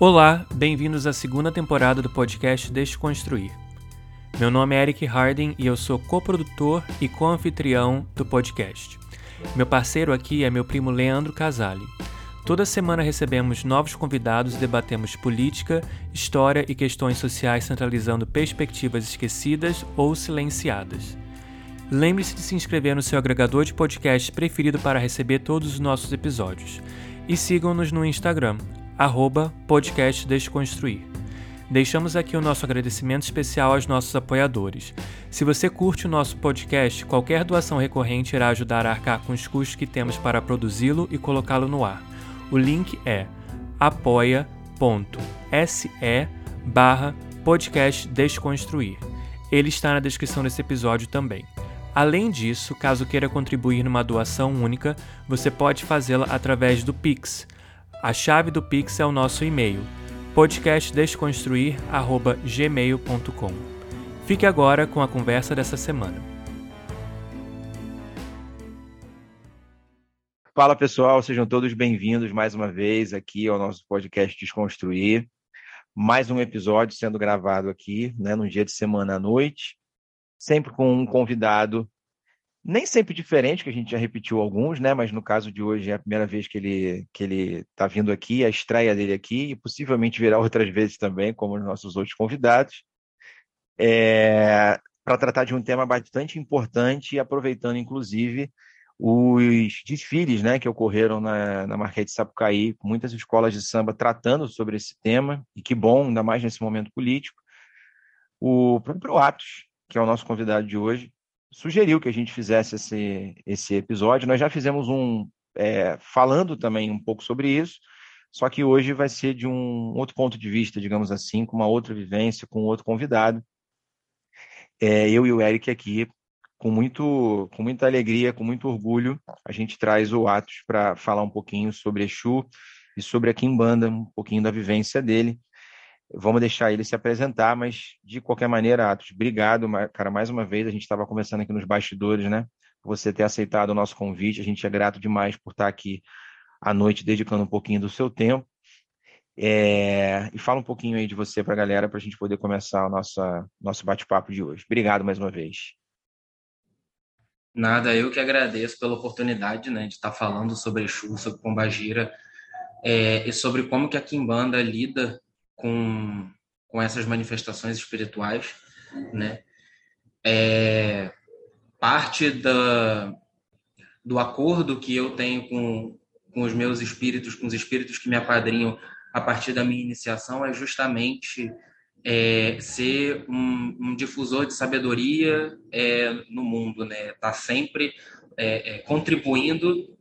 Olá, bem-vindos à segunda temporada do podcast Desconstruir. Meu nome é Eric Harding e eu sou coprodutor e co-anfitrião do podcast. Meu parceiro aqui é meu primo Leandro Casale. Toda semana recebemos novos convidados e debatemos política, história e questões sociais centralizando perspectivas esquecidas ou silenciadas. Lembre-se de se inscrever no seu agregador de podcast preferido para receber todos os nossos episódios. E sigam-nos no Instagram, arroba podcast Desconstruir. Deixamos aqui o nosso agradecimento especial aos nossos apoiadores. Se você curte o nosso podcast, qualquer doação recorrente irá ajudar a arcar com os custos que temos para produzi-lo e colocá-lo no ar. O link é apoia.se barra podcast Desconstruir. Ele está na descrição desse episódio também. Além disso, caso queira contribuir numa doação única, você pode fazê-la através do Pix, a chave do Pix é o nosso e-mail, podcastdesconstruir@gmail.com. Fique agora com a conversa dessa semana. Fala pessoal, sejam todos bem-vindos mais uma vez aqui ao nosso podcast Desconstruir. Mais um episódio sendo gravado aqui, né, num dia de semana à noite, sempre com um convidado nem sempre diferente, que a gente já repetiu alguns, né? Mas no caso de hoje é a primeira vez que ele que ele está vindo aqui, a estreia dele aqui, e possivelmente virá outras vezes também, como os nossos outros convidados, é, para tratar de um tema bastante importante aproveitando, inclusive, os desfiles né, que ocorreram na, na Marquês de Sapucaí, muitas escolas de samba tratando sobre esse tema, e que bom, ainda mais nesse momento político. O próprio Atos, que é o nosso convidado de hoje, sugeriu que a gente fizesse esse, esse episódio. Nós já fizemos um é, falando também um pouco sobre isso, só que hoje vai ser de um outro ponto de vista, digamos assim, com uma outra vivência, com outro convidado. É, eu e o Eric aqui, com, muito, com muita alegria, com muito orgulho, a gente traz o Atos para falar um pouquinho sobre Exu e sobre a Kimbanda, um pouquinho da vivência dele. Vamos deixar ele se apresentar, mas de qualquer maneira, Atos, obrigado, cara, mais uma vez. A gente estava conversando aqui nos bastidores, né? Você ter aceitado o nosso convite. A gente é grato demais por estar aqui à noite, dedicando um pouquinho do seu tempo. É... E fala um pouquinho aí de você para a galera, para a gente poder começar o nosso, nosso bate-papo de hoje. Obrigado mais uma vez. Nada, eu que agradeço pela oportunidade né, de estar falando sobre Exu, sobre Pombagira é, e sobre como que a Kimbanda lida com, com essas manifestações espirituais, né? É, parte da, do acordo que eu tenho com, com os meus espíritos, com os espíritos que me apadrinham a partir da minha iniciação, é justamente é, ser um, um, difusor de sabedoria é, no mundo, né? Tá sempre é, é contribuindo.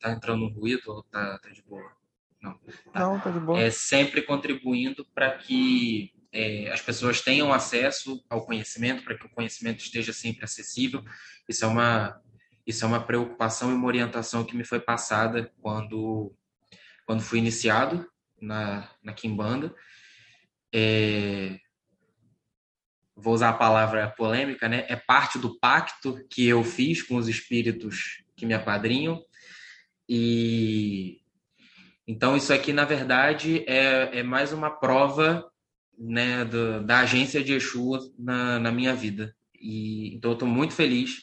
Tá entrando um ruído ou tá, tá de boa? Não, tá, não, tá de boa. É sempre contribuindo para que é, as pessoas tenham acesso ao conhecimento, para que o conhecimento esteja sempre acessível. Isso é uma isso é uma preocupação e uma orientação que me foi passada quando quando fui iniciado na na Kimbanda. É, vou usar a palavra polêmica, né? É parte do pacto que eu fiz com os espíritos que me apadrinham e então, isso aqui, na verdade, é, é mais uma prova né, do, da agência de Exu na, na minha vida. E, então, eu estou muito feliz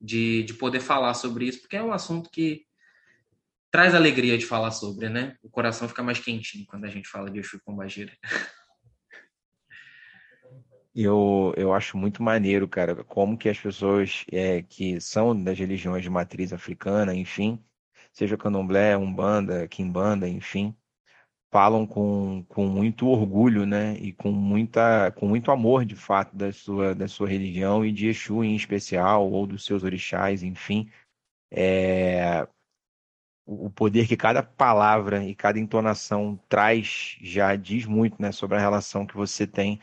de, de poder falar sobre isso, porque é um assunto que traz alegria de falar sobre, né? O coração fica mais quentinho quando a gente fala de Exu Pombagira. Eu, eu acho muito maneiro, cara, como que as pessoas é, que são das religiões de matriz africana, enfim, seja candomblé, umbanda, quimbanda, enfim, falam com, com muito orgulho, né, e com muita com muito amor de fato da sua da sua religião e de Exu em especial ou dos seus orixás, enfim, é, o poder que cada palavra e cada entonação traz já diz muito, né, sobre a relação que você tem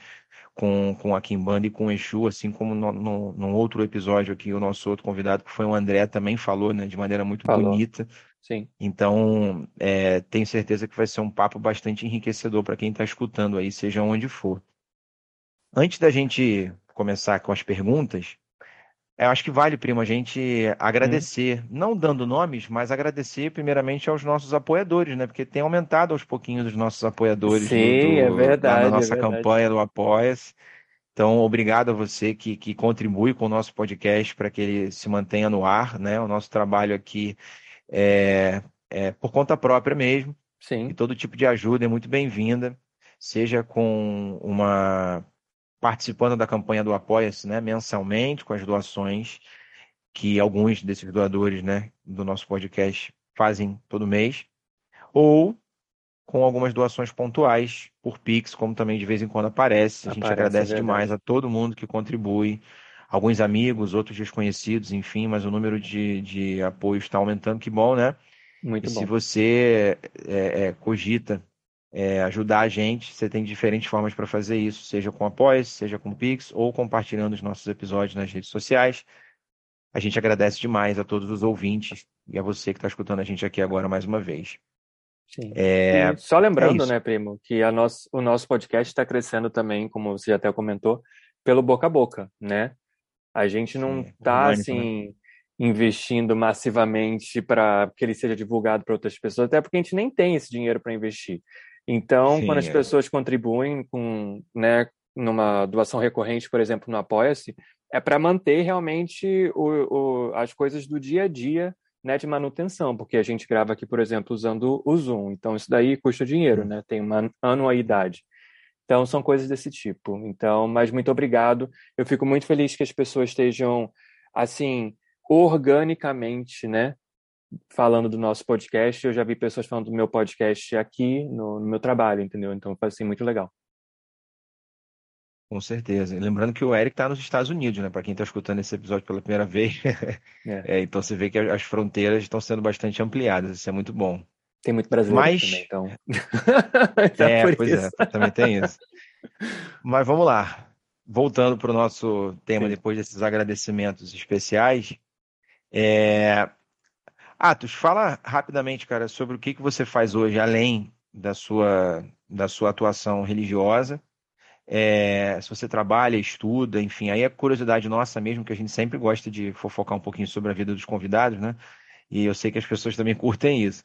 com, com a Kimbanda e com o Exu, assim como no, no, num outro episódio aqui, o nosso outro convidado, que foi o André, também falou, né, de maneira muito falou. bonita. Sim. Então, é, tenho certeza que vai ser um papo bastante enriquecedor para quem está escutando aí, seja onde for. Antes da gente começar com as perguntas, Eu acho que vale, primo, a gente agradecer, hum. não dando nomes, mas agradecer primeiramente aos nossos apoiadores, né? Porque tem aumentado aos pouquinhos os nossos apoiadores Sim, do, do, é verdade, na nossa é verdade. campanha do Apoia-se. Então, obrigado a você que, que contribui com o nosso podcast para que ele se mantenha no ar, né? O nosso trabalho aqui é, é por conta própria mesmo. Sim. E todo tipo de ajuda é muito bem-vinda, seja com uma participando da campanha do Apoia-se, né, mensalmente, com as doações que alguns desses doadores, né, do nosso podcast fazem todo mês, ou com algumas doações pontuais por Pix, como também de vez em quando aparece. A gente aparece, agradece é demais a todo mundo que contribui, alguns amigos, outros desconhecidos, enfim, mas o número de, de apoios está aumentando, que bom, né? Muito e bom. se você é, é, cogita é, ajudar a gente, você tem diferentes formas para fazer isso, seja com apoio, seja com Pix ou compartilhando os nossos episódios nas redes sociais. A gente agradece demais a todos os ouvintes e a você que está escutando a gente aqui agora mais uma vez. Sim. É... só lembrando, é né, primo, que a nosso, o nosso podcast está crescendo também, como você até comentou, pelo boca a boca, né? A gente não está assim né? investindo massivamente para que ele seja divulgado para outras pessoas, até porque a gente nem tem esse dinheiro para investir. Então, Sim, quando as é. pessoas contribuem com, né, numa doação recorrente, por exemplo, no Apoia-se, é para manter realmente o, o, as coisas do dia a dia né, de manutenção, porque a gente grava aqui, por exemplo, usando o Zoom. Então, isso daí custa dinheiro, né? Tem uma anuidade. Então, são coisas desse tipo. Então, mas muito obrigado. Eu fico muito feliz que as pessoas estejam, assim, organicamente, né? Falando do nosso podcast, eu já vi pessoas falando do meu podcast aqui no, no meu trabalho, entendeu? Então foi assim muito legal. Com certeza. Lembrando que o Eric está nos Estados Unidos, né? Para quem está escutando esse episódio pela primeira vez. É. É, então você vê que as fronteiras estão sendo bastante ampliadas. Isso é muito bom. Tem muito brasileiro Mas... também, então. é, pois isso. é, também tem isso. Mas vamos lá. Voltando para o nosso tema, Sim. depois desses agradecimentos especiais, é, Atos, fala rapidamente, cara, sobre o que, que você faz hoje, além da sua, da sua atuação religiosa. É, se você trabalha, estuda, enfim, aí é curiosidade nossa mesmo, que a gente sempre gosta de fofocar um pouquinho sobre a vida dos convidados, né? E eu sei que as pessoas também curtem isso.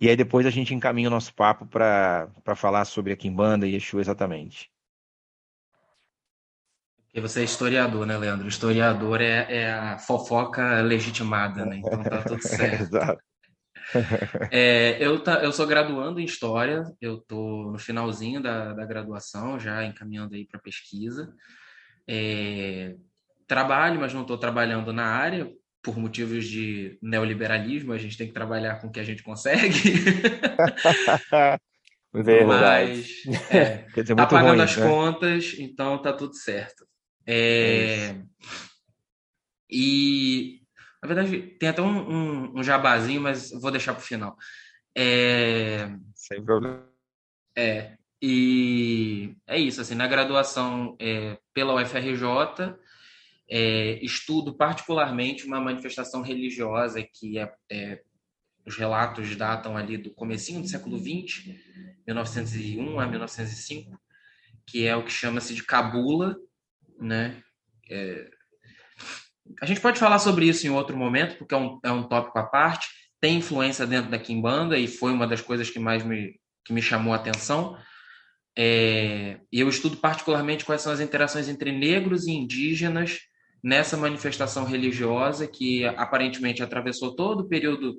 E aí depois a gente encaminha o nosso papo para falar sobre a Kimbanda e Exu exatamente. Porque você é historiador, né, Leandro? O historiador é, é a fofoca legitimada, né? Então tá tudo certo. Exato. É, eu, tá, eu sou graduando em História, eu estou no finalzinho da, da graduação, já encaminhando aí para pesquisa. É, trabalho, mas não estou trabalhando na área, por motivos de neoliberalismo, a gente tem que trabalhar com o que a gente consegue. Verdade. Mas, é, Quer dizer, tá pagando ruim, as né? contas, então tá tudo certo. É, é e, na verdade, tem até um, um, um jabazinho, mas vou deixar para o final. É, Sem problema. É, e é isso, assim, na graduação é, pela UFRJ, é, estudo particularmente uma manifestação religiosa que é, é, os relatos datam ali do comecinho do século XX, 1901 a 1905, que é o que chama-se de Cabula, né? É... A gente pode falar sobre isso em outro momento, porque é um, é um tópico à parte. Tem influência dentro da Kimbanda e foi uma das coisas que mais me, que me chamou a atenção. É... E eu estudo particularmente quais são as interações entre negros e indígenas nessa manifestação religiosa que aparentemente atravessou todo o período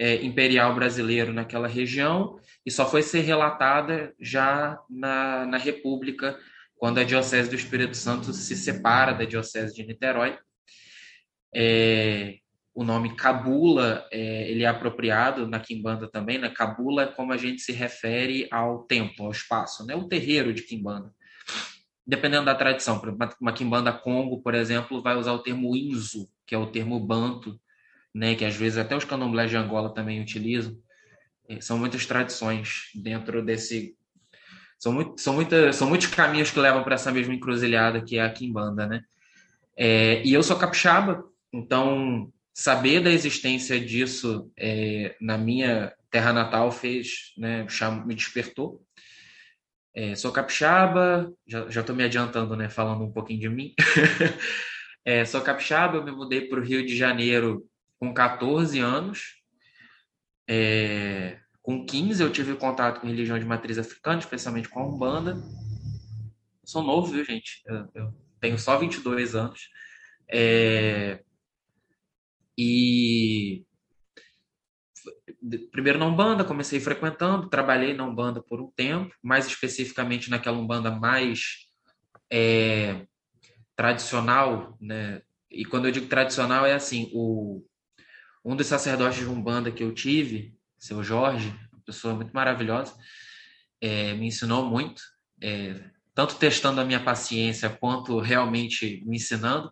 é, imperial brasileiro naquela região e só foi ser relatada já na, na República quando a Diocese do Espírito Santo se separa da Diocese de Niterói. É, o nome Cabula é, ele é apropriado na Quimbanda também, né? Cabula é como a gente se refere ao templo, ao espaço, né? O terreiro de Quimbanda. Dependendo da tradição, uma Quimbanda Congo, por exemplo, vai usar o termo Inzu, que é o termo banto, né? Que às vezes até os candomblés de Angola também utilizam. É, são muitas tradições dentro desse são, muito, são, muita, são muitos caminhos que levam para essa mesma encruzilhada que é a Kimbanda, né? É, e eu sou capixaba, então saber da existência disso é, na minha terra natal fez, né, me despertou. É, sou capixaba, já estou me adiantando, né, falando um pouquinho de mim. É, sou capixaba, eu me mudei para o Rio de Janeiro com 14 anos. É, com 15 eu tive contato com religião de matriz africana, especialmente com a Umbanda. sou novo, viu, gente? Eu, eu tenho só 22 anos. É, e primeiro na Umbanda, comecei frequentando, trabalhei na Umbanda por um tempo, mais especificamente naquela Umbanda mais é, tradicional, né? E quando eu digo tradicional é assim, o um dos sacerdotes de Umbanda que eu tive, seu Jorge, uma pessoa muito maravilhosa, é, me ensinou muito, é, tanto testando a minha paciência quanto realmente me ensinando.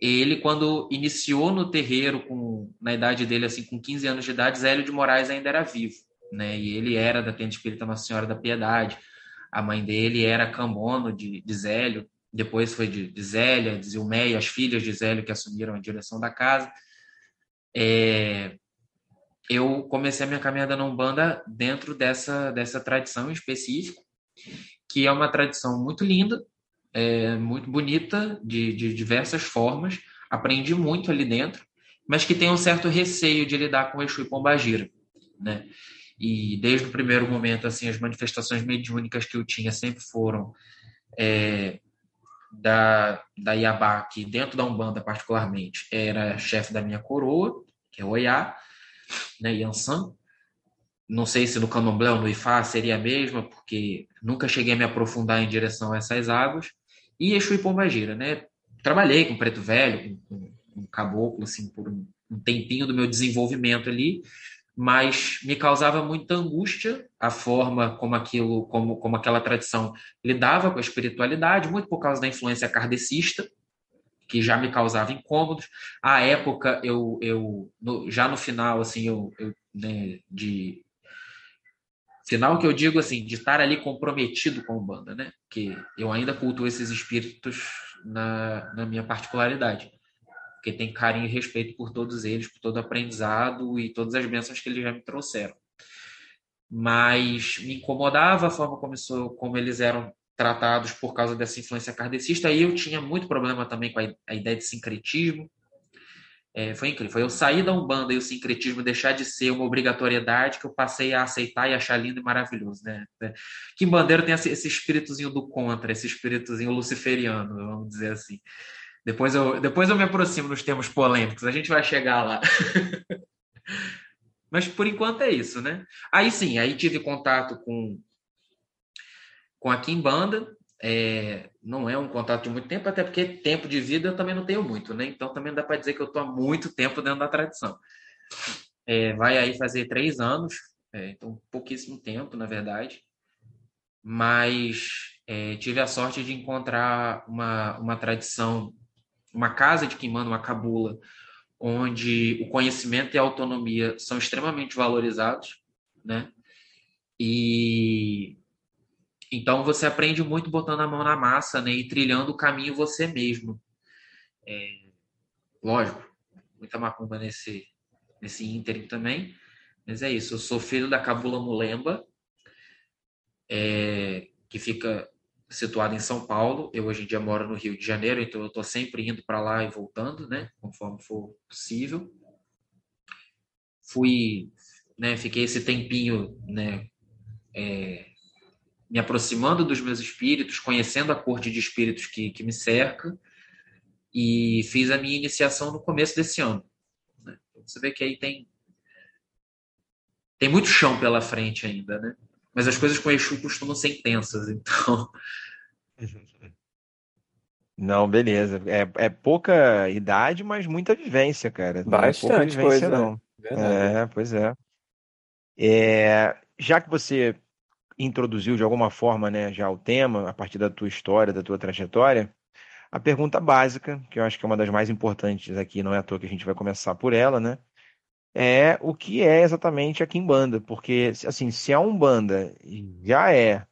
Ele, quando iniciou no terreiro, com, na idade dele, assim, com 15 anos de idade, Zélio de Moraes ainda era vivo, né? E ele era da Tenda Espírita Nossa Senhora da Piedade. A mãe dele era Cambono de, de Zélio, depois foi de, de Zélia, de Zilmeia, as filhas de Zélio que assumiram a direção da casa. É, eu comecei a minha caminhada na Umbanda dentro dessa, dessa tradição em específico, que é uma tradição muito linda, é, muito bonita, de, de diversas formas. Aprendi muito ali dentro, mas que tem um certo receio de lidar com Exu e Pombagira, né? E desde o primeiro momento, assim, as manifestações mediúnicas que eu tinha sempre foram é, da, da Iabá, que dentro da Umbanda particularmente era chefe da minha coroa, que é o Oiá, né, Yansan. Não sei se no Candomblé ou no Ifá seria a mesma, porque nunca cheguei a me aprofundar em direção a essas águas e Exu e Pombagira, né? Trabalhei com Preto Velho, com, com, Caboclo, assim, por um, um tempinho do meu desenvolvimento ali, mas me causava muita angústia a forma como aquilo, como, como aquela tradição lidava com a espiritualidade, muito por causa da influência kardecista, que já me causava incômodos. À época, eu, eu no, já no final, assim, eu, eu né, de Final que eu digo assim, de estar ali comprometido com a banda, né? Que eu ainda cultuo esses espíritos na, na minha particularidade. Porque tem carinho e respeito por todos eles, por todo o aprendizado e todas as bênçãos que eles já me trouxeram. Mas me incomodava a forma como, isso, como eles eram tratados por causa dessa influência kardecista. E eu tinha muito problema também com a, ideia de sincretismo, é, foi incrível. Foi eu sair da Umbanda e o sincretismo deixar de ser uma obrigatoriedade que eu passei a aceitar e achar lindo e maravilhoso, né? Que bandeira tem esse, esse espíritozinho do contra, esse espíritozinho luciferiano, vamos dizer assim. Depois eu, depois eu me aproximo nos termos polêmicos, a gente vai chegar lá. Mas por enquanto é isso, né? Aí sim, aí tive contato com, com a Kimbanda, é, não é um contato de muito tempo, até porque tempo de vida eu também não tenho muito, né? Então também dá para dizer que eu estou há muito tempo dentro da tradição. É, vai aí fazer três anos, é, então pouquíssimo tempo, na verdade. Mas é, tive a sorte de encontrar uma, uma tradição, uma casa de Quimbanda, uma cabula, onde o conhecimento e a autonomia são extremamente valorizados, né? E então você aprende muito botando a mão na massa, né? E trilhando o caminho você mesmo. É, lógico, muita macumba nesse, nesse ínterim também. Mas é isso, eu sou filho da Cabula Mulemba, é, que fica situado em São Paulo. Eu hoje em dia moro no Rio de Janeiro, então eu estou sempre indo para lá e voltando, né? Conforme for possível. Fui, né? Fiquei esse tempinho, né? É, me aproximando dos meus espíritos, conhecendo a corte de espíritos que, que me cerca, e fiz a minha iniciação no começo desse ano. Né? Então, você vê que aí tem, tem muito chão pela frente ainda, né? Mas as coisas com Exu costumam ser intensas, então. Não, beleza. É, é pouca idade, mas muita vivência, cara. Não Bastante é pouca vivência, coisa, não. É, pois é. é. Já que você introduziu de alguma forma né, já o tema, a partir da tua história, da tua trajetória, a pergunta básica, que eu acho que é uma das mais importantes aqui, não é à toa que a gente vai começar por ela, né? É o que é exatamente a Kimbanda, porque assim, se a Umbanda já é,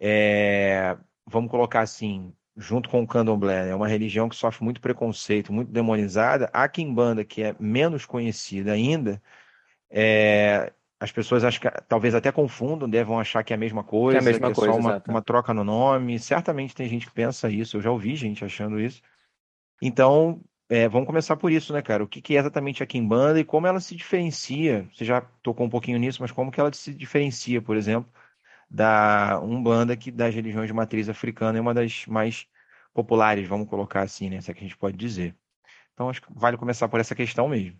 é vamos colocar assim, junto com o Candomblé, é uma religião que sofre muito preconceito, muito demonizada, a Kimbanda, que é menos conhecida ainda, é, as pessoas acho que talvez até confundam, devam achar que é a mesma coisa, que é, a mesma que é coisa, só uma, uma, troca no nome. Certamente tem gente que pensa isso, eu já ouvi gente achando isso. Então, é, vamos começar por isso, né, cara? O que, que é exatamente a Kimbanda e como ela se diferencia? Você já tocou um pouquinho nisso, mas como que ela se diferencia, por exemplo, da Umbanda, que das religiões de matriz africana é uma das mais populares, vamos colocar assim, né? Se é que a gente pode dizer. Então, acho que vale começar por essa questão mesmo.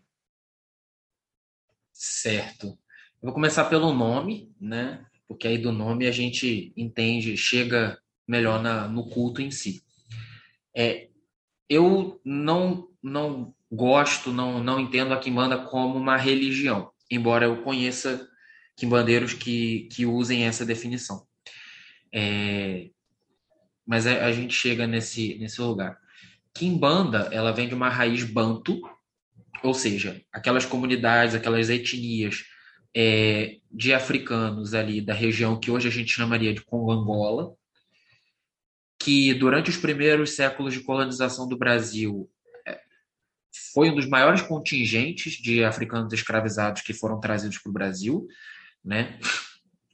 Certo. Eu vou começar pelo nome, né? Porque aí do nome a gente entende, chega melhor na, no culto em si. É, eu não, não gosto, não, não entendo a Kimbanda como uma religião, embora eu conheça quimbandeiros que, que usem essa definição. É, mas a, a, gente chega nesse, nesse lugar. Kimbanda, ela vem de uma raiz banto, ou seja, aquelas comunidades, aquelas etnias é, de africanos ali da região que hoje a gente chamaria de Congo-Angola, que durante os primeiros séculos de colonização do Brasil é, foi um dos maiores contingentes de africanos escravizados que foram trazidos para o Brasil, né?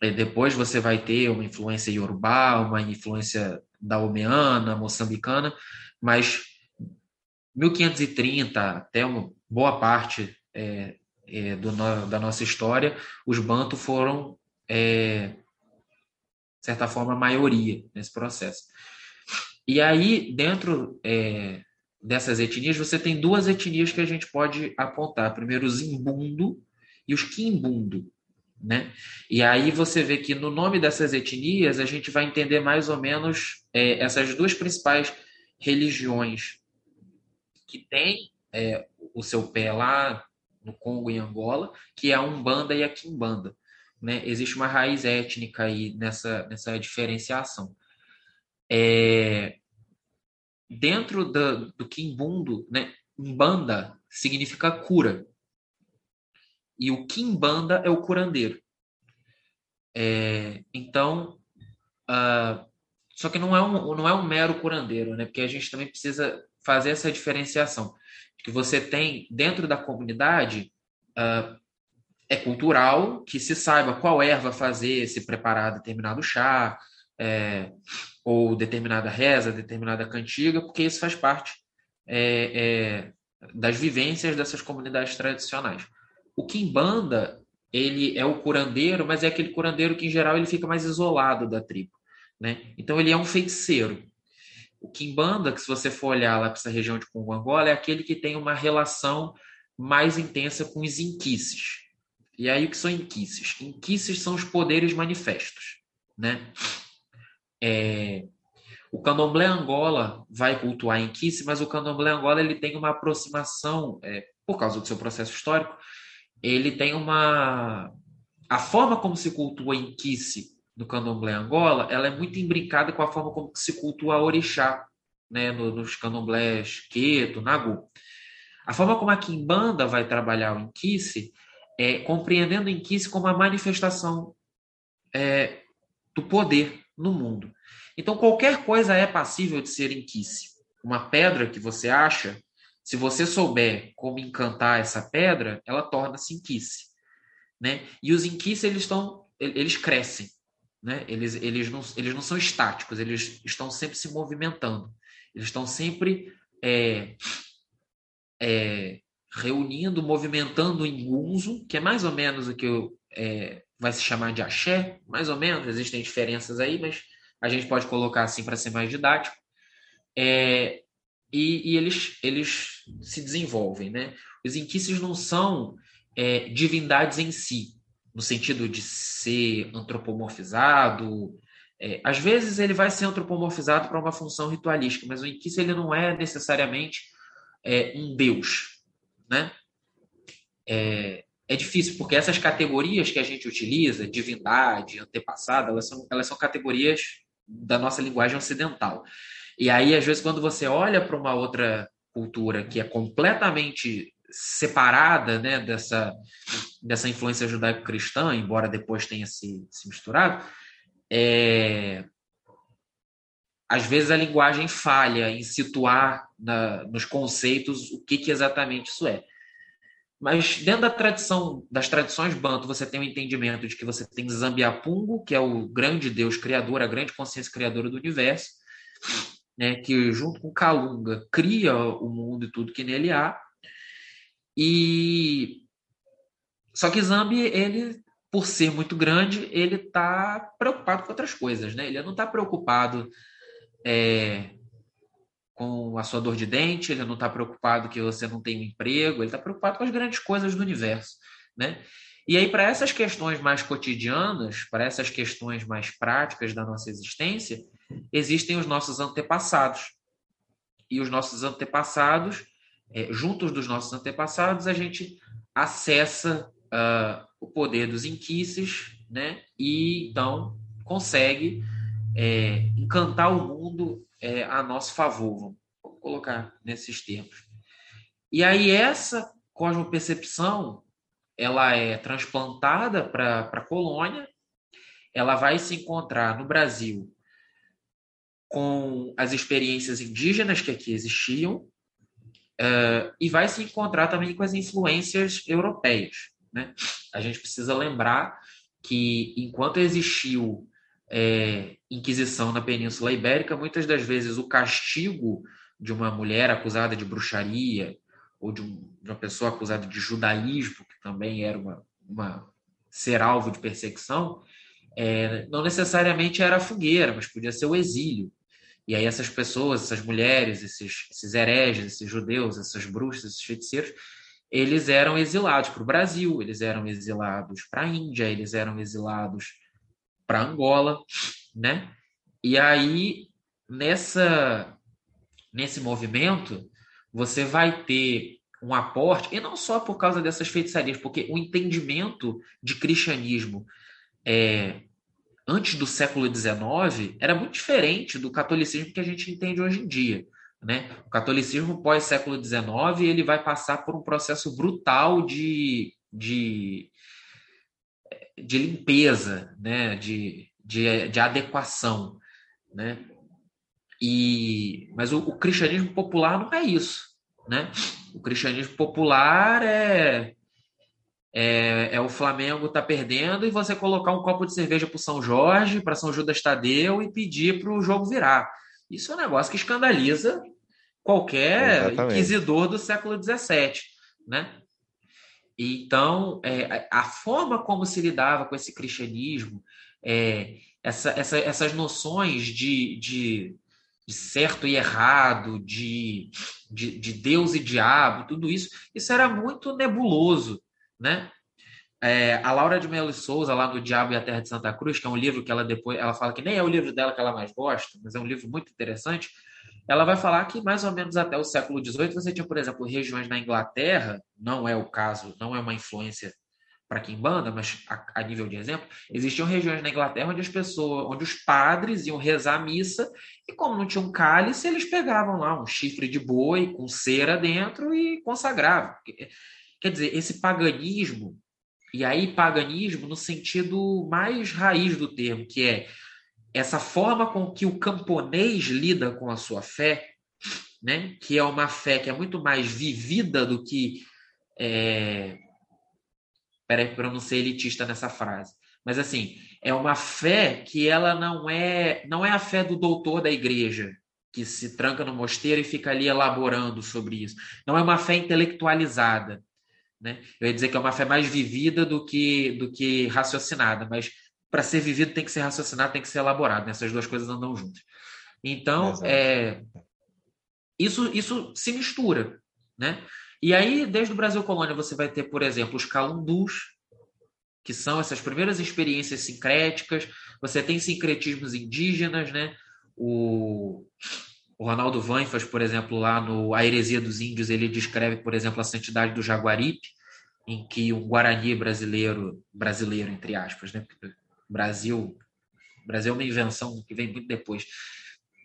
E depois você vai ter uma influência iorubá, uma influência daomeana, moçambicana, mas 1530 até uma boa parte é, é, do, da nossa história, os bantos foram, é, de certa forma, a maioria nesse processo. E aí, dentro é, dessas etnias, você tem duas etnias que a gente pode apontar. Primeiro, os imbundo e os quimbundo. Né? E aí você vê que no nome dessas etnias a gente vai entender mais ou menos é, essas duas principais religiões que têm é, o seu pé lá no Congo e Angola, que é a Umbanda e a Quimbanda. Né? Existe uma raiz étnica aí nessa, nessa diferenciação. É, dentro do, do Quimbundo, né, Umbanda significa cura. E o Quimbanda é o curandeiro. É, então, uh, só que não é, um, não é um mero curandeiro, né? Porque a gente também precisa fazer essa diferenciação. Que você tem dentro da comunidade uh, é cultural que se saiba qual erva fazer, se preparar determinado chá, é, ou determinada reza, determinada cantiga, porque isso faz parte é, é, das vivências dessas comunidades tradicionais. O Kimbanda, ele é o curandeiro, mas é aquele curandeiro que, em geral, ele fica mais isolado da tribo. Né? Então, ele é um feiticeiro. O Kimbanda, que se você for olhar lá para essa região de Congo Angola, é aquele que tem uma relação mais intensa com os inquices. E aí, o que são inquices? Inquices são os poderes manifestos. Né? É, o candomblé Angola vai cultuar Kiss, mas o candomblé Angola ele tem uma aproximação, é, por causa do seu processo histórico, ele tem uma... A forma como se cultua em No candomblé Angola, ela é muito imbricada com a forma como se cultua orixá, né, nos candomblés Queto, Nagu. A forma como a Kimbanda vai trabalhar o Inquice é compreendendo o Inquice como a manifestação é, do poder no mundo. Então, qualquer coisa é passível de ser inquice. Uma pedra que você acha, se você souber como encantar essa pedra, ela torna-se inquice. Né? E os inquices, eles, estão, eles crescem. Né? Eles, eles, não, eles não são estáticos, eles estão sempre se movimentando. Eles estão sempre é, é, reunindo, movimentando em gunzo, que é mais ou menos o que eu, é, vai se chamar de axé, mais ou menos, existem diferenças aí, mas a gente pode colocar assim para ser mais didático. É, e, e, eles, eles se desenvolvem. Né? Os inquices não são é, divindades em si, no sentido de ser antropomorfizado. É, às vezes ele vai ser antropomorfizado para uma função ritualística, mas o inquice ele não é necessariamente é, um deus. Né? É, é difícil, porque essas categorias que a gente utiliza, divindade, antepassado, elas são, elas são categorias da nossa linguagem ocidental. E aí, às vezes, quando você olha para uma outra cultura que é completamente separada né, dessa, dessa influência judaico-cristã, embora depois tenha se, se misturado, é... às vezes a linguagem falha em situar na, nos conceitos o que, que exatamente isso é. Mas dentro da tradição, das tradições banto, você tem o um entendimento de que você tem Zambiapungo, que é o grande Deus criador, a grande consciência criadora do universo, né, que junto com Calunga cria o mundo e tudo que nele há. E só que Zambi, ele, por ser muito grande, ele está preocupado com outras coisas, né? Ele não está preocupado é, com a sua dor de dente, ele não está preocupado que você não tem um emprego, ele está preocupado com as grandes coisas do universo, né? E aí, para essas questões mais cotidianas, para essas questões mais práticas da nossa existência, existem os nossos antepassados. E os nossos antepassados, é, juntos dos nossos antepassados, a gente acessa uh, o poder dos inquices, né? E então consegue é, encantar o mundo é, a nosso favor, vamos colocar nesses termos. E aí essa cosmopercepção ela é transplantada para a colônia, ela vai se encontrar no Brasil com as experiências indígenas que aqui existiam uh, e vai se encontrar também com as influências europeias. Né? A gente precisa lembrar que enquanto existiu é, Inquisição na Península Ibérica, muitas das vezes o castigo de uma mulher acusada de bruxaria ou de, um, de uma pessoa acusada de judaísmo, que também era uma, uma ser alvo de perseguição, é, não necessariamente era a fogueira, mas podia ser o exílio. E aí essas pessoas, essas mulheres, esses, esses hereges, esses judeus, essas bruxas, esses feiticeiros, eles eram exilados para o Brasil, eles eram exilados para a Índia, eles eram exilados para Angola, né? E aí nessa nesse movimento você vai ter um aporte e não só por causa dessas feitiçarias, porque o entendimento de cristianismo é, antes do século XIX era muito diferente do catolicismo que a gente entende hoje em dia. Né? O catolicismo pós século XIX ele vai passar por um processo brutal de, de de limpeza, né? de, de, de adequação. Né? E, mas o, o, cristianismo popular não é isso. Né? O cristianismo popular é, é, é o Flamengo tá perdendo e você colocar um copo de cerveja para São Jorge, para São Judas Tadeu e pedir para o jogo virar. Isso é um negócio que escandaliza qualquer Exatamente. inquisidor do século XVII. Né? Então, é, a forma como se lidava com esse cristianismo, é, essa, essa, essas noções de, de, de, certo e errado, de, de, de, Deus e diabo, tudo isso, isso era muito nebuloso, né? É, a Laura de Melo Souza, lá no Diabo e a Terra de Santa Cruz, que é um livro que ela depois, ela fala que nem é o livro dela que ela mais gosta, mas é um livro muito interessante, ela vai falar que mais ou menos até o século XVIII você tinha, por exemplo, regiões na Inglaterra, não é o caso, não é uma influência para quem banda, mas a, a, nível de exemplo, existiam regiões na Inglaterra onde as pessoas, onde os padres iam rezar a missa e como não tinham cálice, eles pegavam lá um chifre de boi com cera dentro e consagravam. Quer dizer, esse paganismo, e aí paganismo no sentido mais raiz do termo, que é essa forma com que o camponês lida com a sua fé, né, que é uma fé que é muito mais vivida do que. É... Peraí, para eu não ser elitista nessa frase. Mas assim, é uma fé que ela não é, não é a fé do doutor da igreja, que se tranca no mosteiro e fica ali elaborando sobre isso. Não é uma fé intelectualizada. Né? Eu ia dizer que é uma fé mais vivida do que, do que raciocinada, mas para ser vivido tem que ser raciocinado, tem que ser elaborado. Né? Essas duas coisas andam juntas. Então, é, isso, isso se mistura. Né? E aí, desde o Brasil Colônia, você vai ter, por exemplo, os calundus, que são essas primeiras experiências sincréticas. Você tem sincretismos indígenas, né? O, o Ronaldo Vanfas, por exemplo, lá no A Heresia dos Índios, ele descreve, por exemplo, a santidade do Jaguaripe, em que um Guarani brasileiro, brasileiro entre aspas, né? Brasil, Brasil é uma invenção que vem muito depois,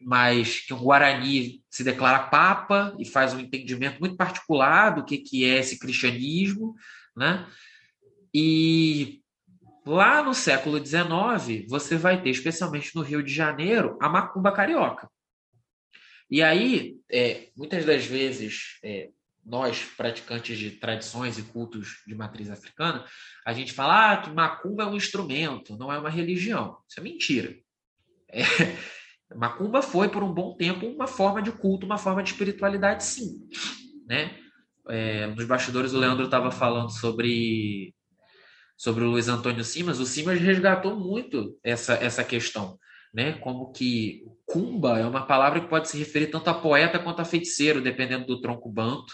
mas que um Guarani se declara papa e faz um entendimento muito particular do que, que é esse cristianismo, né? E lá no século XIX, você vai ter, especialmente no Rio de Janeiro, a macumba carioca. E aí, é, muitas das vezes, é, nós, praticantes de tradições e cultos de matriz africana, a gente fala ah, que macumba é um instrumento, não é uma religião. Isso é mentira. É, Macumba foi, por um bom tempo, uma forma de culto, uma forma de espiritualidade, sim. Né? É, nos bastidores, o Leandro estava falando sobre, sobre o Luiz Antônio Simas. O Simas resgatou muito essa, essa questão. Né? Como que cumba é uma palavra que pode se referir tanto a poeta quanto a feiticeiro, dependendo do tronco banto.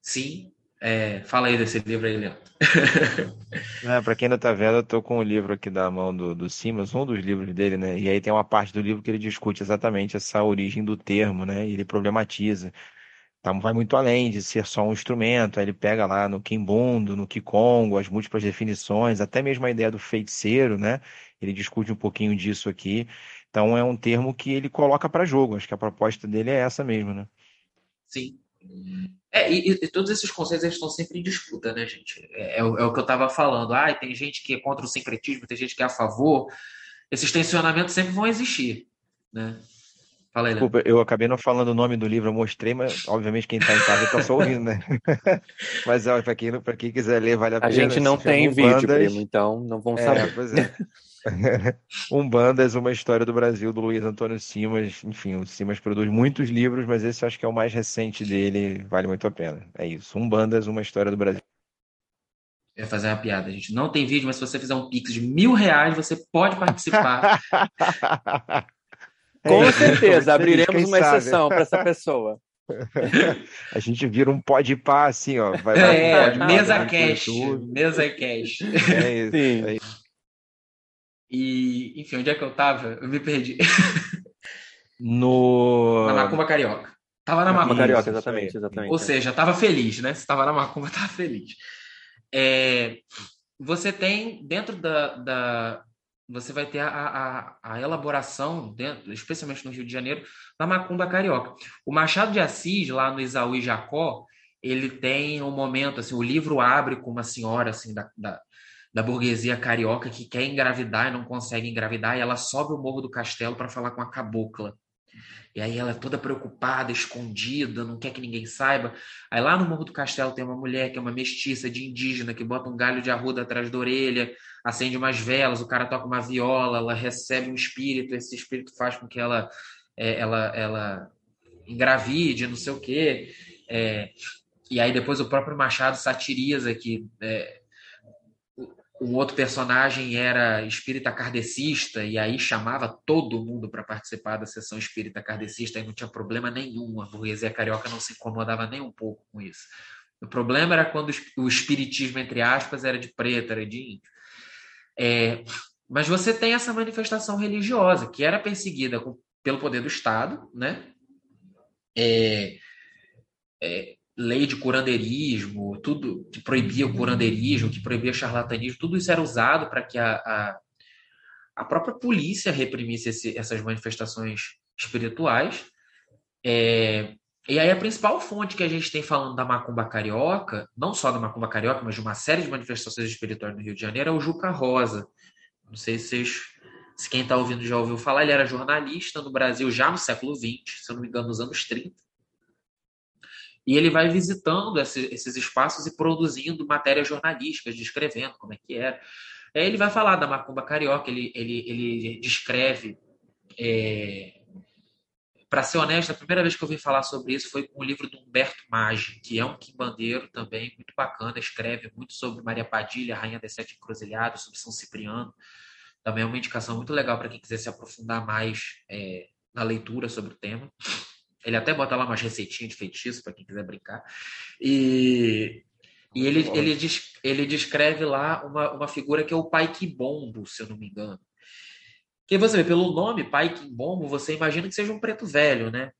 Sim, é, fala aí desse livro aí, Leandro. é, para quem não está vendo, eu estou com o livro aqui da mão do, do Simas, um dos livros dele, né? E aí tem uma parte do livro que ele discute exatamente essa origem do termo, né? E ele problematiza. Então, vai muito além de ser só um instrumento. Aí ele pega lá no Kimbundo, no Kikongo, as múltiplas definições, até mesmo a ideia do feiticeiro, né? Ele discute um pouquinho disso aqui. Então é um termo que ele coloca para jogo. Acho que a proposta dele é essa mesmo, né? Sim. É, e, e, todos esses conceitos estão sempre em disputa, né, gente? É, é, é o que eu estava falando. Ah, tem gente que é contra o sincretismo, tem gente que é a favor. Esses tensionamentos sempre vão existir, né? Fala aí, Desculpa, eu acabei não falando o nome do livro, eu mostrei, mas obviamente quem está em casa está só ouvindo, né? mas para quem, quem quiser ler, vale a, a pena. A gente não tem vídeo, bandas... primo, então não vão é, saber. Pois é. Umbandas, uma história do Brasil, do Luiz Antônio Simas. Enfim, o Simas produz muitos livros, mas esse acho que é o mais recente dele, vale muito a pena. É isso. Umbandas, uma história do Brasil. Eu ia fazer uma piada, gente. Não tem vídeo, mas se você fizer um pix de mil reais, você pode participar. Com é, certeza, abriremos uma sabe. exceção para essa pessoa. A gente vira um pode pá assim, ó. Vai, vai, é, mesa cash. Mesa cash. É isso. Sim. É isso. E, enfim, onde é que eu tava? Eu me perdi. No... Na Macumba Carioca. Tava na Macumba Carioca, exatamente, exatamente. Ou seja, tava feliz, né? Se tava na Macumba, tava feliz. É, você tem, dentro da, da você vai ter a, a, a, elaboração, dentro, especialmente no Rio de Janeiro, da macumba carioca. O Machado de Assis, lá no Isaú e Jacó, ele tem um momento, assim, o livro abre com uma senhora, assim, da, da, da burguesia carioca que quer engravidar e não consegue engravidar, e ela sobe o morro do castelo para falar com a cabocla. E aí ela é toda preocupada, escondida, não quer que ninguém saiba. Aí lá no Morro do Castelo tem uma mulher que é uma mestiça de indígena que bota um galho de arruda atrás da orelha, acende umas velas, o cara toca uma viola, ela recebe um espírito, esse espírito faz com que ela é, ela, ela engravide, não sei o quê. É, e aí depois o próprio Machado satiriza que é, um outro personagem era espírita kardecista e aí chamava todo mundo para participar da sessão espírita kardecista e não tinha problema nenhum, a burguesia carioca não se incomodava nem um pouco com isso. O problema era quando o espiritismo, entre aspas, era de preto, era de índio. É, mas você tem essa manifestação religiosa que era perseguida com, pelo poder do Estado, né? É, é, lei de curandeirismo, tudo que proibia o curandeirismo, que proibia o charlatanismo, tudo isso era usado para que a, a, a, própria polícia reprimisse esse, essas manifestações espirituais. É, e aí a principal fonte que a gente tem falando da macumba carioca, não só da macumba carioca, mas de uma série de manifestações espirituais no Rio de Janeiro, é o Juca Rosa. Não sei se vocês, se quem está ouvindo já ouviu falar, ele era jornalista no Brasil já no século XX, se eu não me engano, nos anos 30. E ele vai visitando esse, esses espaços e produzindo matérias jornalísticas, descrevendo como é que era. Aí ele vai falar da macumba carioca, ele, ele, ele descreve. É... Para ser honesto, a primeira vez que eu ouvi falar sobre isso foi com o livro do Humberto Maggi, que é um quimbandeiro também muito bacana, escreve muito sobre Maria Padilha, Rainha das Sete Encruzilhadas, sobre São Cipriano. Também é uma indicação muito legal para quem quiser se aprofundar mais é, na leitura sobre o tema. Ele até bota lá umas receitinhas de feitiço para quem quiser brincar. E, e ele, ele, ele descreve lá uma, uma figura que é o Pai Quibombo, se eu não me engano. Que você vê, pelo nome Pai Quimbombo, você imagina que seja um preto velho, né?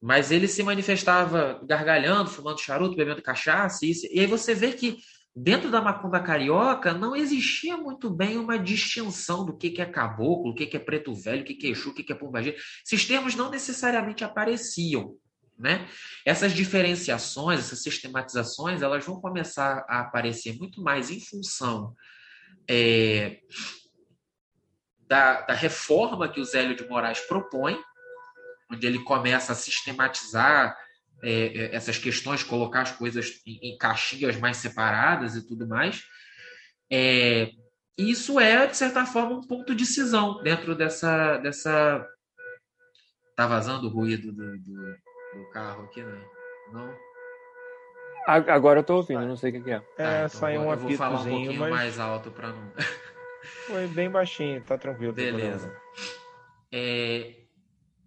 Mas ele se manifestava gargalhando, fumando charuto, bebendo cachaça, e, e aí você vê que dentro da macumba carioca não existia muito bem uma distinção do que, que é caboclo, o que, que é preto velho, o que, que é exu, o que, que é pombagira. Esses termos não necessariamente apareciam. Né? Essas diferenciações, essas sistematizações, elas vão começar a aparecer muito mais em função é, da, da reforma que o Zélio de Moraes propõe, onde ele começa a sistematizar é, é, essas questões, colocar as coisas em, em, caixinhas mais separadas e tudo mais. É, isso é, de certa forma, um ponto de cisão dentro dessa, dessa, Tá vazando o ruído do, do, do carro aqui, né? Não? Agora eu tô ouvindo, não sei o que, é. É, ah, então saiu um apitozinho, Eu vou falar um pouquinho mas... mais alto para não... Foi bem baixinho, tá tranquilo. Beleza. É,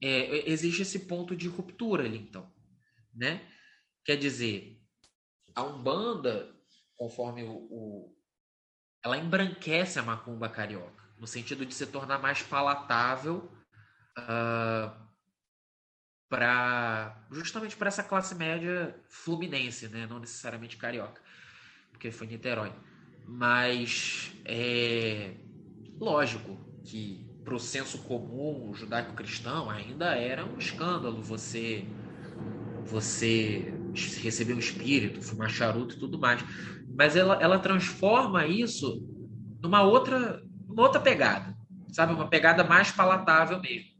é, existe esse ponto de ruptura ali, então. Né? Quer dizer, a Umbanda, conforme o, o ela embranquece a macumba carioca, no sentido de se tornar mais palatável uh, ah, para justamente para essa classe média fluminense, né? não necessariamente carioca, porque foi Niterói. Mas é lógico que para o senso comum judaico-cristão ainda era um escândalo você você receber um espírito, fumar charuto e tudo mais. Mas ela, ela transforma isso numa outra, numa outra pegada, sabe? Uma pegada mais palatável mesmo.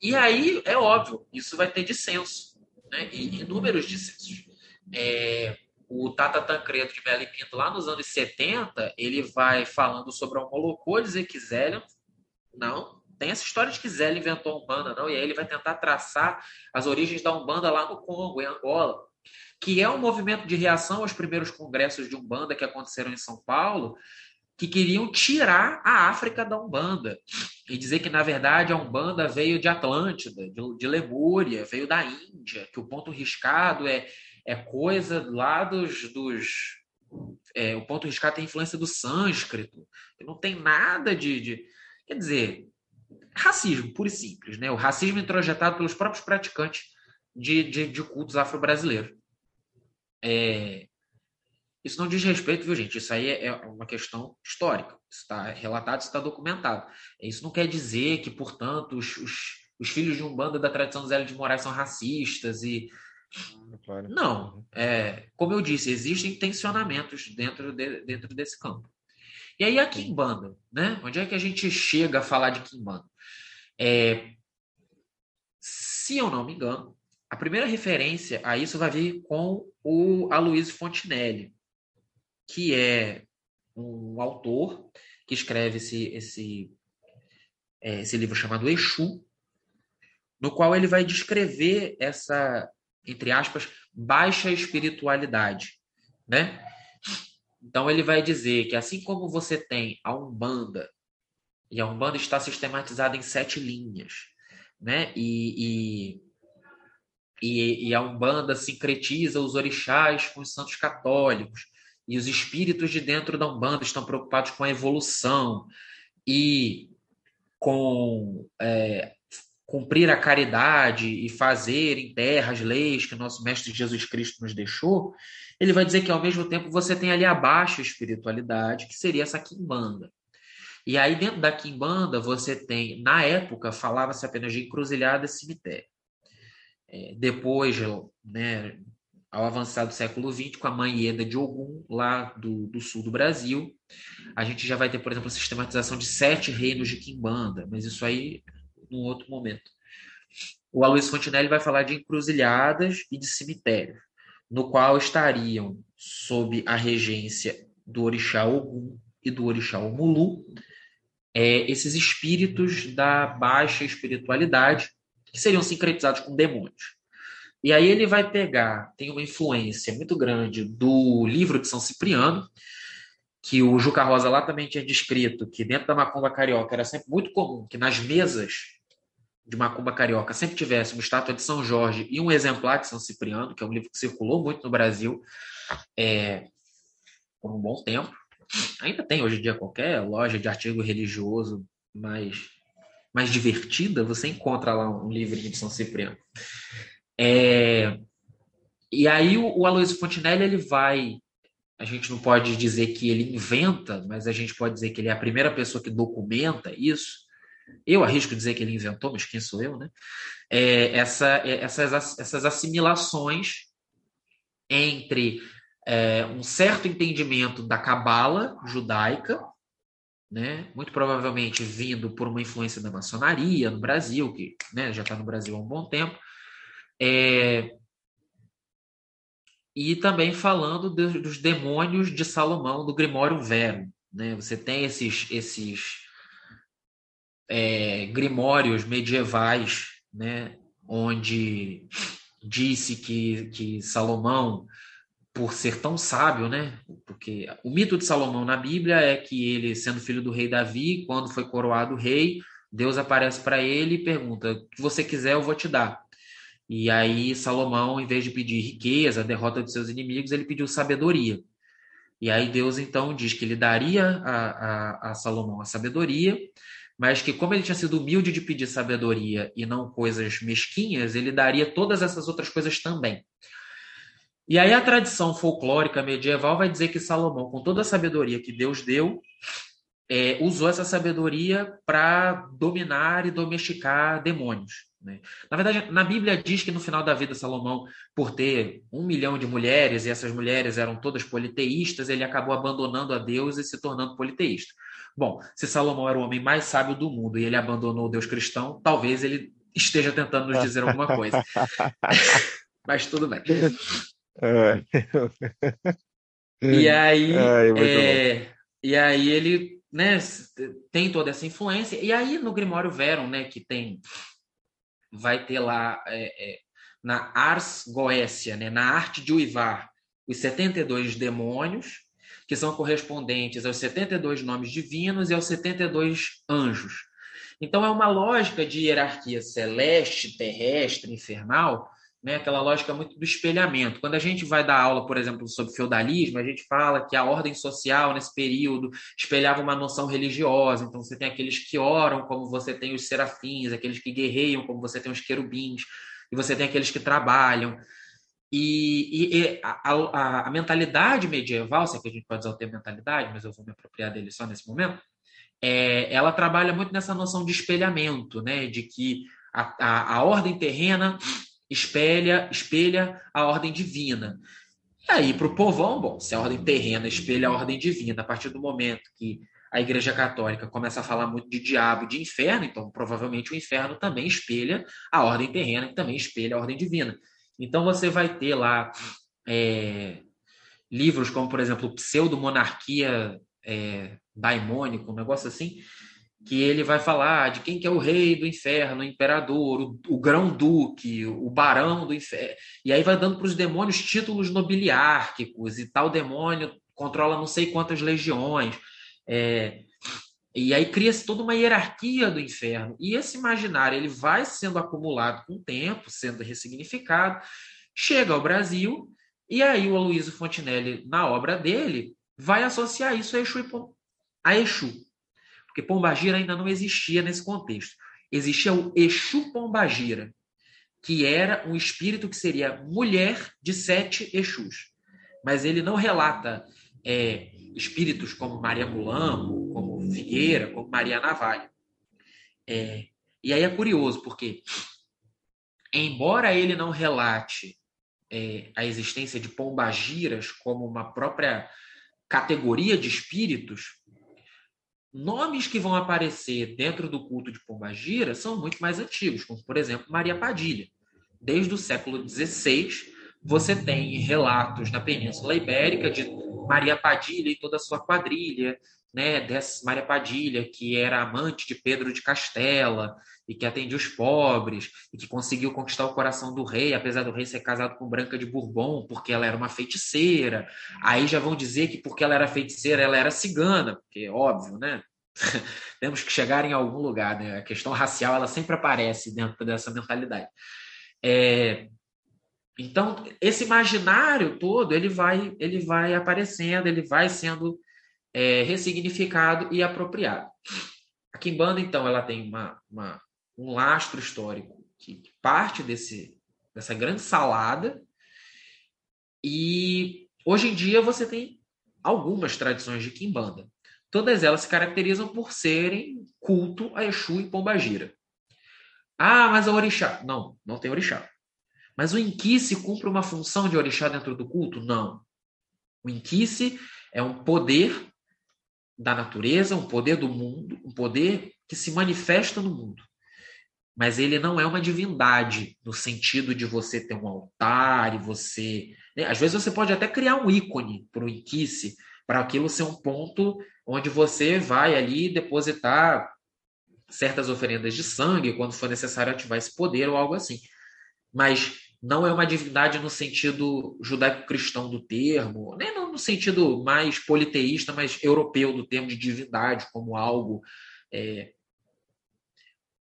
E aí, é óbvio, isso vai ter dissenso, né? E inúmeros dissensos. É, o Tata Tancredo de Melo Pinto, lá nos anos 70, ele vai falando sobre a Homolocô, dizer que Zélion, não, tem essa história de que Zé inventou a Umbanda, não, e aí ele vai tentar traçar as origens da Umbanda lá no Congo, em Angola, que é um movimento de reação aos primeiros congressos de Umbanda que aconteceram em São Paulo, que queriam tirar a África da Umbanda e dizer que, na verdade, a Umbanda veio de Atlântida, de, de Lemúria, veio da Índia, que o ponto riscado é, é coisa lá dos. dos é, o ponto riscado tem influência do sânscrito, que não tem nada de, de. Quer dizer, racismo, puro e simples, né? O racismo introjetado pelos próprios praticantes de, de, de cultos afro-brasileiros. É... Isso não diz respeito, viu, gente? Isso aí é uma questão histórica. Isso está relatado, isso está documentado. Isso não quer dizer que, portanto, os, os, os filhos de Umbanda da tradição Zé de Moraes são racistas e. Claro. Não. É, como eu disse, existem tensionamentos dentro, de, dentro desse campo. E aí a Kimbanda, né? Onde é que a gente chega a falar de Kimbanda? É, se eu não me engano, a primeira referência a isso vai vir com o Aloysio Fontinelli, que é um autor que escreve esse, esse, é, esse livro chamado Exu, no qual ele vai descrever essa, entre aspas, baixa espiritualidade, né? Então ele vai dizer que assim como você tem a Umbanda, e a Umbanda está sistematizada em sete linhas, né? E, e, e, e a Umbanda sincretiza os orixás com os santos católicos, e os espíritos de dentro da Umbanda estão preocupados com a evolução e com é, cumprir a caridade e fazer em terra as leis que o nosso Mestre Jesus Cristo nos deixou, ele vai dizer que ao mesmo tempo você tem ali abaixo a espiritualidade, que seria essa quimbanda. E aí dentro da quimbanda você tem, na época, falava-se apenas de encruzilhada e cemitério. É, depois, né, ao avançar do século XX, com a mãe Ieda de Ogum, lá do, do sul do Brasil, a gente já vai ter, por exemplo, a sistematização de sete reinos de quimbanda, mas isso aí num outro momento. O Aloysio Fontinelli vai falar de encruzilhadas e de cemitério no qual estariam sob a regência do orixá Ogum e do orixá Omulu, é, esses espíritos da baixa espiritualidade, que seriam sincretizados com demônios. E aí ele vai pegar, tem uma influência muito grande do livro de São Cipriano, que o Juca Rosa lá também tinha descrito que dentro da macumba carioca era sempre muito comum que nas mesas de Macumba Carioca sempre tivesse uma estátua de São Jorge e um exemplar de São Cipriano, que é um livro que circulou muito no Brasil é, por um bom tempo. Ainda tem hoje em dia qualquer loja de artigo religioso mais, mais divertida, você encontra lá um livro de São Cipriano. É, e aí o, o Aloysio Fontinelli ele vai a gente não pode dizer que ele inventa, mas a gente pode dizer que ele é a primeira pessoa que documenta isso eu arrisco dizer que ele inventou, mas quem sou eu, né? É, essa, é, essas, essas assimilações entre é, um certo entendimento da cabala judaica, né? muito provavelmente vindo por uma influência da maçonaria no Brasil, que né, já está no Brasil há um bom tempo, é, e também falando de, dos demônios de Salomão, do Grimório Vero. Né? Você tem esses, esses é, grimórios medievais né, onde disse que, que Salomão, por ser tão sábio, né, porque o mito de Salomão na Bíblia é que ele, sendo filho do rei Davi, quando foi coroado rei, Deus aparece para ele e pergunta: o que você quiser, eu vou te dar. E aí Salomão, em vez de pedir riqueza, derrota de seus inimigos, ele pediu sabedoria. E aí Deus então diz que ele daria a, a, a Salomão a sabedoria, mas que como ele tinha sido humilde de pedir sabedoria e não coisas mesquinhas, ele daria todas essas outras coisas também. E aí a tradição folclórica medieval vai dizer que Salomão, com toda a sabedoria que Deus deu, é, usou essa sabedoria para dominar e domesticar demônios. Né? Na verdade, na Bíblia diz que no final da vida Salomão, por ter um milhão de mulheres, e essas mulheres eram todas politeístas, ele acabou abandonando a Deus e se tornando politeísta. Bom, se Salomão era o homem mais sábio do mundo e ele abandonou o Deus cristão, talvez ele esteja tentando nos dizer alguma coisa. Mas tudo bem. É. e aí, é, e aí ele né, tem toda essa influência. E aí no Grimório Veron, né, que tem vai ter lá é, é, na Ars Goécia, né, na arte de uivar, os 72 demônios, que são correspondentes aos 72 nomes divinos e aos 72 anjos. Então é uma lógica de hierarquia celeste, terrestre, infernal, né, aquela lógica muito do espelhamento. Quando a gente vai dar aula, por exemplo, sobre feudalismo, a gente fala que a ordem social nesse período espelhava uma noção religiosa. Então você tem aqueles que oram, como você tem os serafins, aqueles que guerreiam, como você tem os querubins, e você tem aqueles que trabalham. E, e, e a, a, a, mentalidade medieval, se é que a gente pode usar o termo mentalidade, mas eu vou me apropriar dele só nesse momento, é, ela trabalha muito nessa noção de espelhamento, né, de que a, a, a ordem terrena espelha, espelha a ordem divina. E aí, para o povão, bom, se a ordem terrena espelha a ordem divina, a partir do momento que a Igreja Católica começa a falar muito de diabo e de inferno, então provavelmente o inferno também espelha a ordem terrena, que também espelha a ordem divina. Então você vai ter lá é, livros como, por exemplo, Pseudo-Monarquia é, Daimônico, um negócio assim, que ele vai falar de quem que é o rei do inferno, o imperador, o, o grão-duque, o barão do inferno. E aí vai dando para os demônios títulos nobiliárquicos, e tal demônio controla não sei quantas legiões. É, e aí cria-se toda uma hierarquia do inferno. E esse imaginário ele vai sendo acumulado com o tempo, sendo ressignificado, chega ao Brasil, e aí o Aloysio Fontinelli, na obra dele, vai associar isso a Exu. A Exu porque Pombagira ainda não existia nesse contexto. Existia o Exu Pombagira, que era um espírito que seria mulher de sete Exus. Mas ele não relata é, espíritos como Maria Mulambo, como Figueira, como Maria Navalha. É, e aí é curioso, porque embora ele não relate é, a existência de pombagiras como uma própria categoria de espíritos, nomes que vão aparecer dentro do culto de Pombagira são muito mais antigos, como, por exemplo, Maria Padilha. Desde o século XVI, você tem relatos na Península Ibérica de Maria Padilha e toda a sua quadrilha, né, dessa Maria Padilha, que era amante de Pedro de Castela e que atendia os pobres e que conseguiu conquistar o coração do rei, apesar do rei ser casado com Branca de Bourbon, porque ela era uma feiticeira. Aí já vão dizer que porque ela era feiticeira, ela era cigana, porque óbvio, né? Temos que chegar em algum lugar, né? A questão racial ela sempre aparece dentro dessa mentalidade. É, então, esse imaginário todo ele vai, ele vai aparecendo, ele vai sendo é, ressignificado e apropriado. A Kimbanda, então, ela tem uma, uma, um lastro histórico que parte desse, dessa grande salada e hoje em dia você tem algumas tradições de Kimbanda. Todas elas se caracterizam por serem culto a Exu e Pombagira. Ah, mas a orixá. Não, não tem orixá. Mas o inquice cumpre uma função de orixá dentro do culto? Não. O inquice é um poder da natureza, um poder do mundo, um poder que se manifesta no mundo. Mas ele não é uma divindade no sentido de você ter um altar e você. Né? Às vezes você pode até criar um ícone para o inquice, para aquilo ser um ponto onde você vai ali depositar certas oferendas de sangue quando for necessário ativar esse poder ou algo assim. Mas não é uma divindade no sentido judaico-cristão do termo, nem no sentido mais politeísta, mas europeu do termo de divindade, como algo, é,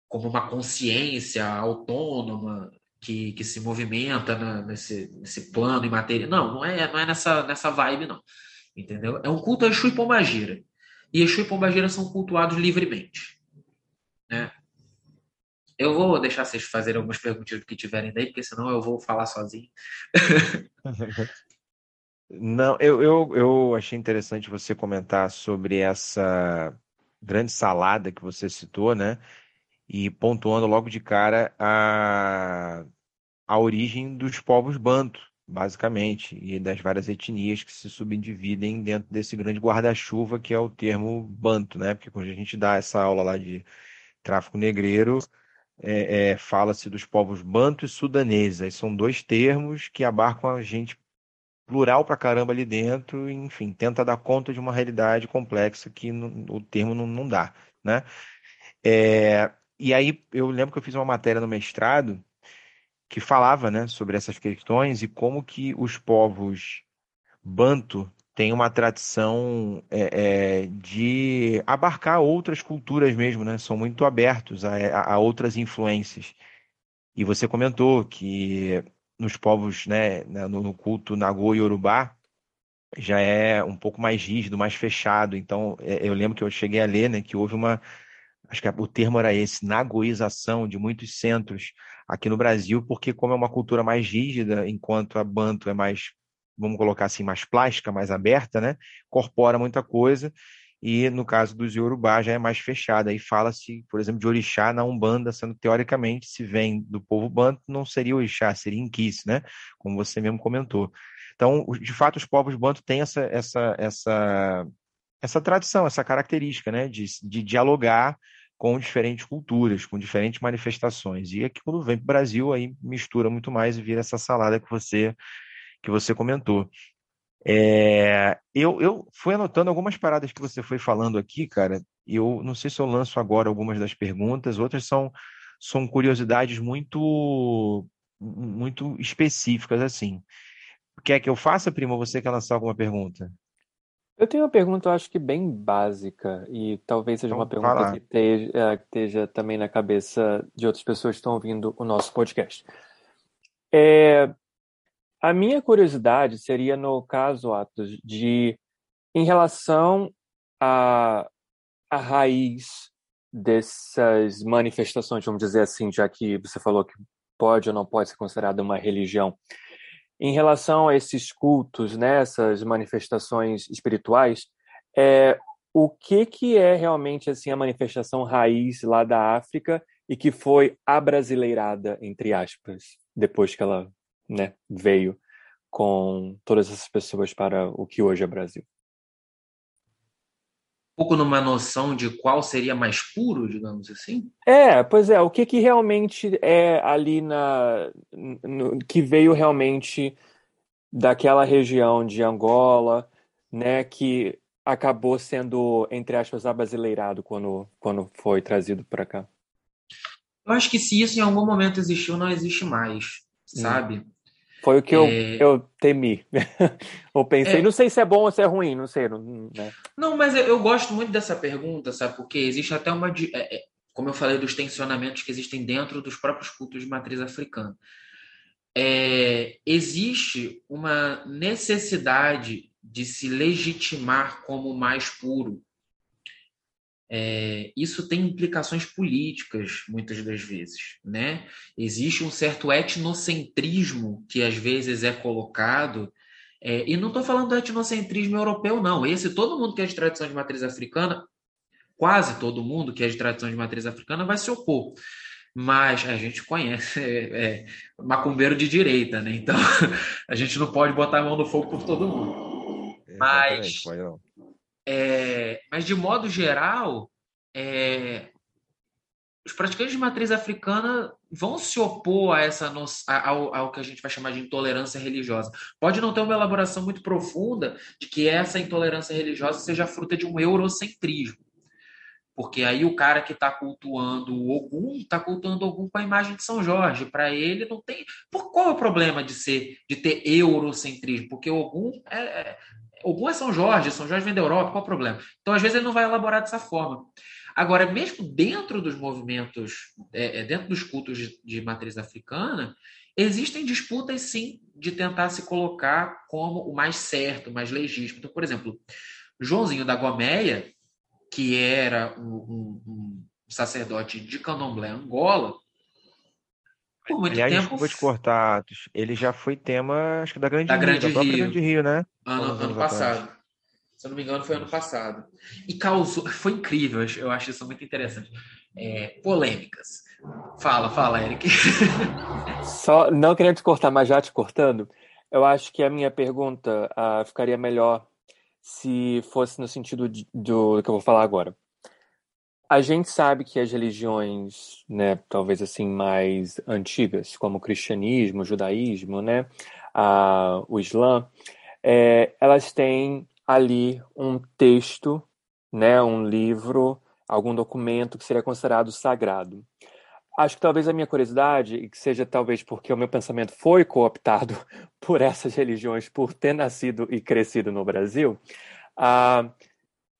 como uma consciência autônoma que, que se movimenta na, nesse, nesse plano imaterial. Não, não é, não é nessa, nessa vibe, não. Entendeu? É um culto a Exu e Pombagira. E Exu e Pombagira são cultuados livremente. Né? Eu vou deixar vocês fazerem algumas perguntas que tiverem daí, porque senão eu vou falar sozinho. Não, eu, eu, eu achei interessante você comentar sobre essa grande salada que você citou, né? E pontuando logo de cara a, a origem dos povos banto, basicamente, e das várias etnias que se subdividem dentro desse grande guarda-chuva que é o termo banto, né? Porque quando a gente dá essa aula lá de tráfico negreiro, é, é, fala-se dos povos banto e sudanesa. São dois termos que abarcam a gente plural pra caramba ali dentro, enfim, tenta dar conta de uma realidade complexa que o termo não, não dá, né? É, e aí eu lembro que eu fiz uma matéria no mestrado que falava, né, sobre essas questões e como que os povos banto têm uma tradição é, é, de abarcar outras culturas mesmo, né? São muito abertos a, a outras influências. E você comentou que nos povos, né, no culto Nagô e Urubá, já é um pouco mais rígido, mais fechado. Então, é, eu lembro que eu cheguei a ler, né, que houve uma, acho que o termo era esse, nagoização de muitos centros aqui no Brasil, porque como é uma cultura mais rígida, enquanto a Banto é mais, vamos colocar assim, mais plástica, mais aberta, né, corpora muita coisa. E no caso dos Yorubá já é mais fechada. Aí fala-se, por exemplo, de orixá na Umbanda, sendo teoricamente, se vem do povo banto, não seria orixá, seria inquis, né? Como você mesmo comentou. Então, de fato, os povos banto têm essa, essa, essa, essa tradição, essa característica, né? De, de dialogar com diferentes culturas, com diferentes manifestações. E aqui, quando vem para o Brasil, aí mistura muito mais e vira essa salada que você, que você comentou. É, eu, eu fui anotando algumas paradas que você foi falando aqui, cara. Eu não sei se eu lanço agora algumas das perguntas, outras são, são curiosidades muito muito específicas, assim. Quer que eu faça, primo, ou você quer lançar alguma pergunta? Eu tenho uma pergunta, eu acho que bem básica, e talvez seja então, uma pergunta que esteja, é, que esteja, também na cabeça de outras pessoas que estão ouvindo o nosso podcast. É, a minha curiosidade seria no caso, Atos, de em relação à a, a raiz dessas manifestações, vamos dizer assim, já que você falou que pode ou não pode ser considerada uma religião. Em relação a esses cultos, né, essas manifestações espirituais, é, o que, que é realmente assim a manifestação raiz lá da África e que foi abrasileirada, entre aspas, depois que ela né, veio com todas essas pessoas para o que hoje é Brasil. Um pouco numa noção de qual seria mais puro, digamos assim? É, pois é, o que, que realmente é ali na. No, que veio realmente daquela região de Angola, né, que acabou sendo, entre aspas, abrasileirado quando, quando foi trazido para cá? Eu acho que se isso em algum momento existiu, não existe mais, hum. sabe? Hum. Foi o que eu, é... eu temi. Ou pensei, é... não sei se é bom ou se é ruim, não sei. Não, né? não mas eu, eu, gosto muito dessa pergunta, sabe? Porque existe até uma. É, é, como eu falei, dos tensionamentos que existem dentro dos próprios cultos de matriz africana. É, existe uma necessidade de se legitimar como mais puro é, isso tem implicações políticas, muitas das vezes. Né? Existe um certo etnocentrismo que às vezes é colocado, é, e não estou falando do etnocentrismo europeu, não. Esse todo mundo que é de tradição de matriz africana, quase todo mundo que é de tradição de matriz africana vai se opor. Mas a gente conhece é, é, macumbeiro de direita, né? Então a gente não pode botar a mão no fogo por todo mundo. Mas. É, mas, de modo geral, é, os praticantes de matriz africana vão se opor a essa no, ao, ao, que a gente vai chamar de intolerância religiosa. Pode não ter uma elaboração muito profunda de que essa intolerância religiosa seja fruta de um eurocentrismo. Porque aí o cara que está cultuando Ogum está cultuando Ogum com a imagem de São Jorge. Para ele não tem. Por qual é o problema de ser de ter eurocentrismo? Porque Ogum é, é, Ogum é São Jorge, São Jorge vem da Europa, qual o problema? Então, às vezes, ele não vai elaborar dessa forma. Agora, mesmo dentro dos movimentos, é, é, dentro dos cultos de, de matriz africana, existem disputas, sim, de tentar se colocar como o mais certo, o mais legítimo. Então, por exemplo, Joãozinho da Gomeia, que era um, um, um sacerdote de candomblé Angola, por muito Aliás, tempo. Vou te cortar, ele já foi tema, acho que da Grande da Rio, Grande da Rio. Grande Rio, né? Ano, ano passado. Se eu não me engano, foi ano passado. E causou. Foi incrível, eu acho isso muito interessante. É, polêmicas. Fala, fala, Eric. Só não querendo te cortar, mas já te cortando, eu acho que a minha pergunta uh, ficaria melhor se fosse no sentido de, do que eu vou falar agora. A gente sabe que as religiões, né, talvez assim mais antigas, como o cristianismo, o judaísmo, né, uh, o islã, é, elas têm ali um texto, né, um livro, algum documento que seria considerado sagrado. Acho que talvez a minha curiosidade, e que seja talvez porque o meu pensamento foi cooptado por essas religiões, por ter nascido e crescido no Brasil,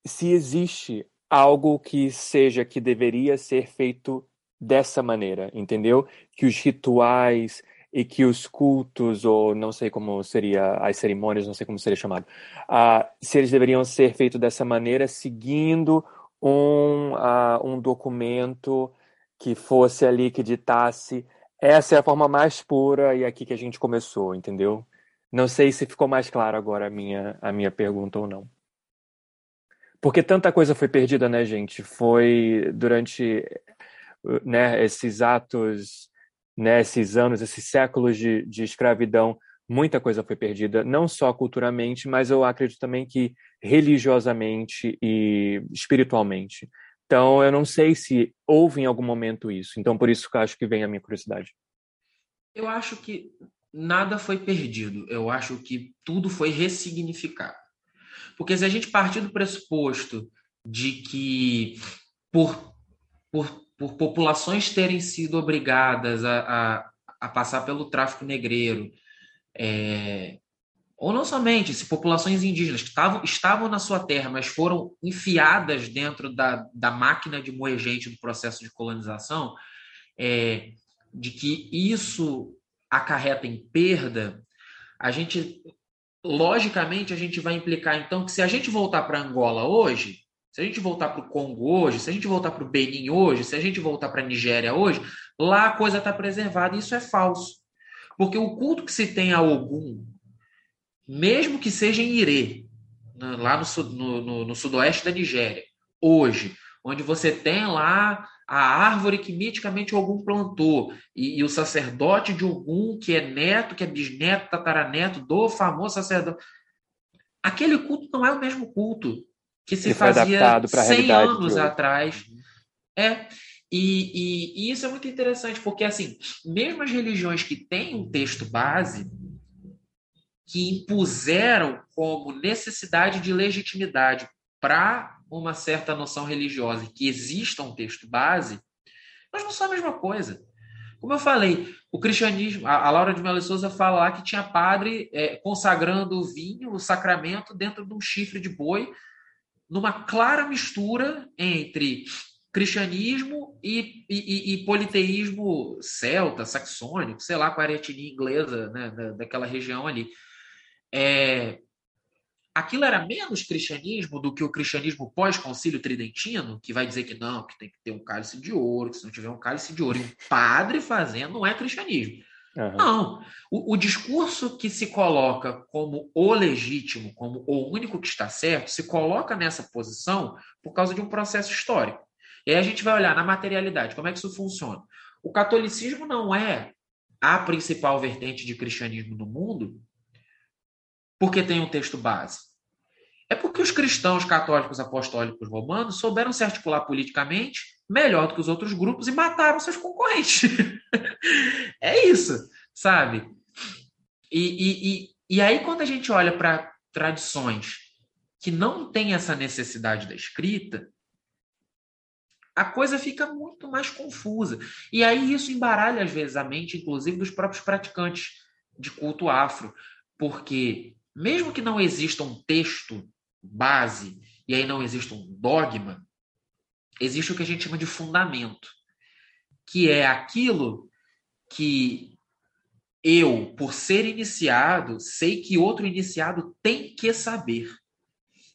se existe algo que seja que deveria ser feito dessa maneira, entendeu? Que os rituais, e que os cultos, ou não sei como seria, as cerimônias, não sei como seria chamado, uh, se eles deveriam ser feitos dessa maneira, seguindo um, uh, um documento que fosse ali, que ditasse essa é a forma mais pura e é aqui que a gente começou, entendeu? Não sei se ficou mais claro agora a minha, a minha pergunta ou não. Porque tanta coisa foi perdida, né, gente? Foi durante né, esses atos né, esses anos, esses séculos de, de escravidão, muita coisa foi perdida, não só culturalmente, mas eu acredito também que religiosamente e espiritualmente. Então, eu não sei se houve em algum momento isso. Então, por isso que eu acho que vem a minha curiosidade. Eu acho que nada foi perdido. Eu acho que tudo foi ressignificado. Porque se a gente partir do pressuposto de que por, por por populações terem sido obrigadas a, a, a passar pelo tráfico negreiro, é, ou não somente, se populações indígenas que estavam, estavam na sua terra, mas foram enfiadas dentro da, da máquina de moer gente do processo de colonização, é, de que isso acarreta em perda, a gente, logicamente, a gente vai implicar, então, que se a gente voltar para Angola hoje, se a gente voltar para o Congo hoje, se a gente voltar para o Benin hoje, se a gente voltar para a Nigéria hoje, lá a coisa está preservada. Isso é falso. Porque o culto que se tem a Ogum, mesmo que seja em Irê, lá no, no, no, no sudoeste da Nigéria, hoje, onde você tem lá a árvore que miticamente Ogum plantou, e, e, o sacerdote de Ogum, que é neto, que é bisneto, tataraneto do famoso sacerdote. Aquele culto não é o mesmo culto que se fazia 100 anos atrás. É, e, e, e, isso é muito interessante, porque assim, mesmo as religiões que têm um texto base, que impuseram como necessidade de legitimidade para uma certa noção religiosa que exista um texto base, mas não são a mesma coisa. Como eu falei, o cristianismo, a, Laura de Melo Souza fala lá que tinha padre é, consagrando o vinho, o sacramento, dentro de um chifre de boi, numa clara mistura entre cristianismo e, e, e, politeísmo celta, saxônico, sei lá era a inglesa né, da, daquela região ali. É, aquilo era menos cristianismo do que o cristianismo pós-concílio tridentino, que vai dizer que não, que tem que ter um cálice de ouro, que se não tiver um cálice de ouro e um padre fazendo, não é cristianismo. Uhum. Não. O, o, discurso que se coloca como o legítimo, como o único que está certo, se coloca nessa posição por causa de um processo histórico. E aí a gente vai olhar na materialidade, como é que isso funciona. O catolicismo não é a principal vertente de cristianismo no mundo porque tem um texto base. É porque os cristãos católicos apostólicos romanos souberam se articular politicamente melhor do que os outros grupos e mataram seus concorrentes. é isso, sabe? E, e, e, e aí, quando a gente olha para tradições que não têm essa necessidade da escrita, a coisa fica muito mais confusa. E aí isso embaralha, às vezes, a mente, inclusive, dos próprios praticantes de culto afro. Porque, mesmo que não exista um texto base, e aí não exista um dogma, existe o que a gente chama de fundamento, que é aquilo que eu, por ser iniciado, sei que outro iniciado tem que saber.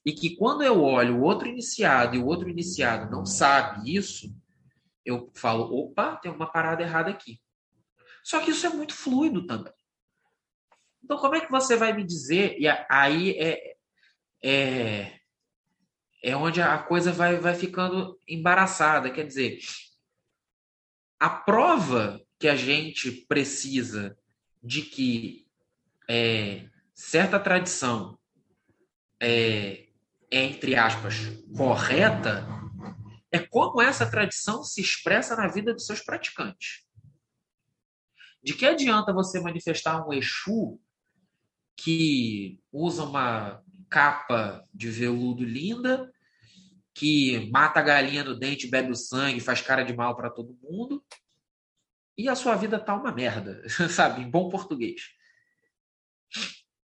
E que quando eu olho o outro iniciado e o outro iniciado não sabe isso, eu falo, opa, tem uma parada errada aqui. Só que isso é muito fluido também. Então, como é que você vai me dizer? E aí é, é, é onde a coisa vai, vai ficando embaraçada. Quer dizer, a prova que a gente precisa de que é, certa tradição é, é, entre aspas, correta, é como essa tradição se expressa na vida dos seus praticantes. De que adianta você manifestar um Exu que usa uma capa de veludo linda, que mata a galinha no dente, bebe o sangue, faz cara de mal para todo mundo, e a sua vida tá uma merda, sabe? Em bom português.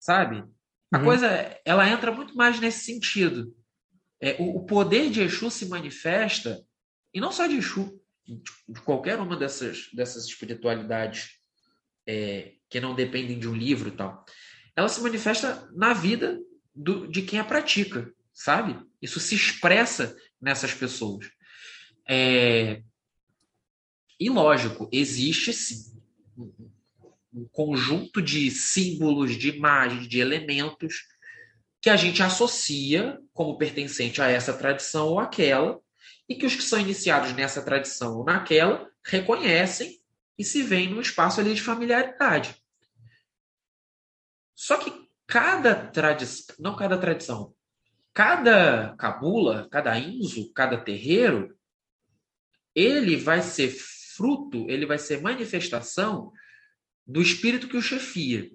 Sabe? A uhum. coisa, ela entra muito mais nesse sentido. É, o, o, poder de Exu se manifesta, e não só de Exu, de, de qualquer uma dessas, dessas espiritualidades é, que não dependem de um livro e tal. Ela se manifesta na vida do, de quem a pratica, sabe? Isso se expressa nessas pessoas. É, e lógico, existe sim um conjunto de símbolos, de imagens, de elementos que a gente associa como pertencente a essa tradição ou aquela, e que os que são iniciados nessa tradição ou naquela reconhecem e se veem num espaço ali de familiaridade. Só que cada tradição, não cada tradição, cada cabula, cada inzo, cada terreiro, ele vai ser fruto, ele vai ser manifestação do espírito que o chefia.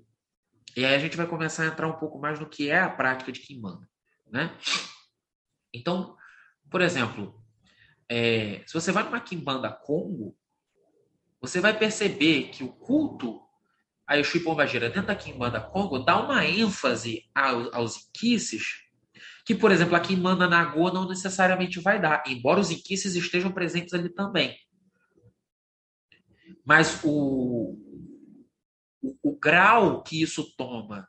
E aí a gente vai começar a entrar um pouco mais no que é a prática de Kimbanda. Né? Então, por exemplo, é, se você vai numa Kimbanda Congo, você vai perceber que o culto a Exu Pombagira dentro da Kimbanda Congo dá uma ênfase aos, aos inquices que, por exemplo, a Kimbanda Nagô não necessariamente vai dar, embora os inquices estejam presentes ali também. Mas o, o, o grau que isso toma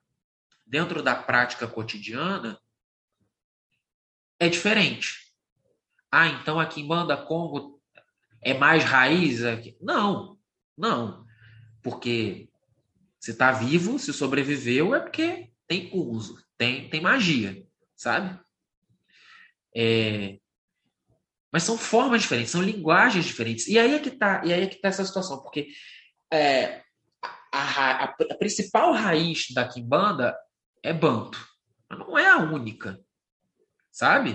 dentro da prática cotidiana é diferente. Ah, então aqui em Banda Congo é mais raiz? Não, não. Porque se está vivo, se sobreviveu, é porque tem uso, tem, tem magia, sabe? É... Mas são formas diferentes, são linguagens diferentes. E aí é que está, e aí é que tá essa situação, porque é, a, a, a principal raiz da quimbanda é banto, mas não é a única, sabe?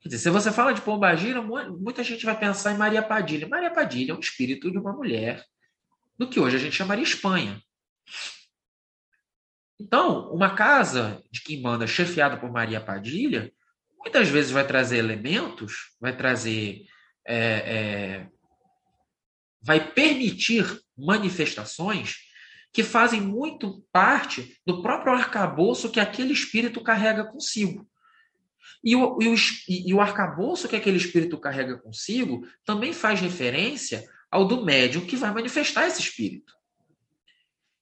Quer dizer, se você fala de pombagira, muita gente vai pensar em Maria Padilha. Maria Padilha é um espírito de uma mulher do que hoje a gente chamaria Espanha. Então, uma casa de quimbanda chefiada por Maria Padilha, muitas vezes vai trazer elementos, vai trazer é, é, vai permitir manifestações que fazem muito parte do próprio arcabouço que aquele espírito carrega consigo. E o, e, o, e o arcabouço que aquele espírito carrega consigo também faz referência ao do médium que vai manifestar esse espírito.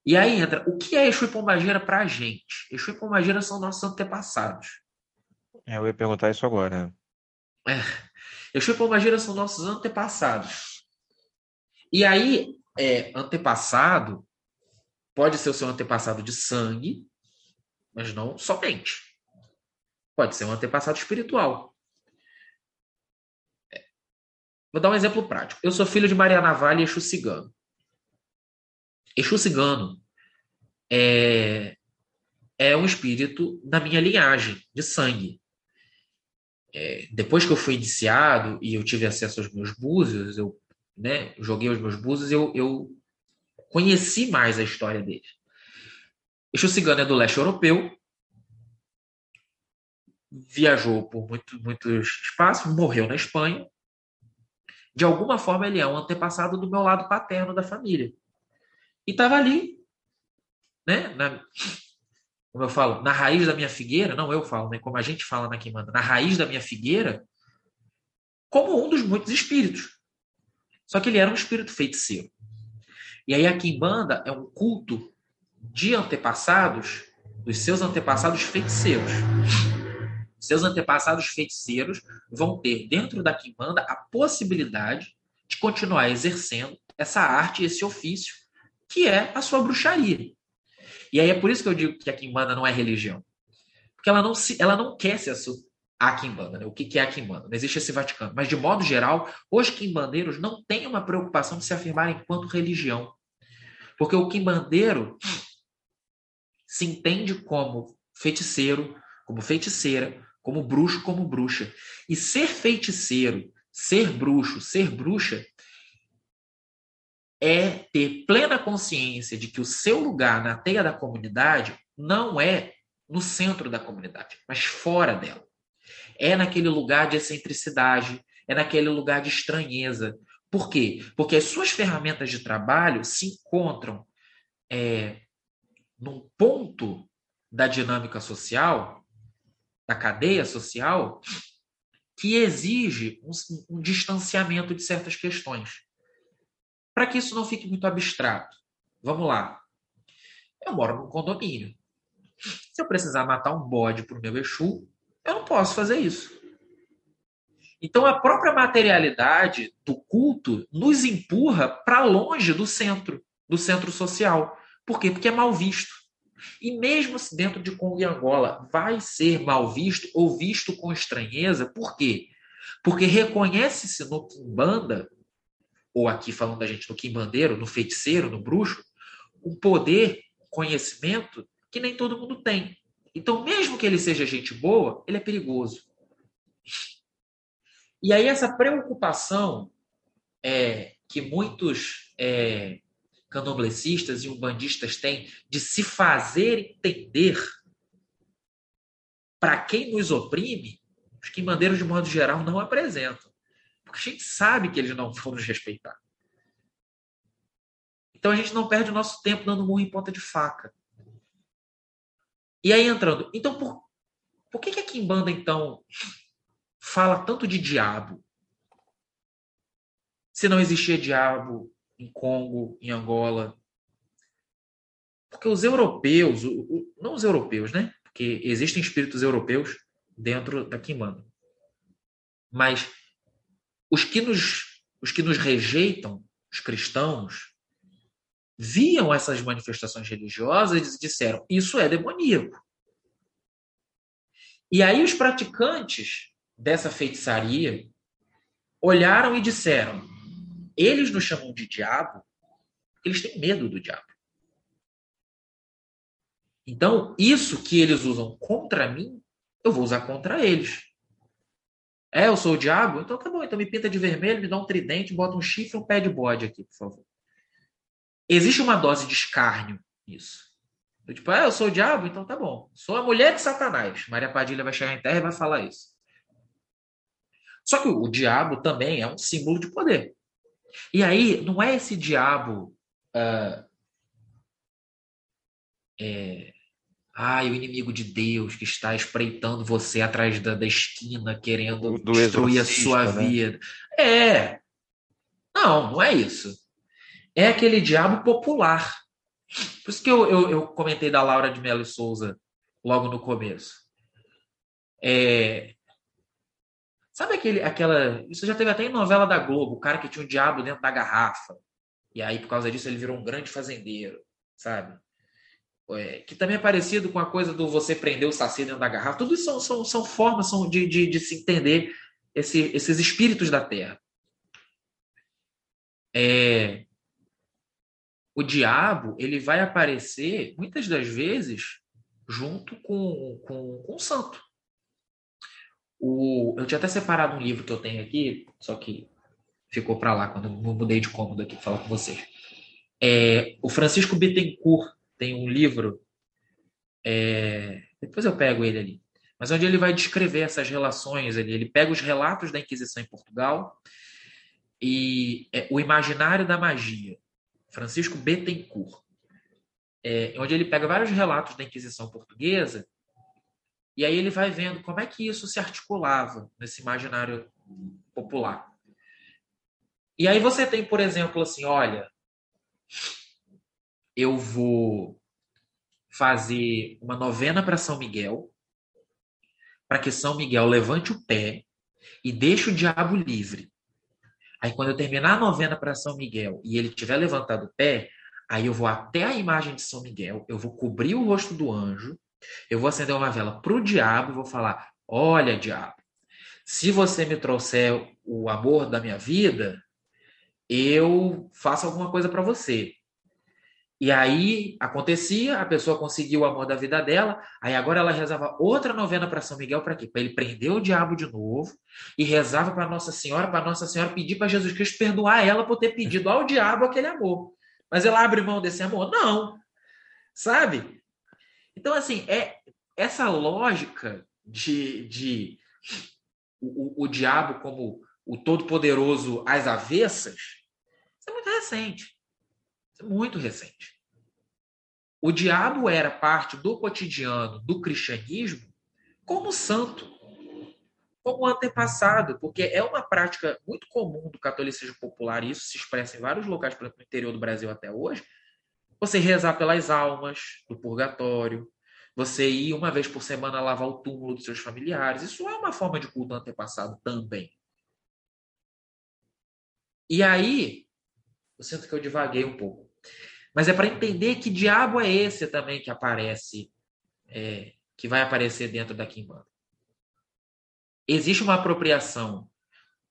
E aí entra, o que é Exu e Pombagira para a gente? Exu e Pombagira são nossos antepassados. É, eu ia perguntar isso agora. É. Exu e Pombagira são nossos antepassados. E aí, é, antepassado pode ser o seu antepassado de sangue, mas não somente. Pode ser um antepassado espiritual. É. Vou dar um exemplo prático. Eu sou filho de Maria Navalha e Exu Cigano. Exu Cigano é, é um espírito da minha linhagem de sangue. É, depois que eu fui iniciado e eu tive acesso aos meus búzios, eu né, joguei os meus búzios, eu, eu conheci mais a história deles. Exu Cigano é do leste europeu, viajou por muito, muitos espaços, morreu na Espanha, De alguma forma, ele é um antepassado do meu lado paterno da família. E estava ali, né? Na, como eu falo, na raiz da minha figueira, não eu falo, né? Como a gente fala na Quimbanda, na raiz da minha figueira, como um dos muitos espíritos. Só que ele era um espírito feiticeiro. E aí a Quimbanda é um culto de antepassados, dos seus antepassados feiticeiros. Seus antepassados feiticeiros vão ter dentro da Quimbanda a possibilidade de continuar exercendo essa arte, esse ofício, que é a sua bruxaria. E aí é por isso que eu digo que a Quimbanda não é religião. Porque ela não, se, ela não quer ser a, a Quimbanda. Né? O que, que é a Quimbanda? Não existe esse Vaticano. Mas, de modo geral, os quimbandeiros não têm uma preocupação de se afirmar enquanto religião. Porque o quimbandeiro se entende como feiticeiro, como feiticeira, como bruxo, como bruxa. E ser feiticeiro, ser bruxo, ser bruxa é ter plena consciência de que o seu lugar na teia da comunidade não é no centro da comunidade, mas fora dela. É naquele lugar de excentricidade, é naquele lugar de estranheza. Por quê? Porque as suas ferramentas de trabalho se encontram é, num ponto da dinâmica social, da cadeia social, que exige um, um distanciamento de certas questões. Para que isso não fique muito abstrato, vamos lá. Eu moro num condomínio. Se eu precisar matar um bode para o meu Exu, eu não posso fazer isso. Então, a própria materialidade do culto nos empurra para longe do centro, do centro social. Por quê? Porque é mal visto. E mesmo se dentro de Congo e Angola vai ser mal visto ou visto com estranheza, por quê? Porque reconhece-se no Kimbanda ou aqui falando da gente no quimbandeiro, no feiticeiro, no bruxo, um poder, conhecimento que nem todo mundo tem. Então, mesmo que ele seja gente boa, ele é perigoso. E aí essa preocupação é, que muitos é, candomblecistas e umbandistas têm de se fazer entender para quem nos oprime, os quimbandeiros, de modo geral, não apresentam. Porque a gente sabe que eles não vão nos respeitar. Então a gente não perde o nosso tempo dando murro em ponta de faca. E aí entrando, então por, por que, que a Kimbanda então fala tanto de diabo? Se não existia diabo em Congo, em Angola. Porque os europeus, não os europeus, né? Porque existem espíritos europeus dentro da Kimbanda. Mas os que nos, os que nos rejeitam, os cristãos, viam essas manifestações religiosas e disseram: isso é demoníaco. E aí os praticantes dessa feitiçaria olharam e disseram: eles nos chamam de diabo eles têm medo do diabo. Então, isso que eles usam contra mim, eu vou usar contra eles. É, eu sou o diabo? Então tá bom, então me pinta de vermelho, me dá um tridente, bota um chifre um pé de bode aqui, por favor. Existe uma dose de escárnio nisso. Eu, tipo, ah, eu sou o diabo? Então tá bom. Sou a mulher de Satanás. Maria Padilha vai chegar em terra e vai falar isso. Só que o diabo também é um símbolo de poder. E aí, não é esse diabo uh, é, Ai, o inimigo de Deus que está espreitando você atrás da, da esquina, querendo Do destruir a sua né? vida. É. Não, não é isso. É aquele diabo popular. Por isso que eu, eu, eu comentei da Laura de Mello Souza logo no começo. É, Sabe aquele, aquela. Isso já teve até em novela da Globo, o cara que tinha um diabo dentro da garrafa. E aí, por causa disso, ele virou um grande fazendeiro, sabe? É, que também é parecido com a coisa do você prender o saci dentro da garrafa. Tudo isso são, são, são formas são de, de, de, se entender esse, esses espíritos da Terra. É, o diabo ele vai aparecer muitas das vezes junto com, com, com o santo. O, eu tinha até separado um livro que eu tenho aqui, só que ficou para lá quando eu mudei de cômodo aqui para falar com vocês. É, o Francisco Bittencourt tem um livro, é, depois eu pego ele ali, mas onde ele vai descrever essas relações ali. Ele pega os relatos da Inquisição em Portugal, e é, O Imaginário da Magia, Francisco Bettencourt, é, onde ele pega vários relatos da Inquisição Portuguesa e aí ele vai vendo como é que isso se articulava nesse imaginário popular. E aí você tem, por exemplo, assim, olha, eu vou fazer uma novena para São Miguel, para que São Miguel levante o pé e deixe o diabo livre. Aí quando eu terminar a novena para São Miguel e ele tiver levantado o pé, aí eu vou até a imagem de São Miguel, eu vou cobrir o rosto do anjo, eu vou acender uma vela para o diabo e vou falar: Olha, diabo, se você me trouxer o amor da minha vida, eu faço alguma coisa para você. E aí acontecia, a pessoa conseguiu o amor da vida dela, aí agora ela rezava outra novena para São Miguel para quê? Para ele prender o diabo de novo e rezava para Nossa Senhora, para Nossa Senhora pedir para Jesus Cristo perdoar ela por ter pedido ao diabo aquele amor. Mas ela abre mão desse amor? Não. Sabe? Então, assim, é essa lógica de, de o, o, diabo como o todo-poderoso às avessas, é muito recente. Muito recente. O diabo era parte do cotidiano do cristianismo como santo, como antepassado, porque é uma prática muito comum do catolicismo popular, e isso se expressa em vários locais, no interior do Brasil até hoje, você rezar pelas almas do purgatório, você ir uma vez por semana lavar o túmulo dos seus familiares, isso é uma forma de culto antepassado também. E aí, eu sinto que eu divaguei um pouco. Mas é para entender que diabo é esse também que aparece, é, que vai aparecer dentro da Kimbanda. Existe uma apropriação,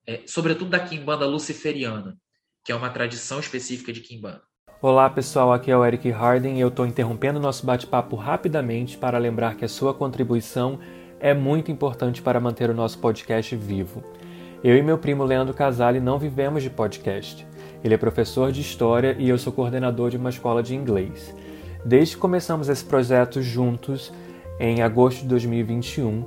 é, sobretudo da Kimbanda luciferiana, que é uma tradição específica de Kimbanda. Olá pessoal, aqui é o Eric Harden e eu estou interrompendo nosso bate-papo rapidamente para lembrar que a sua contribuição é muito importante para manter o nosso podcast vivo. Eu e meu primo Leandro Casale não vivemos de podcast. Ele é professor de História e eu sou coordenador de uma escola de inglês. Desde que começamos esse projeto juntos, em agosto de 2021,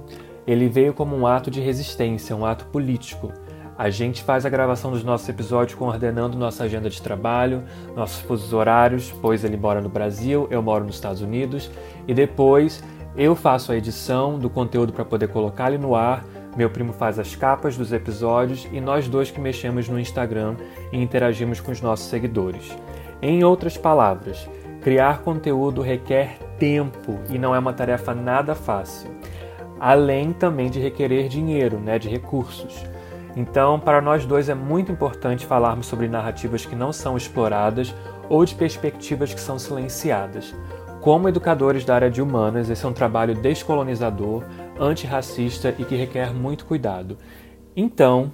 ele veio como um ato de resistência, um ato político. A gente faz a gravação dos nossos episódios coordenando nossa agenda de trabalho, nossos fusos horários, pois ele mora no Brasil, eu moro nos Estados Unidos, e depois eu faço a edição do conteúdo para poder colocar ele no ar meu primo faz as capas dos episódios e nós dois que mexemos no Instagram e interagimos com os nossos seguidores. Em outras palavras, criar conteúdo requer tempo e não é uma tarefa nada fácil. Além também de requerer dinheiro, né, de recursos. Então, para nós dois é muito importante falarmos sobre narrativas que não são exploradas ou de perspectivas que são silenciadas. Como educadores da área de humanas, esse é um trabalho descolonizador, antirracista e que requer muito cuidado. Então,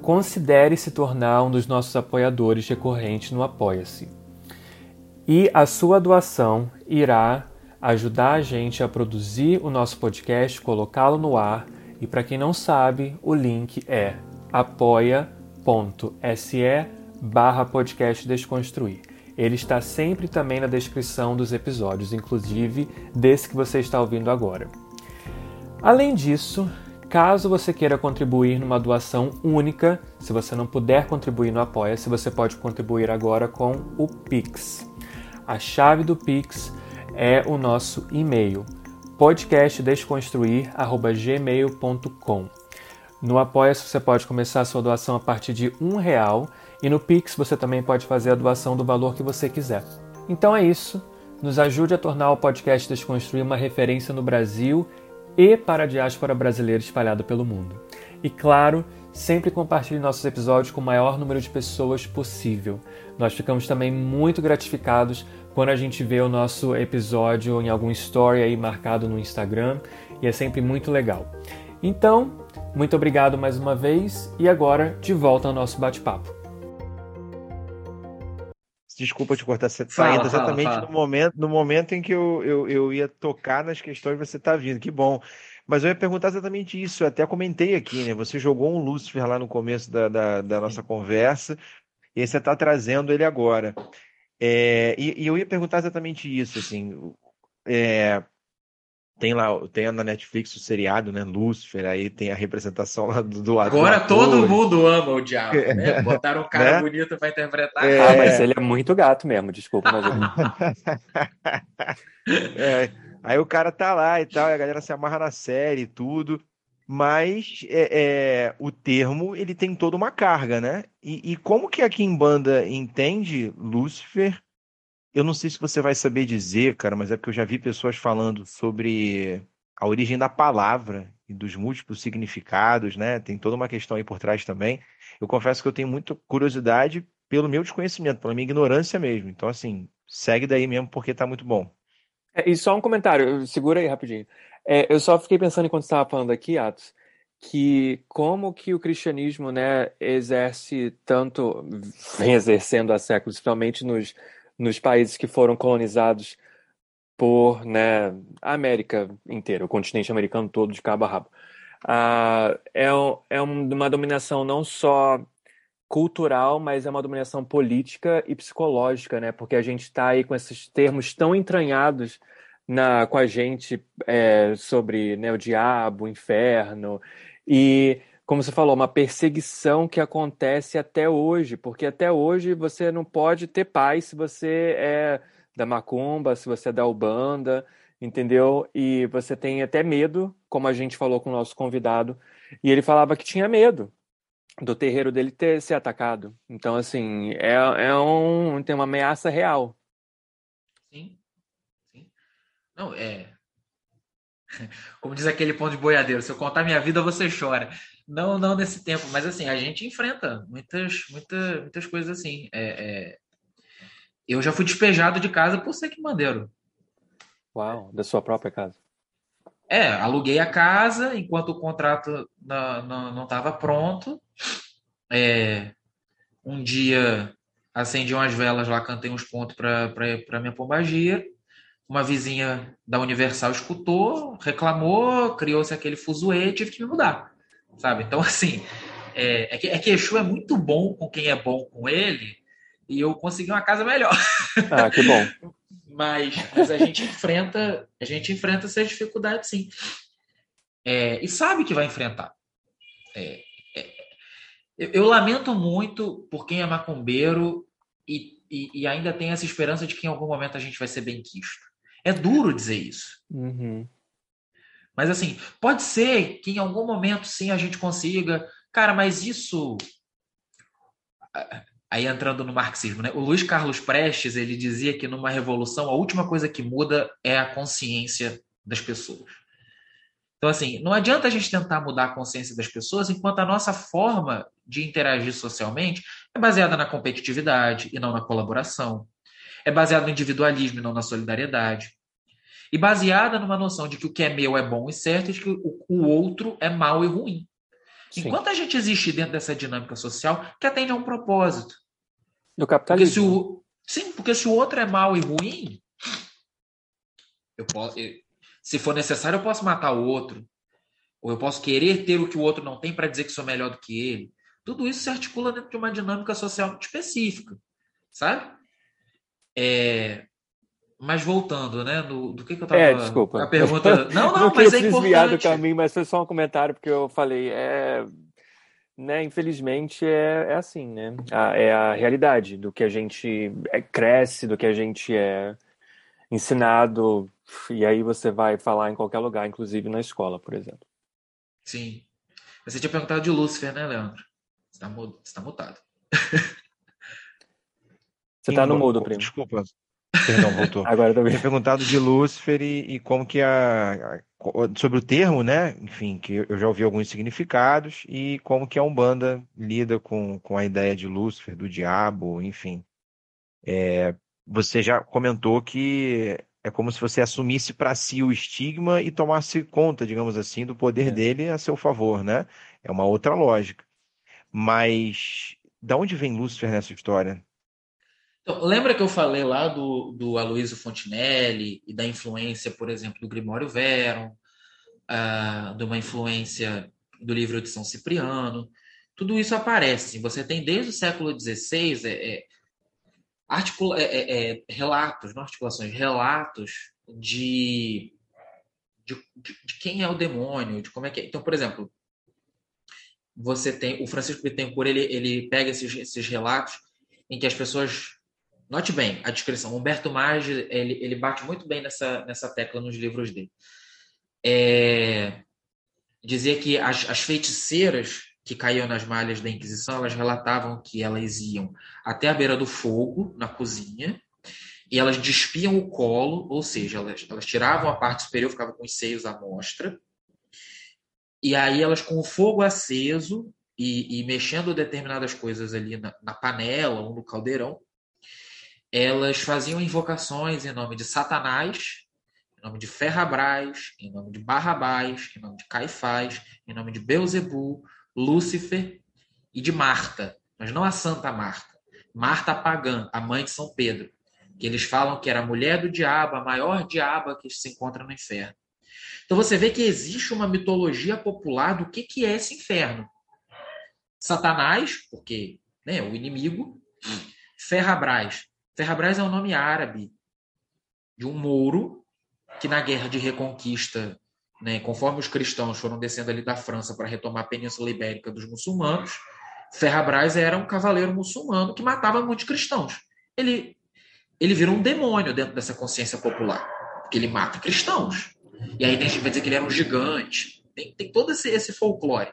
considere se tornar um dos nossos apoiadores recorrentes no Apoia-se. E a sua doação irá ajudar a gente a produzir o nosso podcast, colocá-lo no ar. E para quem não sabe, o link é apoia.se barra podcast desconstruir. Ele está sempre também na descrição dos episódios, inclusive desse que você está ouvindo agora. Além disso, caso você queira contribuir numa doação única, se você não puder contribuir no Apoia-se, você pode contribuir agora com o Pix. A chave do Pix é o nosso e-mail podcastdesconstruir@gmail.com. No Apoia-se você pode começar a sua doação a partir de um real e no Pix você também pode fazer a doação do valor que você quiser. Então é isso. Nos ajude a tornar o podcast Desconstruir uma referência no Brasil e para a diáspora brasileira espalhada pelo mundo. E claro, sempre compartilhe nossos episódios com o maior número de pessoas possível. Nós ficamos também muito gratificados quando a gente vê o nosso episódio em algum story aí marcado no Instagram e é sempre muito legal. Então, muito obrigado mais uma vez e agora de volta ao nosso bate-papo. Desculpa te cortar, você está indo exatamente fala, fala. No, momento, no momento em que eu, eu, eu ia tocar nas questões, você está vindo, que bom. Mas eu ia perguntar exatamente isso, eu até comentei aqui, né? Você jogou um Lucifer lá no começo da, da, da nossa conversa, e aí você está trazendo ele agora. É, e, e, eu ia perguntar exatamente isso, assim, é, tem lá, tem na Netflix o seriado, né? Lúcifer, aí tem a representação lá do, do Agora do todo mundo ama o diabo, né? Botaram um cara né? bonito para interpretar. É... Ah, mas ele é muito gato mesmo, desculpa, mas é, Aí o cara tá lá e tal, e a galera se amarra na série e tudo. Mas é, é, o termo ele tem toda uma carga, né? E, e como que aqui em banda entende Lúcifer eu não sei se você vai saber dizer, cara, mas é porque eu já vi pessoas falando sobre a origem da palavra e dos múltiplos significados, né? Tem toda uma questão aí por trás também. Eu confesso que eu tenho muita curiosidade pelo meu desconhecimento, pela minha ignorância mesmo. Então, assim, segue daí mesmo porque tá muito bom. É, e só um comentário, segura aí rapidinho. É, eu só fiquei pensando enquanto estava falando aqui, Atos, que como que o cristianismo, né, exerce tanto, vem exercendo há séculos, principalmente nos nos países que foram colonizados por né, a América inteira, o continente americano todo, de cabo a rabo. Ah, é, é uma dominação não só cultural, mas é uma dominação política e psicológica, né? Porque a gente está aí com esses termos tão entranhados na, com a gente é, sobre né, o diabo, o inferno e como você falou, uma perseguição que acontece até hoje, porque até hoje você não pode ter paz se você é da macumba, se você é da ubanda, entendeu? E você tem até medo, como a gente falou com o nosso convidado, e ele falava que tinha medo do terreiro dele ter ser atacado. Então, assim, é, é um tem uma ameaça real. Sim, sim. Não, é. Como diz aquele ponto de boiadeiro, se eu contar minha vida, você chora. Não, não nesse tempo, mas assim, a gente enfrenta muitas, muitas, muitas coisas assim. É, é... Eu já fui despejado de casa por ser que mandeiro. Uau, da sua própria casa. É, aluguei a casa enquanto o contrato não estava pronto. É, um dia acendi umas velas lá, cantei uns pontos para minha pombagia. Uma vizinha da Universal escutou, reclamou, criou-se aquele fuzuê, tive que me mudar sabe? Então, assim, é, é, que, é que Exu é muito bom com quem é bom com ele e eu consegui uma casa melhor. Ah, que bom. mas, mas a gente enfrenta, a gente enfrenta essas dificuldades, sim. É, e sabe que vai enfrentar. É, é, eu lamento muito por quem é macumbeiro e, e, e, ainda tem essa esperança de que em algum momento a gente vai ser bem quisto. É duro dizer isso. Uhum. Mas assim, pode ser que em algum momento sim a gente consiga. Cara, mas isso. Aí entrando no marxismo, né? O Luiz Carlos Prestes ele dizia que numa revolução a última coisa que muda é a consciência das pessoas. Então, assim, não adianta a gente tentar mudar a consciência das pessoas enquanto a nossa forma de interagir socialmente é baseada na competitividade e não na colaboração. É baseada no individualismo e não na solidariedade e baseada numa noção de que o que é meu é bom e certo e de que o, o outro é mal e ruim. Sim. Enquanto a gente existe dentro dessa dinâmica social que atende a um propósito. Do capitalismo. Porque se o, sim, porque se o outro é mal e ruim, eu posso, eu, se for necessário, eu posso matar o outro. Ou eu posso querer ter o que o outro não tem para dizer que sou melhor do que ele. Tudo isso se articula dentro de uma dinâmica social específica, sabe? É, mas voltando, né? Do, do que, que eu tava. É, desculpa. A pergunta. Não, não, não mas é importante. do caminho, mas foi só um comentário, porque eu falei. É, né, infelizmente é, é assim, né? A, é a realidade do que a gente é, cresce, do que a gente é ensinado, e aí você vai falar em qualquer lugar, inclusive na escola, por exemplo. Sim. Você tinha perguntado de Lúcifer, né, Leandro? Você está tá mutado. Você está no mudo, primo. Desculpa. Perdão, voltou. Agora também. Tinha perguntado de Lúcifer e, e como que a, a, sobre o termo, né? Enfim, que eu já ouvi alguns significados e como que a Umbanda lida com, com a ideia de Lúcifer, do diabo, enfim. É, você já comentou que é como se você assumisse para si o estigma e tomasse conta, digamos assim, do poder é. dele a seu favor, né? É uma outra lógica. Mas da onde vem Lúcifer nessa história? Então, lembra que eu falei lá do, do Aloysio Fontinelli e da influência, por exemplo, do Grimório Veron, uh, de uma influência do livro de São Cipriano? Tudo isso aparece. Você tem desde o século XVI é, é, articula, é, é, é, relatos, não articulações, relatos de, de de, quem é o demônio, de como é que é. Então, por exemplo, você tem o Francisco Bittencourt, ele, ele pega esses, esses relatos em que as pessoas note bem a descrição. Humberto Maggi ele, ele bate muito bem nessa, nessa tecla nos livros dele. É, dizia que as, as feiticeiras que caíam nas malhas da Inquisição, elas relatavam que elas iam até a beira do fogo, na cozinha, e elas despiam o colo, ou seja, elas, elas tiravam a parte superior, ficavam com os seios à mostra, e aí elas com o fogo aceso e, e mexendo determinadas coisas ali na, na, panela ou no caldeirão, elas faziam invocações em nome de Satanás, em nome de Ferrabras, em nome de Barrabás, em nome de Caifás, em nome de Beuzebu, Lúcifer e de Marta, mas não a Santa Marta. Marta pagã, a mãe de São Pedro, que eles falam que era a mulher do diabo, a maior diaba que se encontra no inferno. Então você vê que existe uma mitologia popular do que, que é esse inferno. Satanás, porque né, o inimigo, Ferrabras. Ferrabras é um nome árabe de um mouro que na guerra de reconquista né, conforme os cristãos foram descendo ali da França para retomar a Península Ibérica dos muçulmanos, Ferrabras era um cavaleiro muçulmano que matava muitos cristãos. Ele, ele vira um demônio dentro dessa consciência popular, porque ele mata cristãos. E aí tem gente que vai dizer que ele era um gigante. Tem, tem todo esse, esse folclore.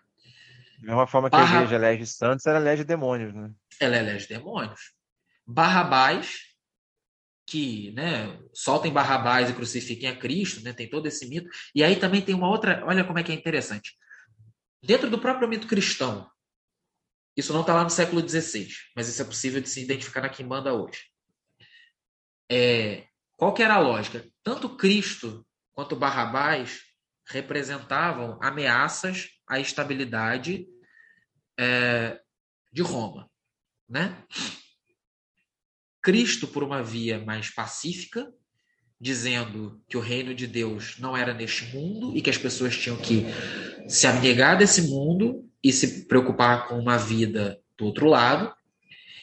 Da mesma forma que Barra... a igreja elege santos, ela elege demônios, né? Ela elege demônios. Barrabás que né, soltem Barrabás e crucifiquem a Cristo, né, tem todo esse mito. E aí também tem uma outra, olha como é que é interessante. Dentro do próprio mito cristão, isso não está lá no século XVI, mas isso é possível de se identificar na Quimbanda hoje. É, qual que era a lógica? Tanto Cristo quanto Barrabás representavam ameaças à estabilidade é, de Roma, né? Cristo por uma via mais pacífica, dizendo que o reino de Deus não era neste mundo e que as pessoas tinham que se abnegar desse mundo e se preocupar com uma vida do outro lado.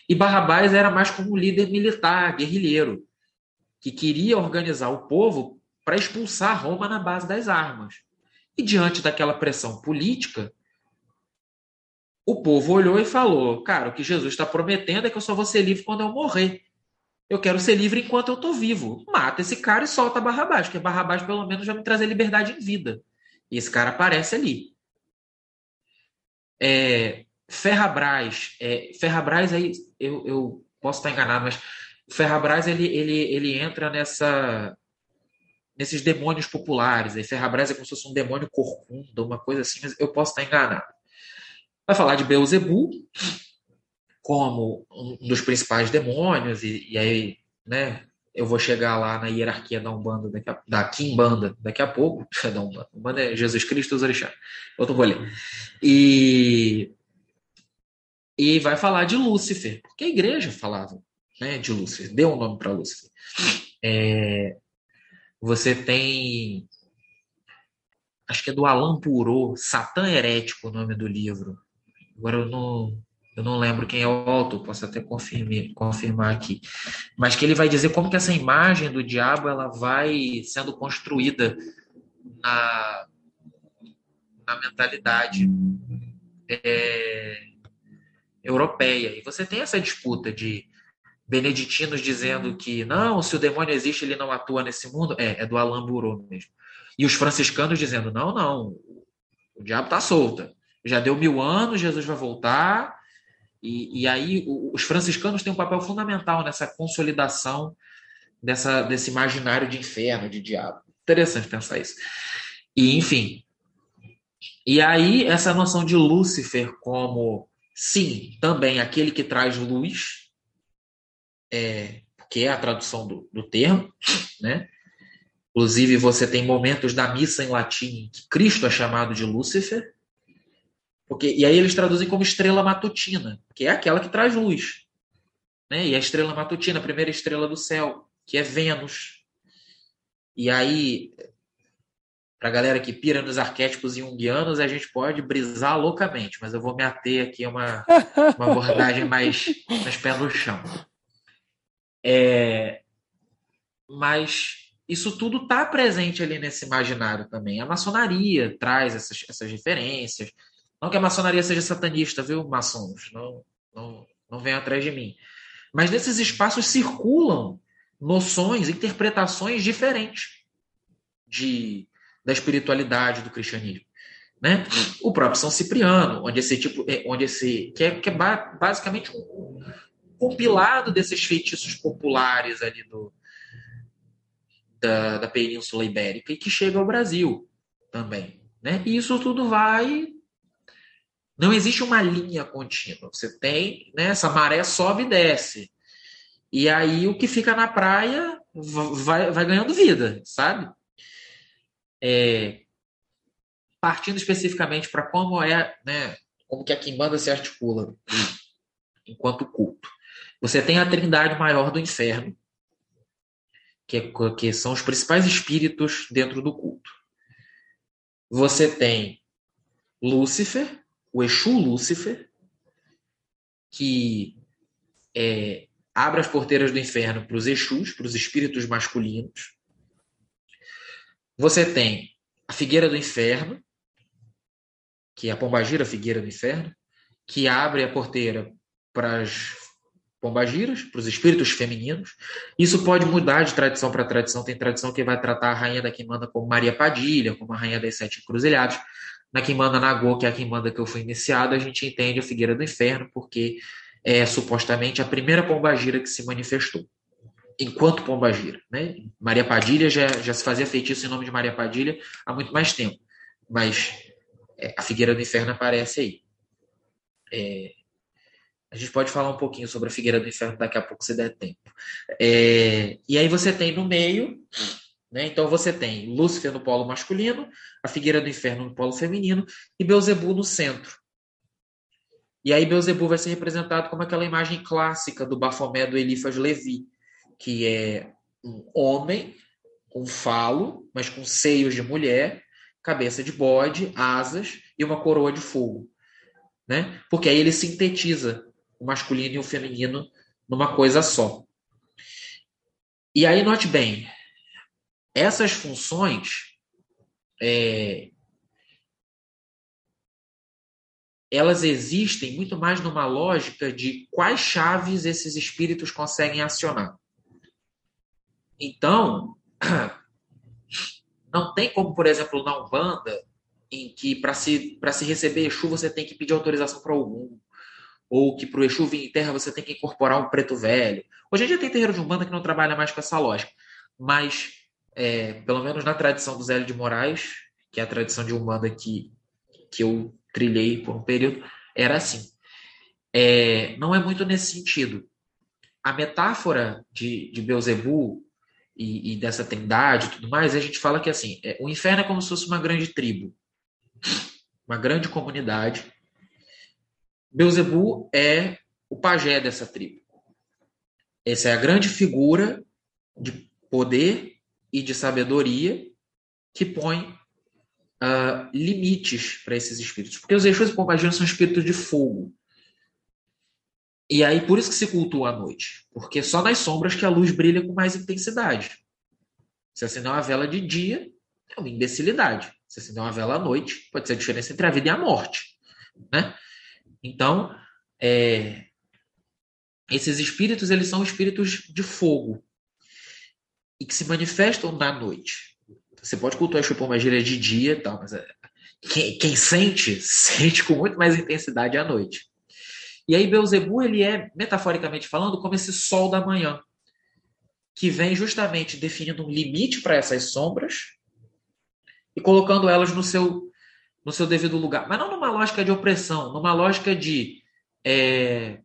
E Barrabás era mais como líder militar, guerrilheiro, que queria organizar o povo para expulsar Roma na base das armas. E diante daquela pressão política, o povo olhou e falou: Cara, o que Jesus está prometendo é que eu só vou ser livre quando eu morrer. Eu quero ser livre enquanto eu estou vivo. Mata esse cara e solta Barrabás, porque Barrabás pelo menos já me trazer liberdade em vida. E esse cara aparece ali. É, Ferrabras, é, Ferrabras aí eu, eu posso estar enganado, mas Ferrabras ele, ele, ele entra nessa nesses demônios populares. Aí Ferrabras é como se fosse um demônio corcunda, uma coisa assim, mas eu posso estar enganado. Vai falar de Beuzebu, como um dos principais demônios, e, e aí, né, eu vou chegar lá na hierarquia da Umbanda, daqui a, da Kimbanda, daqui a pouco, da Umbanda, Umbanda é Jesus Cristo e os orixás, outro rolê. E, e vai falar de Lúcifer, porque a igreja falava né, de Lúcifer, deu um nome para Lúcifer. É, você tem, acho que é do Alain Purô, Satã Herético, o nome do livro. Agora eu não, eu não lembro quem é o autor, posso até confirmar, confirmar aqui, mas que ele vai dizer como que essa imagem do diabo ela vai sendo construída na, na mentalidade é, europeia. E você tem essa disputa de beneditinos dizendo que não, se o demônio existe, ele não atua nesse mundo. É, é do Alain Bourreau mesmo. E os franciscanos dizendo, não, não, o diabo está solta. Já deu mil anos, Jesus vai voltar, e, e aí os franciscanos têm um papel fundamental nessa consolidação dessa, desse imaginário de inferno, de diabo. Interessante pensar isso. E, enfim. E aí, essa noção de Lúcifer como, sim, também aquele que traz luz, é, que é a tradução do, do termo, né? Inclusive, você tem momentos da missa em latim que Cristo é chamado de Lúcifer, porque, e aí eles traduzem como estrela matutina, que é aquela que traz luz. Né? E a estrela matutina, a primeira estrela do céu, que é Vênus. E aí, para a galera que pira nos arquétipos junguianos, a gente pode brisar loucamente, mas eu vou me ater aqui a uma, uma abordagem mais, mais pé no chão. É, mas isso tudo está presente ali nesse imaginário também. A maçonaria traz essas, essas referências. Não que a maçonaria seja satanista, viu, maçons? Não, não, não venham atrás de mim. Mas nesses espaços circulam noções, interpretações diferentes de, da espiritualidade do cristianismo. Né? O próprio São Cipriano, onde esse tipo, é, onde esse que é, que é basicamente um compilado desses feitiços populares ali do, da, da Península Ibérica e que chega ao Brasil também. Né? E isso tudo vai. Não existe uma linha contínua. Você tem, né, essa maré sobe e desce. E aí o que fica na praia vai, vai ganhando vida, sabe? É, partindo especificamente para como é, né, como que a Quimbanda se articula enquanto culto. Você tem a trindade maior do inferno, que, é, que são os principais espíritos dentro do culto. Você tem Lúcifer, o Exu Lúcifer, que é, abre as porteiras do inferno para os Exus, para os espíritos masculinos. Você tem a figueira do inferno, que é a pombagira figueira do inferno, que abre a porteira para as pombagiras, para os espíritos femininos. Isso pode mudar de tradição para tradição. Tem tradição que vai tratar a rainha da Quimbanda como Maria Padilha, como a rainha das sete encruzilhadas. Na Quimbanda Nagô, que é a Quimbanda que eu fui iniciado, a gente entende a Figueira do Inferno, porque é supostamente a primeira pombagira que se manifestou. Enquanto pombagira. Né? Maria Padilha já, já se fazia feitiço em nome de Maria Padilha há muito mais tempo. Mas é, a Figueira do Inferno aparece aí. É, a gente pode falar um pouquinho sobre a Figueira do Inferno daqui a pouco, se der tempo. É, e aí você tem no meio, né? Então você tem Lúcifer no polo masculino, a Figueira do Inferno no polo feminino e Beuzebu no centro. E aí Beuzebu vai ser representado como aquela imagem clássica do Bafomé do Elifas Levi, que é um homem com falo, mas com seios de mulher, cabeça de bode, asas e uma coroa de fogo. Né? Porque aí ele sintetiza o masculino e o feminino numa coisa só. E aí, note bem, essas funções é, elas existem muito mais numa lógica de quais chaves esses espíritos conseguem acionar. Então, não tem como, por exemplo, na Umbanda, em que para se, se receber Exu você tem que pedir autorização para algum, ou que para o Exu vir em terra você tem que incorporar um preto velho. Hoje em dia tem terreiro de Umbanda que não trabalha mais com essa lógica, mas é, pelo menos na tradição do Zélio de Moraes, que é a tradição de Umbanda que, que eu trilhei por um período, era assim. É, não é muito nesse sentido. A metáfora de, de Beuzebu e, e dessa trindade e tudo mais, a gente fala que assim, é, o inferno é como se fosse uma grande tribo, uma grande comunidade Beuzebu é o pajé dessa tribo. Essa é a grande figura de poder e de sabedoria que põe uh, limites para esses espíritos. Porque os Exus e Pombaginos são espíritos de fogo. E aí, por isso que se cultua à noite. Porque só nas sombras que a luz brilha com mais intensidade. Se acender uma vela de dia, é uma imbecilidade. Se acender uma vela à noite, pode ser a diferença entre a vida e a morte. Né? Então, é, esses espíritos eles são espíritos de fogo e que se manifestam na noite. Você pode cultuar a gíria de dia e tal, mas é, quem, quem, sente, sente com muito mais intensidade à noite. E aí Beuzebu, ele é, metaforicamente falando, como esse sol da manhã, que vem justamente definindo um limite para essas sombras e colocando elas no seu no seu devido lugar. Mas não numa lógica de opressão, numa lógica de, é,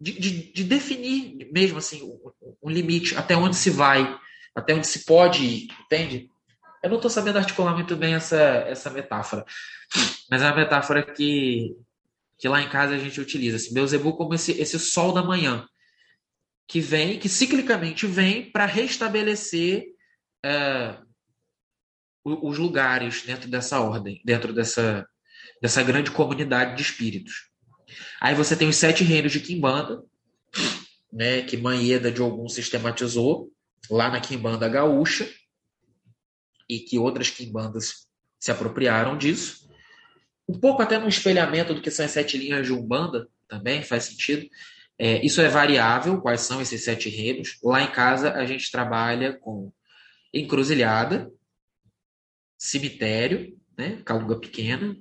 de, de, de, definir mesmo assim um, limite, até onde se vai, até onde se pode ir, entende? Eu não estou sabendo articular muito bem essa, essa metáfora, mas é uma metáfora que, que lá em casa a gente utiliza. Assim, Beuzebu como esse, esse sol da manhã, que vem, que ciclicamente vem para restabelecer é, os lugares dentro dessa ordem, dentro dessa, dessa grande comunidade de espíritos. Aí você tem os sete reinos de Kimbanda, né, que Manheda de algum sistematizou, lá na Quimbanda Gaúcha e que outras quimbandas se apropriaram disso. Um pouco até no espelhamento do que são as sete linhas de Umbanda, também faz sentido. É, isso é variável, quais são esses sete reinos. Lá em casa a gente trabalha com encruzilhada, cemitério, né, calunga pequena,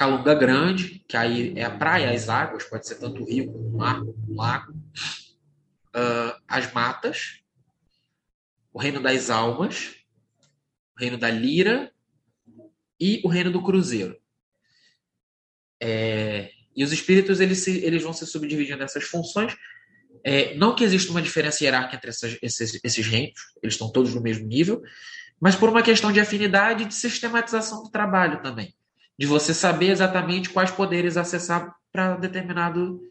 calunga grande, que aí é a praia, as águas, pode ser tanto rio como mar, um lago, uh, as matas, o reino das almas, o reino da lira e o reino do cruzeiro. É, e os espíritos eles, se, eles vão se subdividindo nessas funções. É, não que exista uma diferença hierárquica entre essas, esses, esses reinos, eles estão todos no mesmo nível, mas por uma questão de afinidade e de sistematização do trabalho também. De você saber exatamente quais poderes acessar para determinado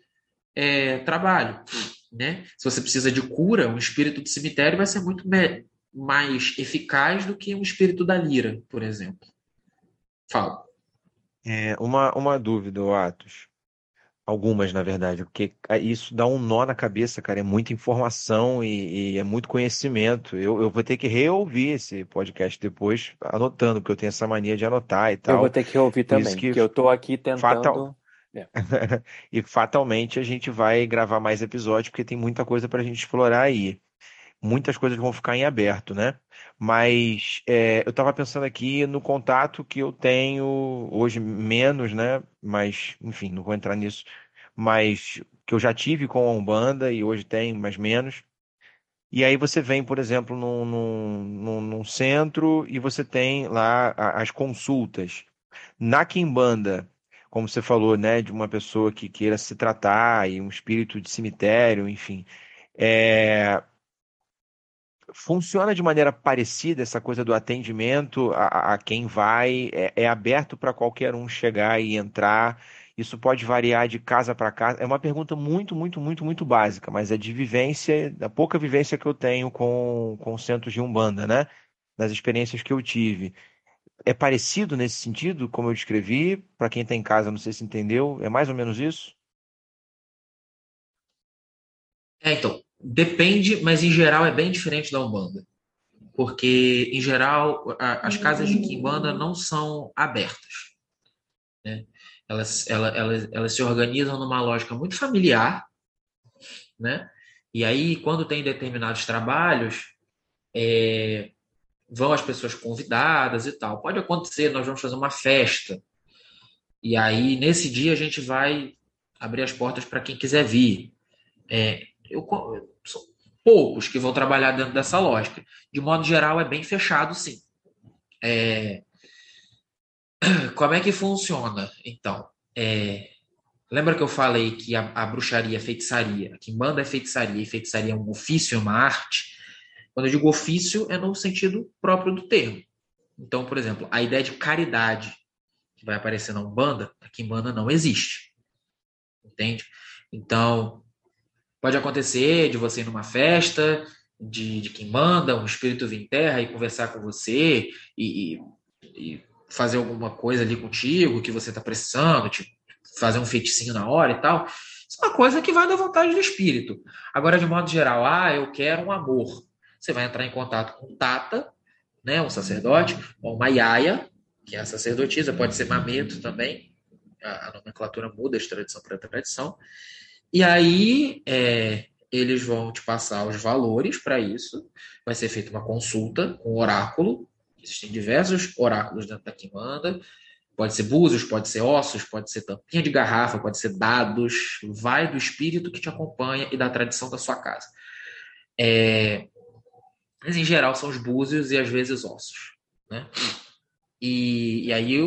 é, trabalho. Né? Se você precisa de cura, um espírito de cemitério vai ser muito mais eficaz do que um espírito da lira, por exemplo. Fala. É, uma, uma dúvida, Atos. Algumas, na verdade, porque isso dá um nó na cabeça, cara. É muita informação e, e é muito conhecimento. Eu, eu vou ter que reouvir esse podcast depois, anotando, porque eu tenho essa mania de anotar e tal. Eu vou ter que reouvir também, que porque eu tô aqui tentando. Fatal... É. e fatalmente a gente vai gravar mais episódios, porque tem muita coisa para a gente explorar aí muitas coisas vão ficar em aberto, né? Mas é, eu estava pensando aqui no contato que eu tenho hoje menos, né? Mas, enfim, não vou entrar nisso. Mas que eu já tive com a Umbanda e hoje tenho, mas menos. E aí você vem, por exemplo, num, num, num centro e você tem lá as consultas. Na Quimbanda, como você falou, né, de uma pessoa que queira se tratar e um espírito de cemitério, enfim. É, funciona de maneira parecida essa coisa do atendimento a, a quem vai? É, é aberto para qualquer um chegar e entrar? Isso pode variar de casa para casa. É uma pergunta muito, muito, muito, muito básica, mas é de vivência, da pouca vivência que eu tenho com, com centros de Umbanda, né? Das experiências que eu tive. É parecido nesse sentido, como eu descrevi? Para quem está em casa, não sei se entendeu. É mais ou menos isso? É, então, Depende, mas em geral é bem diferente da Umbanda. Porque, em geral, a, as casas de Kimbanda não são abertas. Né? Elas, elas, elas, elas se organizam numa lógica muito familiar, né? E aí, quando tem determinados trabalhos, é, vão as pessoas convidadas e tal. Pode acontecer, nós vamos fazer uma festa. E aí, nesse dia, a gente vai abrir as portas para quem quiser vir. É, eu, são poucos que vão trabalhar dentro dessa lógica. De modo geral, é bem fechado, sim. É... Como é que funciona, então? É... Lembra que eu falei que a, a bruxaria é feitiçaria? Quem manda é feitiçaria, e feitiçaria é um ofício, é uma arte. Quando eu digo ofício, é no sentido próprio do termo. Então, por exemplo, a ideia de caridade que vai aparecer na Umbanda, a Kimbanda não existe. Entende? Então, Pode acontecer de você ir numa festa, de, de quem manda, um espírito vir em terra e conversar com você e, e fazer alguma coisa ali contigo que você está precisando, tipo, fazer um feiticinho na hora e tal. Isso é uma coisa que vai da vontade do espírito. Agora, de modo geral, ah, eu quero um amor. Você vai entrar em contato com Tata, né, um sacerdote, ou uma Yaya, que é a sacerdotisa, pode ser Mameto também, a, a nomenclatura muda de tradição para tradição. E aí é, eles vão te passar os valores para isso. Vai ser feita uma consulta com o oráculo. Existem diversos oráculos dentro da Kimanda. Pode ser búzios, pode ser ossos, pode ser tampinha de garrafa, pode ser dados. Vai do espírito que te acompanha e da tradição da sua casa. É, mas em geral são os búzios e às vezes ossos. Né? E, e aí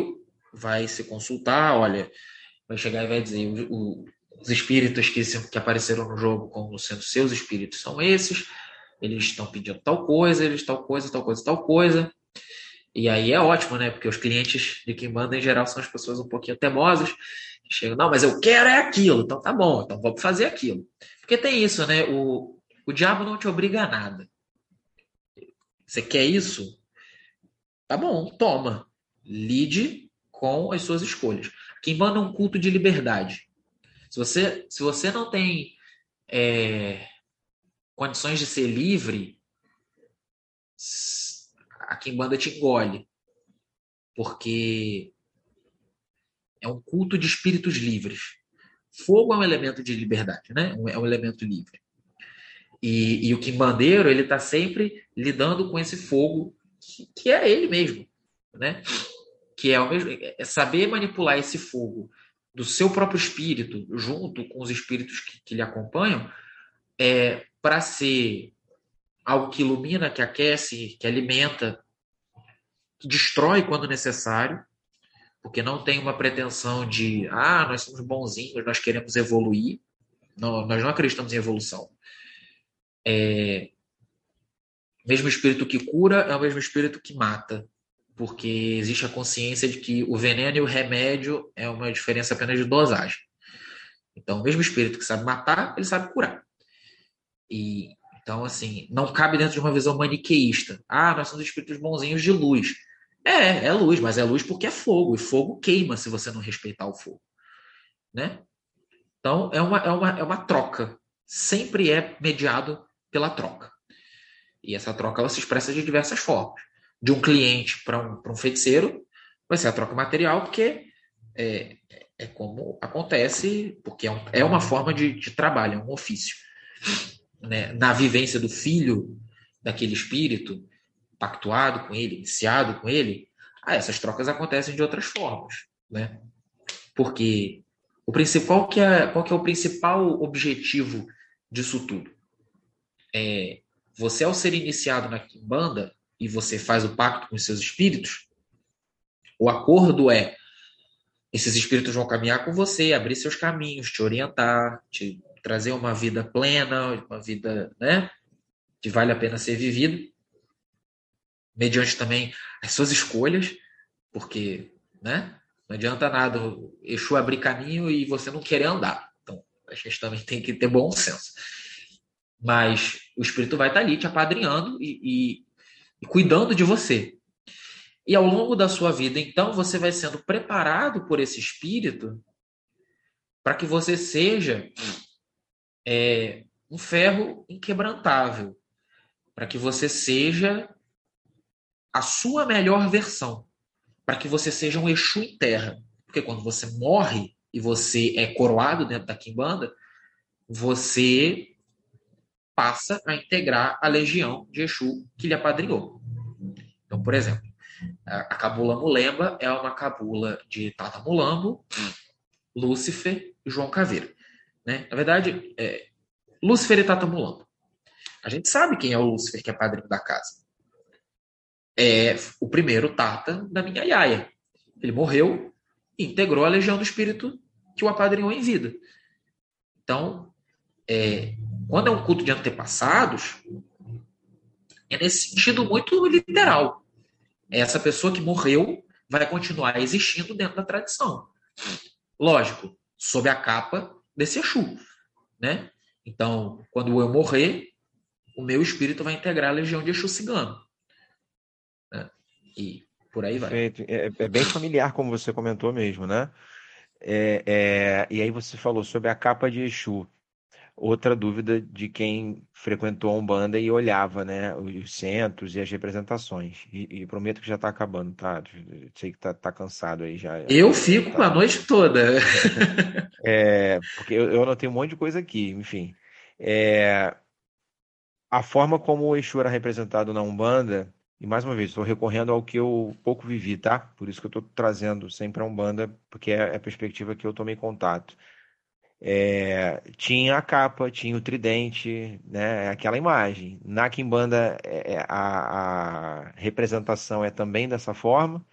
vai se consultar, olha, vai chegar e vai dizer o, os espíritos que, que apareceram no jogo como sendo seus espíritos são esses, eles estão pedindo tal coisa, eles tal coisa, tal coisa, tal coisa. E aí é ótimo, né? Porque os clientes de quem manda, em geral, são as pessoas um pouquinho temosas, que chegam, não, mas eu quero é aquilo, então tá bom, então vamos fazer aquilo. Porque tem isso, né? O, o diabo não te obriga a nada. Você quer isso? Tá bom, toma. Lide com as suas escolhas. Quem manda um culto de liberdade. Se você, se você não tem é, condições de ser livre, a Kimbanda te engole. Porque é um culto de espíritos livres. Fogo é um elemento de liberdade, né? É um elemento livre. E, e o quimbandeiro, ele está sempre lidando com esse fogo que, que, é ele mesmo, né? Que é, o mesmo, é saber manipular esse fogo do seu próprio espírito, junto com os espíritos que, que lhe acompanham, é, para ser algo que ilumina, que aquece, que alimenta, que destrói quando necessário, porque não tem uma pretensão de, ah, nós somos bonzinhos, nós queremos evoluir. Não, nós não acreditamos em evolução. É, mesmo espírito que cura é o mesmo espírito que mata, porque existe a consciência de que o veneno e o remédio é uma diferença apenas de dosagem. Então, o mesmo espírito que sabe matar, ele sabe curar. E então, assim, não cabe dentro de uma visão maniqueísta. Ah, nós somos espíritos bonzinhos de luz. É, é luz, mas é luz porque é fogo, e fogo queima se você não respeitar o fogo. Né? Então, é uma, é uma, é uma troca. Sempre é mediado pela troca. E essa troca ela se expressa de diversas formas. De um cliente para um, um feiticeiro, vai ser a troca material, porque é, é como acontece, porque é, um, é uma forma de, de trabalho, é um ofício. Né? Na vivência do filho daquele espírito, pactuado com ele, iniciado com ele, ah, essas trocas acontecem de outras formas, né? Porque o principal que é, qual que é o principal objetivo disso tudo? É, você ao ser iniciado na Kimbanda e você faz o pacto com os seus espíritos, o acordo é esses espíritos vão caminhar com você, abrir seus caminhos, te orientar, te trazer uma vida plena, uma vida, né, que vale a pena ser vivida mediante também as suas escolhas, porque né, não adianta nada o Exu abrir caminho e você não querer andar. Então, a gente também tem que ter bom senso. Mas o Espírito vai estar ali te apadrinhando e, e, cuidando de você. E ao longo da sua vida, então, você vai sendo preparado por esse Espírito para que você seja é, um ferro inquebrantável, para que você seja a sua melhor versão, para que você seja um Exu em terra. Porque quando você morre e você é coroado dentro da Kimbanda, você passa a integrar a legião de Exu que lhe apadrinhou. Então, por exemplo, a cabula Mulemba é uma cabula de Tata Mulambo, Lúcifer e João Caveira. Né? Na verdade, é Lúcifer e Tata Mulambo. A gente sabe quem é o Lúcifer que é padrinho da casa é o primeiro Tata da minha Yaya. Ele morreu e integrou a Legião do Espírito que o apadrinhou em vida. Então, é, quando é um culto de antepassados, é nesse sentido muito literal. Essa pessoa que morreu vai continuar existindo dentro da tradição. Lógico, sob a capa desse Exu. Né? Então, quando eu morrer, o meu espírito vai integrar a legião de Exu cigano e por aí vai. É, é, bem familiar, como você comentou mesmo, né? É, é, e aí você falou sobre a capa de Exu. Outra dúvida de quem frequentou a Umbanda e olhava, né, os centros e as representações. E, e prometo que já está acabando, tá? Sei que tá, tá cansado aí já. Eu fico tá... a noite toda. é, porque eu, eu anotei um monte de coisa aqui, enfim. É, a forma como o Exu era representado na Umbanda e mais uma vez, estou recorrendo ao que eu pouco vivi, tá? Por isso que eu estou trazendo sempre a Umbanda, porque é a perspectiva que eu tomei contato. É, tinha a capa, tinha o tridente, né? Aquela imagem. Na Kimbanda, é, é, a, a representação é também dessa forma?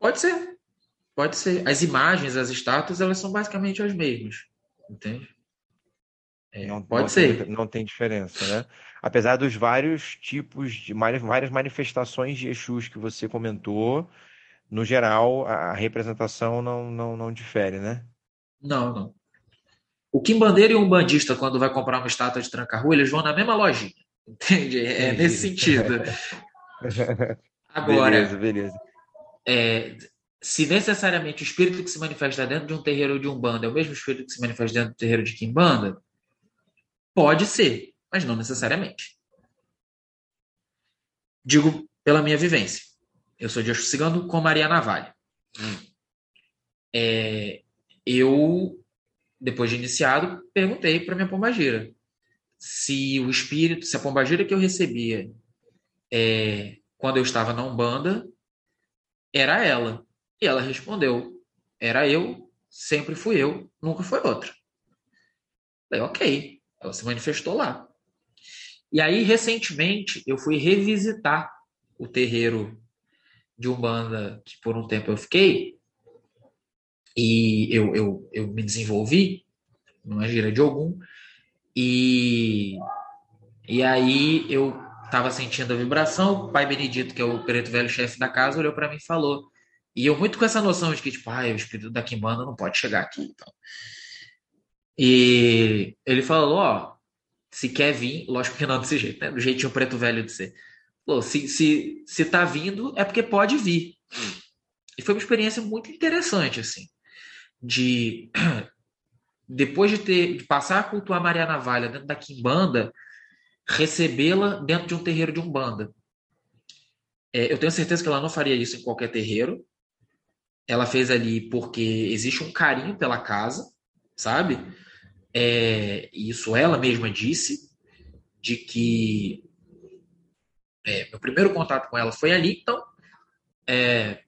Pode ser. Pode ser. As imagens, as estátuas, elas são basicamente as mesmas. Entende? É, não, pode não ser. Tem, não tem diferença, né? Apesar dos vários tipos de várias manifestações de Exus que você comentou, no geral a representação não, não, não difere, né? Não, não. O Kimbandeiro e o Umbandista, quando vai comprar uma estátua de tranca-rua, eles vão na mesma lojinha. Entende? É nesse sentido. Agora, beleza, beleza. É, se necessariamente o espírito que se manifesta dentro de um terreiro de Umbanda é o mesmo espírito que se manifesta dentro do terreiro de Kimbanda, Pode ser, mas não necessariamente. digo pela minha vivência. Eu sou de Exu Cigano com Maria Navalha. Hum. É, eu, depois de iniciado, perguntei para minha pombagira se o espírito, se a pombagira que eu recebia é, quando eu estava na Umbanda era ela. E ela respondeu: era eu, sempre fui eu, nunca foi outra. Falei, ok. Ela se manifestou lá. E aí, recentemente, eu fui revisitar o terreiro de Umbanda que por um tempo eu fiquei e eu, eu, eu me desenvolvi numa gira de algum e, e aí eu estava sentindo a vibração, o pai Benedito, que é o preto velho chefe da casa, olhou para mim e falou, e eu muito com essa noção de que, tipo, ah, o espírito da Kimbanda não pode chegar aqui, então. E ele falou, ó, se quer vir, lógico que não desse jeito, né? Do jeitinho preto velho de ser. Falou, se, se, se tá vindo, é porque pode vir. E foi uma experiência muito interessante, assim de depois de ter de passar a cultuar Maria Navalha dentro da Quimbanda, recebê-la dentro de um terreiro de Umbanda. É, eu tenho certeza que ela não faria isso em qualquer terreiro. Ela fez ali porque existe um carinho pela casa, sabe? É, isso ela mesma disse, de que é, meu primeiro contato com ela foi ali, então é,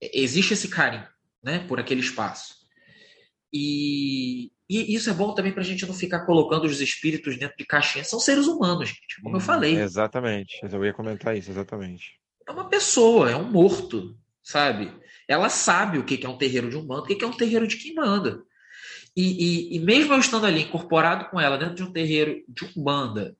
existe esse carinho né, por aquele espaço. E, e isso é bom também para a gente não ficar colocando os espíritos dentro de caixinhas. São seres humanos, gente, como hum, eu falei. Exatamente, eu ia comentar isso, exatamente. É uma pessoa, é um morto, sabe? Ela sabe o que é um terreiro de umbanda, o que é um terreiro de quimbanda. E, e, e mesmo eu estando ali incorporado com ela dentro de um terreiro de umbanda,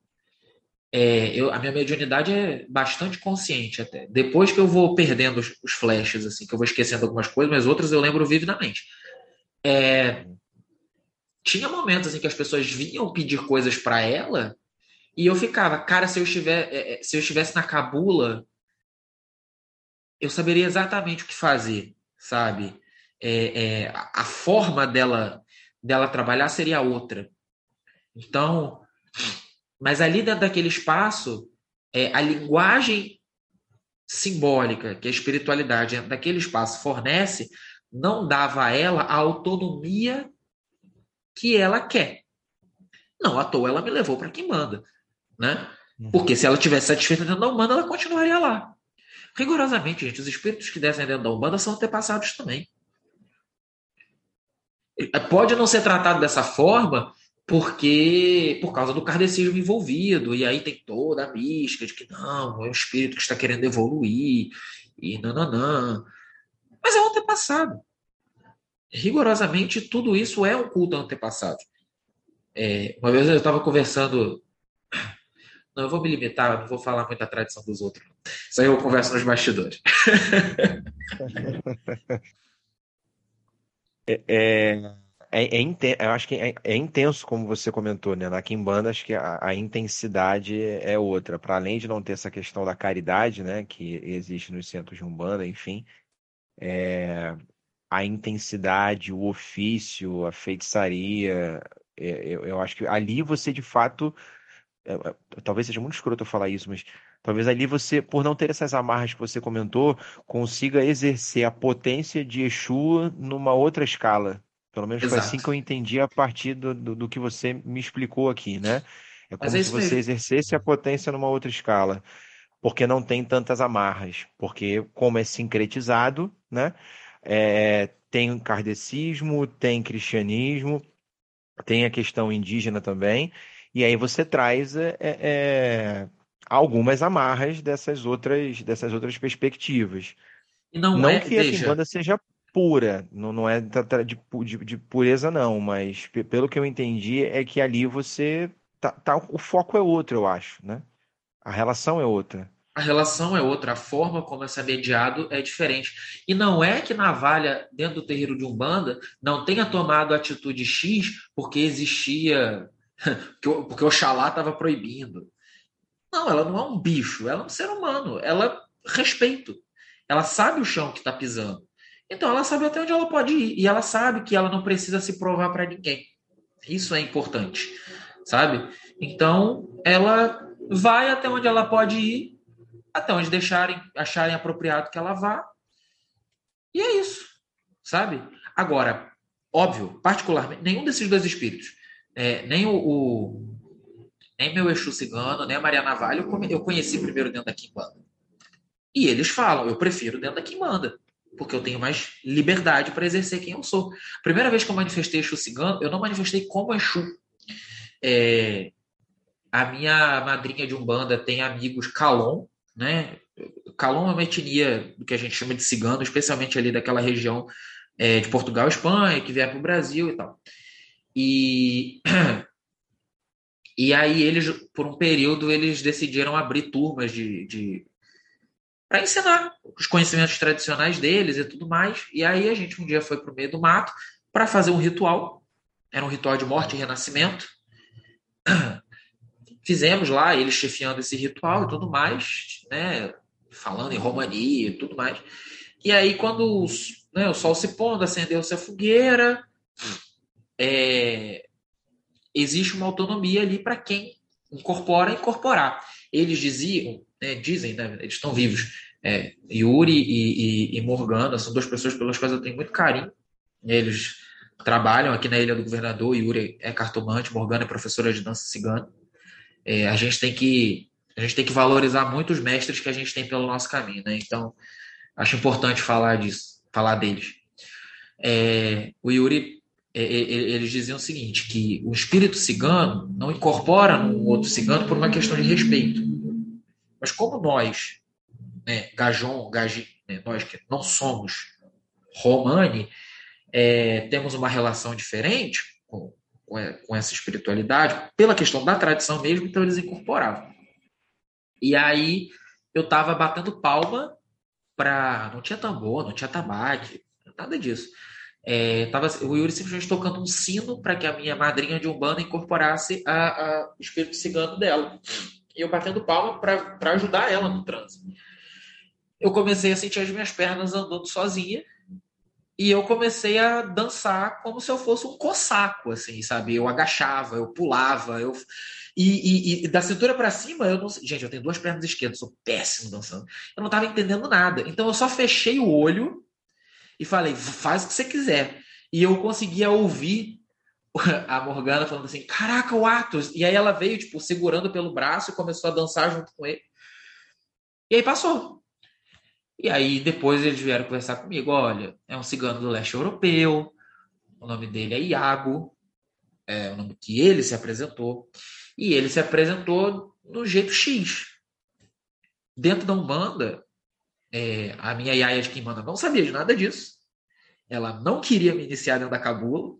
é, eu, a minha mediunidade é bastante consciente até. Depois que eu vou perdendo os, os, flashes, assim, que eu vou esquecendo algumas coisas, mas outras eu lembro vividamente. É, tinha momentos em que as pessoas vinham pedir coisas para ela e eu ficava, cara, se eu, estiver, é, é, se eu estivesse na cabula, eu saberia exatamente o que fazer, sabe? É, é, a forma dela, dela trabalhar seria outra. Então, mas ali dentro daquele espaço, é, a linguagem simbólica que a espiritualidade daquele espaço fornece não dava a ela a autonomia que ela quer. Não à toa ela me levou para quem manda, né? Uhum. Porque se ela tivesse satisfeita dentro da Umbanda, ela continuaria lá. Rigorosamente, gente, os espíritos que descem dentro da Umbanda são antepassados também. Pode não ser tratado dessa forma, porque por causa do kardecismo envolvido, e aí tem toda a mística de que não, é um espírito que está querendo evoluir, e nananã. Mas é um antepassado. Rigorosamente, tudo isso é um culto antepassado. É, uma vez eu estava conversando. Não, eu vou me limitar, não vou falar muito da tradição dos outros. Isso aí eu converso nos bastidores. é... é é, é eu acho que é, é, intenso, como você comentou, né? Na Kimbanda, acho que a, a intensidade é outra. Para além de não ter essa questão da caridade, né? Que existe nos centros de Umbanda, enfim. É, a intensidade, o ofício, a feitiçaria. É, eu, eu, acho que ali você, de fato. É, é, talvez seja muito escroto eu falar isso, mas talvez ali você, por não ter essas amarras que você comentou, consiga exercer a potência de Exu numa outra escala pelo menos Exato. foi assim que eu entendi a partir do, do, do, que você me explicou aqui, né? É como é se você mesmo. exercesse a potência numa outra escala, porque não tem tantas amarras, porque como é sincretizado, né? É, tem kardecismo, tem cristianismo, tem a questão indígena também, e aí você traz é, é, é algumas amarras dessas outras, dessas outras perspectivas. E não, não é, que a Kimbanda seja pura, não, não é de, de, de, pureza não, mas pelo que eu entendi é que ali você tá, tá, o foco é outro, eu acho, né? A relação é outra. A relação é outra, a forma como é mediado é diferente. E não é que Navalha, dentro do terreiro de Umbanda, não tenha tomado atitude X porque existia. porque Oxalá estava proibindo. Não, ela não é um bicho, ela é um ser humano. Ela respeito. Ela sabe o chão que está pisando. Então ela sabe até onde ela pode ir e ela sabe que ela não precisa se provar para ninguém. Isso é importante, sabe? Então ela vai até onde ela pode ir até onde deixarem, acharem apropriado que ela vá. E é isso, sabe? Agora, óbvio, particularmente, nenhum desses dois espíritos, é, nem o, o, nem meu Exu cigano, nem a Maria Navalha, eu conheci primeiro dentro da Kimbanda. E eles falam, eu prefiro dentro da Kimbanda, porque eu tenho mais liberdade para exercer quem eu sou. Primeira vez que eu manifestei Exu cigano, eu não manifestei como Exu. É, a minha madrinha de Umbanda tem amigos Calon, né? Calon é uma etnia do que a gente chama de cigano, especialmente ali daquela região é, de Portugal, Espanha, que vier para o Brasil e tal. E e aí eles, por um período, eles decidiram abrir turmas de, de para ensinar os conhecimentos tradicionais deles e tudo mais. E aí a gente um dia foi para o meio do mato para fazer um ritual. Era um ritual de morte e renascimento. Fizemos lá, eles chefiando esse ritual e tudo mais, né? Falando em romania e tudo mais. E aí, quando né, o sol se pondo, acendeu-se a fogueira, é, existe uma autonomia ali para quem incorpora incorporar. Eles diziam, né, dizem, né, eles estão vivos. É, Yuri e, e, e, Morgana são duas pessoas pelas quais eu tenho muito carinho. Eles trabalham aqui na Ilha do Governador. Yuri é cartomante, Morgana é professora de dança cigana. É, a gente tem que a gente tem que valorizar muito os mestres que a gente tem pelo nosso caminho, né? Então acho importante falar disso, falar deles. É, o Yuri é, é, eles diziam o seguinte, que o espírito cigano não incorpora no outro cigano por uma questão de respeito. Mas como nós, né, Gajon, né, nós que não somos Romani, é, temos uma relação diferente com, com essa espiritualidade, pela questão da tradição mesmo, então eles incorporavam. E aí eu estava batendo palma para. Não tinha tambor, não tinha tabaque, nada disso. É, tava, o Yuri simplesmente tocando um sino para que a minha madrinha de Umbanda incorporasse a, a espírito cigano dela. Eu batendo palma para ajudar ela no trânsito. Eu comecei a sentir as minhas pernas andando sozinha e eu comecei a dançar como se eu fosse um cossaco, assim, sabe? Eu agachava, eu pulava, eu e, e, e da cintura para cima, eu não gente, eu tenho duas pernas esquerdas, sou péssimo dançando. Eu não estava entendendo nada, então eu só fechei o olho e falei, faz o que você quiser. E eu conseguia ouvir a Morgana falando assim, caraca, o Atos. E aí ela veio, tipo, segurando pelo braço e começou a dançar junto com ele. E aí passou. E aí depois eles vieram conversar comigo, olha, é um cigano do leste europeu, o nome dele é Iago, é o nome que ele se apresentou. E ele se apresentou no jeito X. Dentro da Umbanda, é, a minha Yaya de Quimbanda não sabia de nada disso. Ela não queria me iniciar dentro da cabula,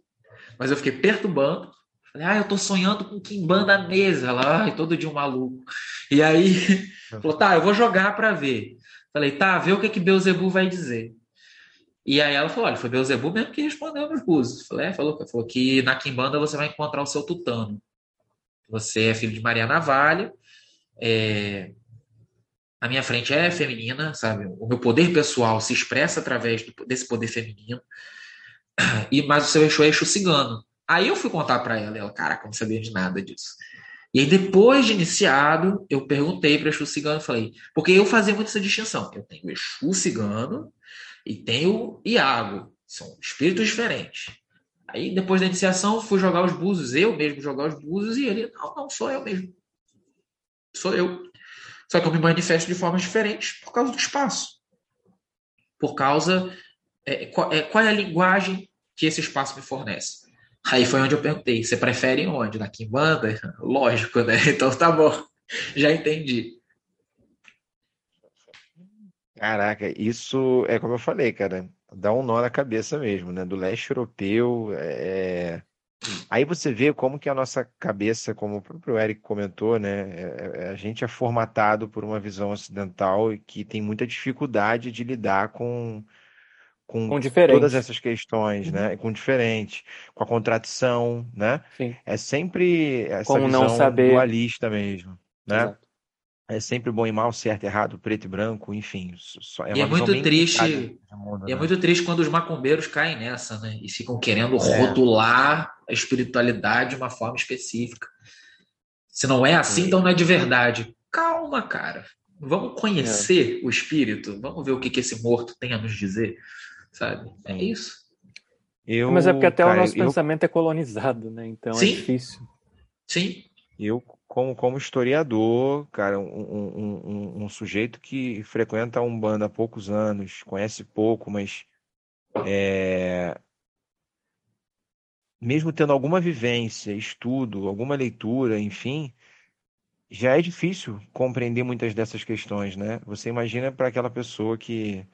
mas eu fiquei perturbando. Falei, ah, eu tô sonhando com Quimbanda mesa. Ela, ai, todo dia um maluco. E aí, falou, tá, eu vou jogar para ver. Falei, tá, vê o que que Beuzebu vai dizer. E aí ela falou, olha, foi Beuzebu mesmo que respondeu nos búzios. Falei, é, falou, falou que na Quimbanda você vai encontrar o seu tutano. Você é filho de Maria Navalha, é, a minha frente é feminina, sabe? O meu poder pessoal se expressa através desse poder feminino. E mas o seu eixo é eixo cigano. Aí eu fui contar para ela, ela, caraca, não sabia de nada disso. E aí, depois de iniciado, eu perguntei para o Exu Cigano, falei, porque eu fazia muito essa distinção. Eu tenho Exu Cigano e tenho Iago. São espíritos diferentes. Aí, depois da iniciação, fui jogar os búzios, eu mesmo jogar os búzios, e ele, não, não, sou eu mesmo. Sou eu. Só que eu me manifesto de formas diferentes por causa do espaço. Por causa. É, qual, é, qual é a linguagem que esse espaço me fornece? Aí foi onde eu perguntei: você prefere onde? Na Kimbanda? Lógico, né? Então tá bom. Já entendi. Caraca, isso é como eu falei, cara. Dá um nó na cabeça mesmo, né? Do leste europeu, é, Aí você vê como que a nossa cabeça, como o próprio Eric comentou, né, é, é, a gente é formatado por uma visão ocidental e que tem muita dificuldade de lidar com, com, com todas essas questões, né, com diferente, com a contradição, né? Sim. É sempre essa como visão não saber... dualista mesmo, né? Exato é sempre bom e mal, certo, errado, preto e branco, enfim. É e é muito triste. Mundo, e é né? muito triste quando os macumbeiros caem nessa, né? E ficam querendo é. rotular a espiritualidade de uma forma específica. Se não é assim, então não é de verdade. Calma, cara. Vamos conhecer é. o espírito, vamos ver o que, que esse morto tem a nos dizer, sabe? É isso. Eu, Mas é porque até cara, o nosso eu... pensamento é colonizado, né? Então é Sim. é difícil. Sim. Eu, como, como historiador, cara, um, um, um, um sujeito que frequenta a Umbanda há poucos anos, conhece pouco, mas é, mesmo tendo alguma vivência, estudo, alguma leitura, enfim, já é difícil compreender muitas dessas questões, né? Você imagina para aquela pessoa que.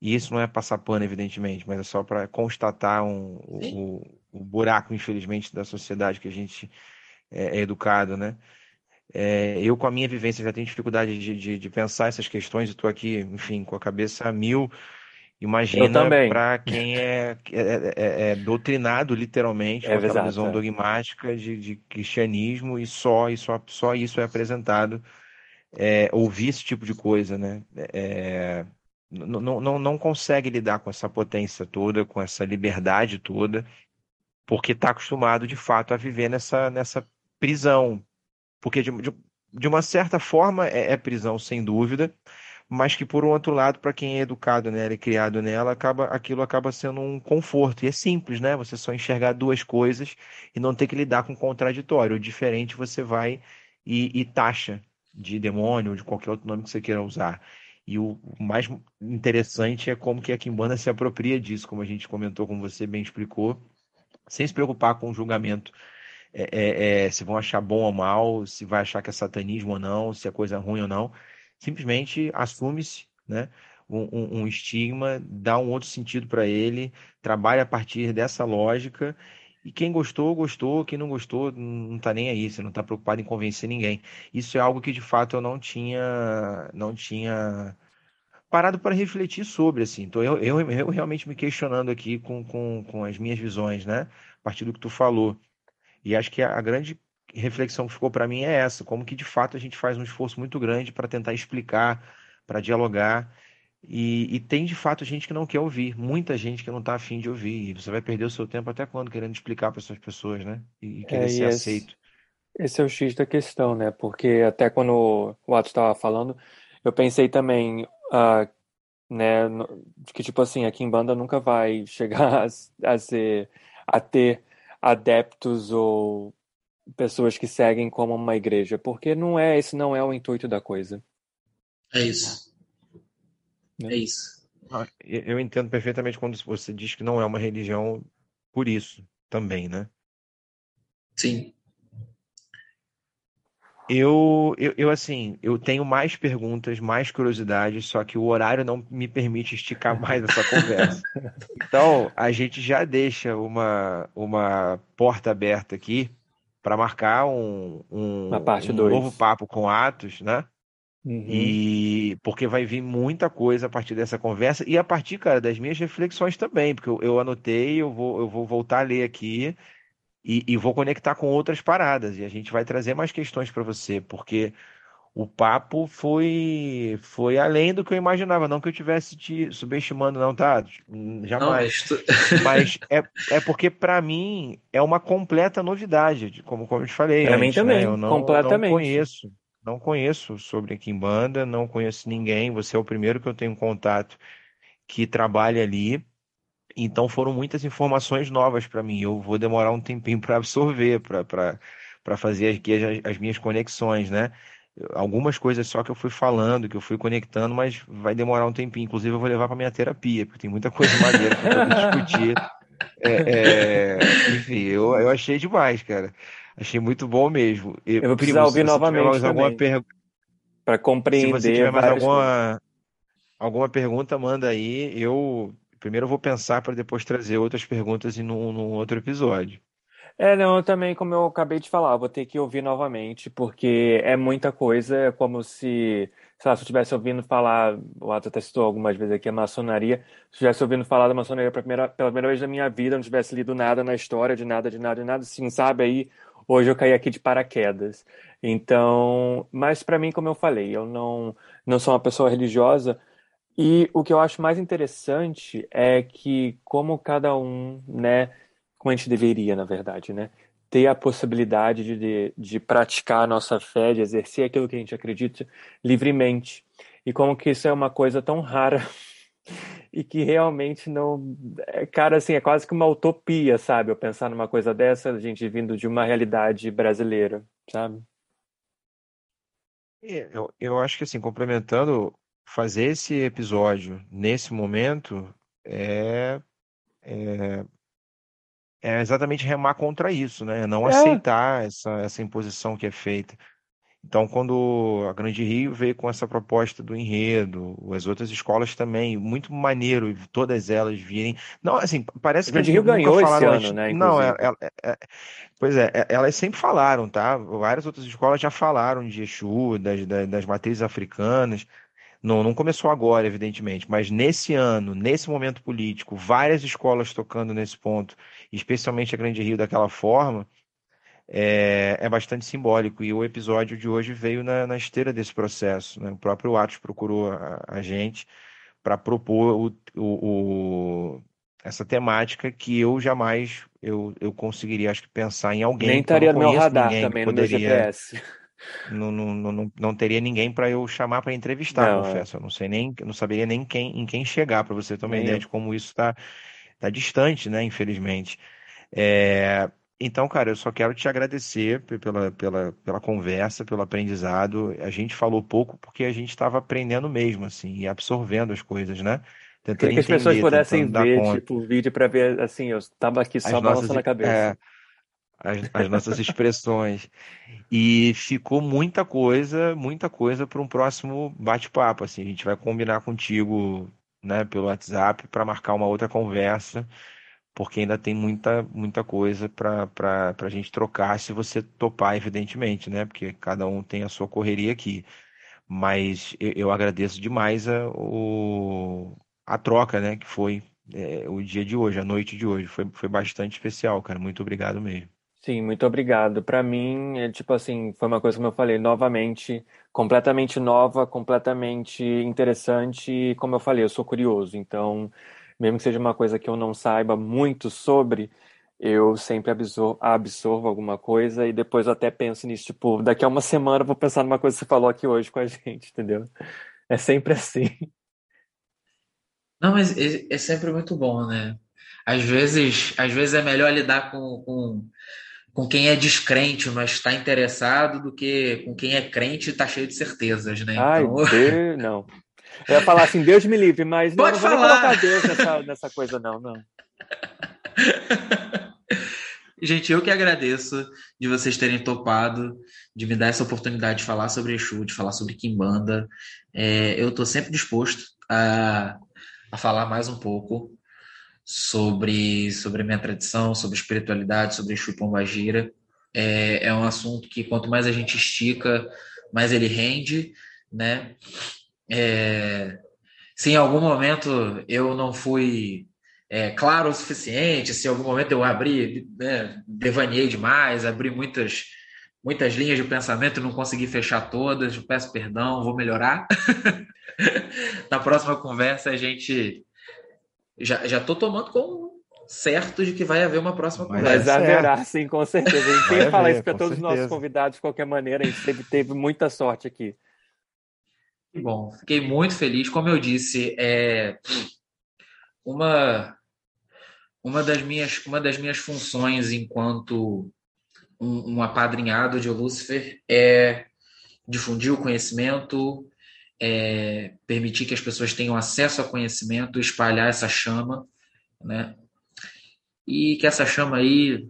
E isso não é passar pano, evidentemente, mas é só para constatar um, o, o, buraco, infelizmente, da sociedade que a gente é, é educado, né? É, eu, com a minha vivência, já tenho dificuldade de, de, de pensar essas questões e estou aqui, enfim, com a cabeça a mil Imagina para quem é, é, é, é, doutrinado literalmente, é, com aquela visão é. dogmática de, de, cristianismo e só, e só, só isso é apresentado. É, ouvir esse tipo de coisa, né? Não, não, não consegue lidar com essa potência toda, com essa liberdade toda, porque está acostumado de fato a viver nessa, nessa prisão. Porque de, de, de uma certa forma é, é prisão, sem dúvida, mas que por um outro lado, para quem é educado nela e criado nela, acaba, aquilo acaba sendo um conforto. E é simples, né? Você só enxergar duas coisas e não ter que lidar com o contraditório. O diferente você vai e, e taxa de demônio ou de qualquer outro nome que você queira usar. E o mais interessante é como que a Kimbanda se apropria disso, como a gente comentou, como você bem explicou, sem se preocupar com o julgamento. É, é, é, se vão achar bom ou mal, se vai achar que é satanismo ou não, se é coisa ruim ou não simplesmente assume-se né, um, um, estigma, dá um outro sentido para ele, trabalha a partir dessa lógica. E quem gostou, gostou. Quem não gostou, não está nem aí. Você não está preocupado em convencer ninguém. Isso é algo que de fato eu não tinha, não tinha parado para refletir sobre, assim. Então eu, eu, eu realmente me questionando aqui com, com, com as minhas visões, né? A partir do que tu falou. E acho que a, a grande reflexão que ficou para mim é essa: como que de fato a gente faz um esforço muito grande para tentar explicar, para dialogar. E, e, tem de fato gente que não quer ouvir, muita gente que não está afim de ouvir. E você vai perder o seu tempo até quando querendo explicar para essas pessoas, né? E, e querer é, ser esse, aceito. Esse é o X da questão, né? Porque até quando o Atos estava falando, eu pensei também, uh, né, que tipo assim, aqui em banda nunca vai chegar a, a ser, a ter adeptos ou pessoas que seguem como uma igreja, porque não é esse não é o intuito da coisa. É isso. Né? É isso. Eu entendo perfeitamente quando você diz que não é uma religião por isso também, né? Sim. Eu, eu, eu, assim, eu tenho mais perguntas, mais curiosidades, só que o horário não me permite esticar mais essa conversa. Então, a gente já deixa uma, uma porta aberta aqui para marcar um, um, um novo papo com Atos, né? Uhum. E porque vai vir muita coisa a partir dessa conversa e a partir, cara, das minhas reflexões também, porque eu, eu anotei, eu vou, eu vou voltar a ler aqui e, e vou conectar com outras paradas e a gente vai trazer mais questões para você, porque o papo foi foi além do que eu imaginava. Não que eu tivesse te subestimando, não, tá? Jamais. Não, mas, mas é, é porque, para mim, é uma completa novidade, como, como eu te falei. Para mim também, né? eu não, completamente. Não conheço, não conheço sobre Kimbanda, não conheço ninguém. Você é o primeiro que eu tenho contato que trabalha ali. Então foram muitas informações novas para mim. Eu vou demorar um tempinho para absorver, para fazer aqui as, as minhas conexões, né? algumas coisas só que eu fui falando, que eu fui conectando, mas vai demorar um tempinho. Inclusive, eu vou levar para minha terapia, porque tem muita coisa maneira para discutir. É, é, enfim, eu, eu achei demais, cara. Achei muito bom mesmo. Eu, eu vou precisar primo, ouvir novamente alguma para compreender. Se você tiver mais alguma, alguma pergunta, manda aí. Eu primeiro eu vou pensar para depois trazer outras perguntas em num, num outro episódio. É, não, eu também, como eu acabei de falar, vou ter que ouvir novamente, porque é muita coisa, é como se, sei lá, se eu estivesse ouvindo falar, o Ato até citou algumas vezes aqui a maçonaria, se eu estivesse ouvindo falar da maçonaria pela primeira, pela primeira vez na minha vida, não tivesse lido nada na história, de nada, de nada, de nada, assim, sabe? Aí, hoje eu caí aqui de paraquedas. Então, mas para mim, como eu falei, eu não, não sou uma pessoa religiosa, e o que eu acho mais interessante é que como cada um, né, como a gente deveria, na verdade, né? ter a possibilidade de, de, de praticar a nossa fé, de exercer aquilo que a gente acredita livremente. E como que isso é uma coisa tão rara e que realmente não. É, cara, assim, é quase que uma utopia, sabe? Eu pensar numa coisa dessa, a gente vindo de uma realidade brasileira, sabe? É, eu, eu acho que, assim, complementando, fazer esse episódio nesse momento é, é, é exatamente remar contra isso, né? Não É, aceitar essa, essa imposição que é feita. Então, quando a Grande Rio veio com essa proposta do enredo, as outras escolas também, muito maneiro todas elas virem. Não, assim, parece que Grande Rio ganhou esse ano, antes. né, Não, é, inclusive. é- é- pois é, é- elas sempre falaram, tá? Várias outras escolas já falaram de Exu, das, das, das matrizes africanas. Não, não começou agora, evidentemente, mas nesse ano, nesse momento político, várias escolas tocando nesse ponto, especialmente a Grande Rio daquela forma é, é bastante simbólico. E o episódio de hoje veio na, na esteira desse processo, né? O próprio Atos procurou a, a gente para propor o, o- o- essa temática que eu jamais eu, eu conseguiria, acho que, pensar em Nem alguém, não estaria no meu radar ninguém também, no meu poderia. GPS. Não, não, não, não teria ninguém para eu chamar para entrevistar, Não, é. confesso. Eu não sei nem, não saberia nem quem, em quem chegar, para você ter uma Nem ideia de como isso está tá distante, né? Infelizmente. É, então, cara, eu só quero te agradecer pe- pela, pela, pela conversa, pelo aprendizado. A gente falou pouco porque a gente estava aprendendo mesmo, assim, e absorvendo as coisas, né? Tentando Queria que as pessoas pudessem ver, conta. tipo, o vídeo para ver, assim, eu tava aqui As só nossas, balançando a cabeça. é, as, as nossas expressões. E ficou muita coisa, muita coisa para um próximo bate-papo, assim. A gente vai combinar contigo, né, pelo WhatsApp para marcar uma outra conversa, porque ainda tem muita, muita coisa para a gente trocar, se você topar, evidentemente, né? Porque cada um tem a sua correria aqui. Mas eu, eu agradeço demais a, o, a troca, né, que foi é, o dia de hoje, a noite de hoje. Foi, foi bastante especial, cara. Muito obrigado mesmo. Sim, muito obrigado. Para mim, é tipo assim, foi uma coisa como eu falei, novamente, completamente nova, completamente interessante, e como eu falei, eu sou curioso, então, mesmo que seja uma coisa que eu não saiba muito sobre, eu sempre absor absorvo alguma coisa e depois eu até penso nisso, tipo, daqui a uma semana eu vou pensar numa coisa que você falou aqui hoje com a gente, entendeu? É sempre assim. Não, mas é, é sempre muito bom, né? Às vezes, às vezes é melhor lidar com, com, com quem é descrente, mas está interessado, do que com quem é crente e está cheio de certezas, né? Ai, Então, Deus, não. Eu ia falar assim, Deus me livre, mas não, pode não falar. colocar Deus nessa, nessa coisa, não, não. Gente, eu que agradeço de vocês terem topado, de me dar essa oportunidade de falar sobre Exu, de falar sobre Kimbanda. É, eu estou sempre disposto a, a falar mais um pouco sobre, sobre a minha tradição, sobre espiritualidade, sobre Exu e Pombagira. É, é um assunto que quanto mais a gente estica, mais ele rende, né? É, se em algum momento eu não fui é, claro o suficiente, se em algum momento eu abri, né, devaneei demais, abri muitas, muitas linhas de pensamento e não consegui fechar todas, eu peço perdão, vou melhorar. Na próxima conversa a gente já já estou tomando como certo de que vai haver uma próxima conversa. Mas haverá, sim, com certeza. A gente tem que falar isso para todos os nossos convidados de qualquer maneira. A gente teve, teve muita sorte aqui. Bom, fiquei muito feliz. Como eu disse, é uma uma das minhas uma das minhas funções enquanto um, um apadrinhado de Lúcifer é difundir o conhecimento, é permitir que as pessoas tenham acesso a conhecimento, espalhar essa chama, né? E que essa chama aí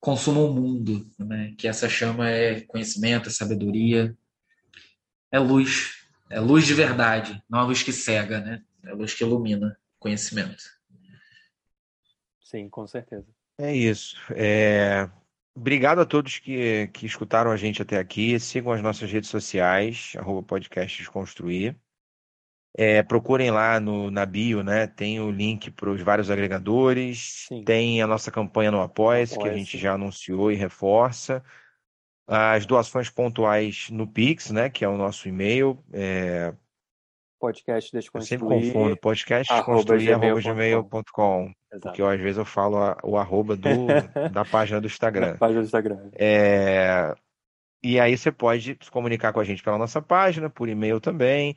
consuma o mundo, né? Que essa chama é conhecimento, é sabedoria, é luz, é luz de verdade, não a luz que cega, né? É a luz que ilumina conhecimento. Sim, com certeza. É isso. É, Obrigado a todos que, que escutaram a gente até aqui. Sigam as nossas redes sociais, arroba podcast Desconstruir. É, procurem lá no, na bio, né? Tem o link para os vários agregadores. Sim. Tem a nossa campanha no Apoia-se, que a gente já anunciou e reforça. As doações pontuais no Pix, né? Que é o nosso e-mail. É, podcast Desconstruir. Eu sempre confundo, podcast desconstruir.gmail.com. Porque eu, às vezes eu falo a, o arroba do, da página do Instagram. Da página do Instagram. É, e aí você pode se comunicar com a gente pela nossa página, por e-mail também.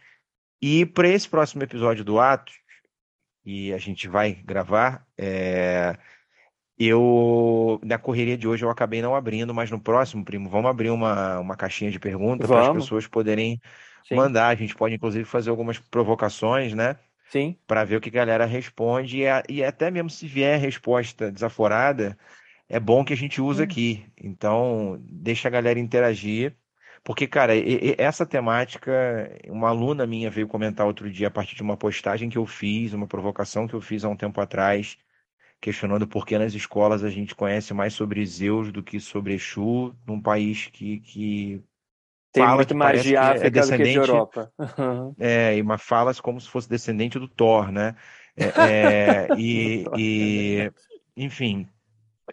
E para esse próximo episódio do Atos, e a gente vai gravar, é, eu, na correria de hoje, eu acabei não abrindo, mas no próximo, primo, vamos abrir uma, uma caixinha de perguntas para as pessoas poderem Sim. mandar. A gente pode, inclusive, fazer algumas provocações, né? Sim. Para ver o que a galera responde. E, e, até mesmo se vier resposta desaforada, é bom que a gente use hum. aqui. Então, deixa a galera interagir. Porque, cara, e, e essa temática, uma aluna minha veio comentar outro dia a partir de uma postagem que eu fiz, uma provocação que eu fiz há um tempo atrás questionando por que nas escolas a gente conhece mais sobre Zeus do que sobre Exu, num país que, que tem fala muito mais de é África é descendente, do que de Europa. é, mas fala como se fosse descendente do Thor, né? É, é, e, e, enfim,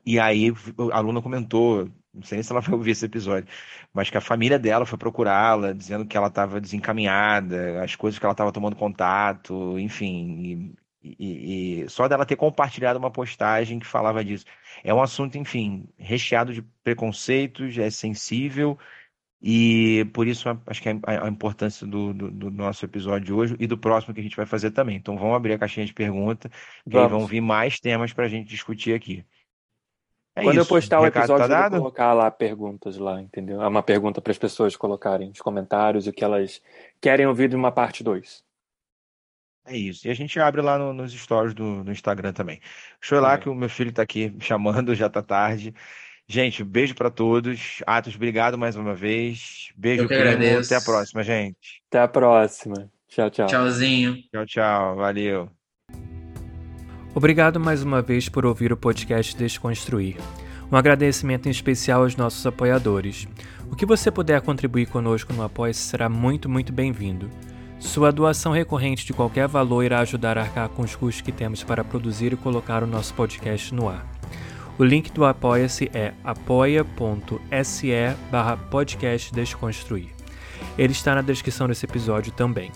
e aí a aluna comentou, não sei nem se ela vai ouvir esse episódio, mas que a família dela foi procurá-la, dizendo que ela estava desencaminhada, as coisas que ela estava tomando contato, enfim, e, e, só dela ter compartilhado uma postagem que falava disso. É um assunto, enfim, recheado de preconceitos, é sensível, e por isso acho que é a, a importância do, do, do, nosso episódio de hoje e do próximo que a gente vai fazer também. Então vamos abrir a caixinha de perguntas e aí vão vir mais temas para a gente discutir aqui. É Quando isso. eu postar o, o episódio, tá eu vou colocar lá perguntas lá, entendeu? É uma pergunta para as pessoas colocarem nos comentários o que elas querem ouvir de uma parte 2. É isso. E a gente abre lá no, nos stories do, no Instagram também. Deixa eu ir lá que o meu filho está aqui me chamando, já está tarde. Gente, beijo para todos. Atos, obrigado mais uma vez. Beijo, primo. Até a próxima, gente. Até a próxima. Tchau, tchau. Tchauzinho. Tchau, tchau. Valeu. Obrigado mais uma vez por ouvir o podcast Desconstruir. Um agradecimento em especial aos nossos apoiadores. O que você puder contribuir conosco no apoio será muito, muito bem-vindo. Sua doação recorrente de qualquer valor irá ajudar a arcar com os custos que temos para produzir e colocar o nosso podcast no ar. O link do Apoia-se é apoia.se barra podcast Desconstruir. Ele está na descrição desse episódio também.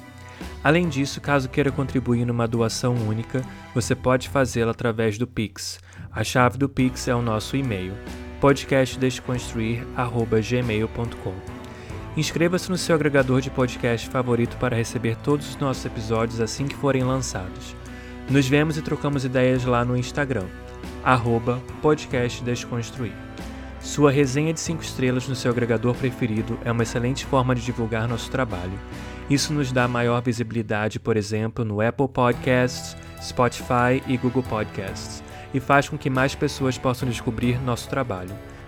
Além disso, caso queira contribuir numa doação única, você pode fazê-la através do Pix. A chave do Pix é o nosso e-mail, podcastdesconstruir.gmail.com. Inscreva-se no seu agregador de podcast favorito para receber todos os nossos episódios assim que forem lançados. Nos vemos e trocamos ideias lá no Instagram, arroba podcastdesconstruir. Sua resenha de 5 estrelas no seu agregador preferido é uma excelente forma de divulgar nosso trabalho. Isso nos dá maior visibilidade, por exemplo, no Apple Podcasts, Spotify e Google Podcasts, e faz com que mais pessoas possam descobrir nosso trabalho.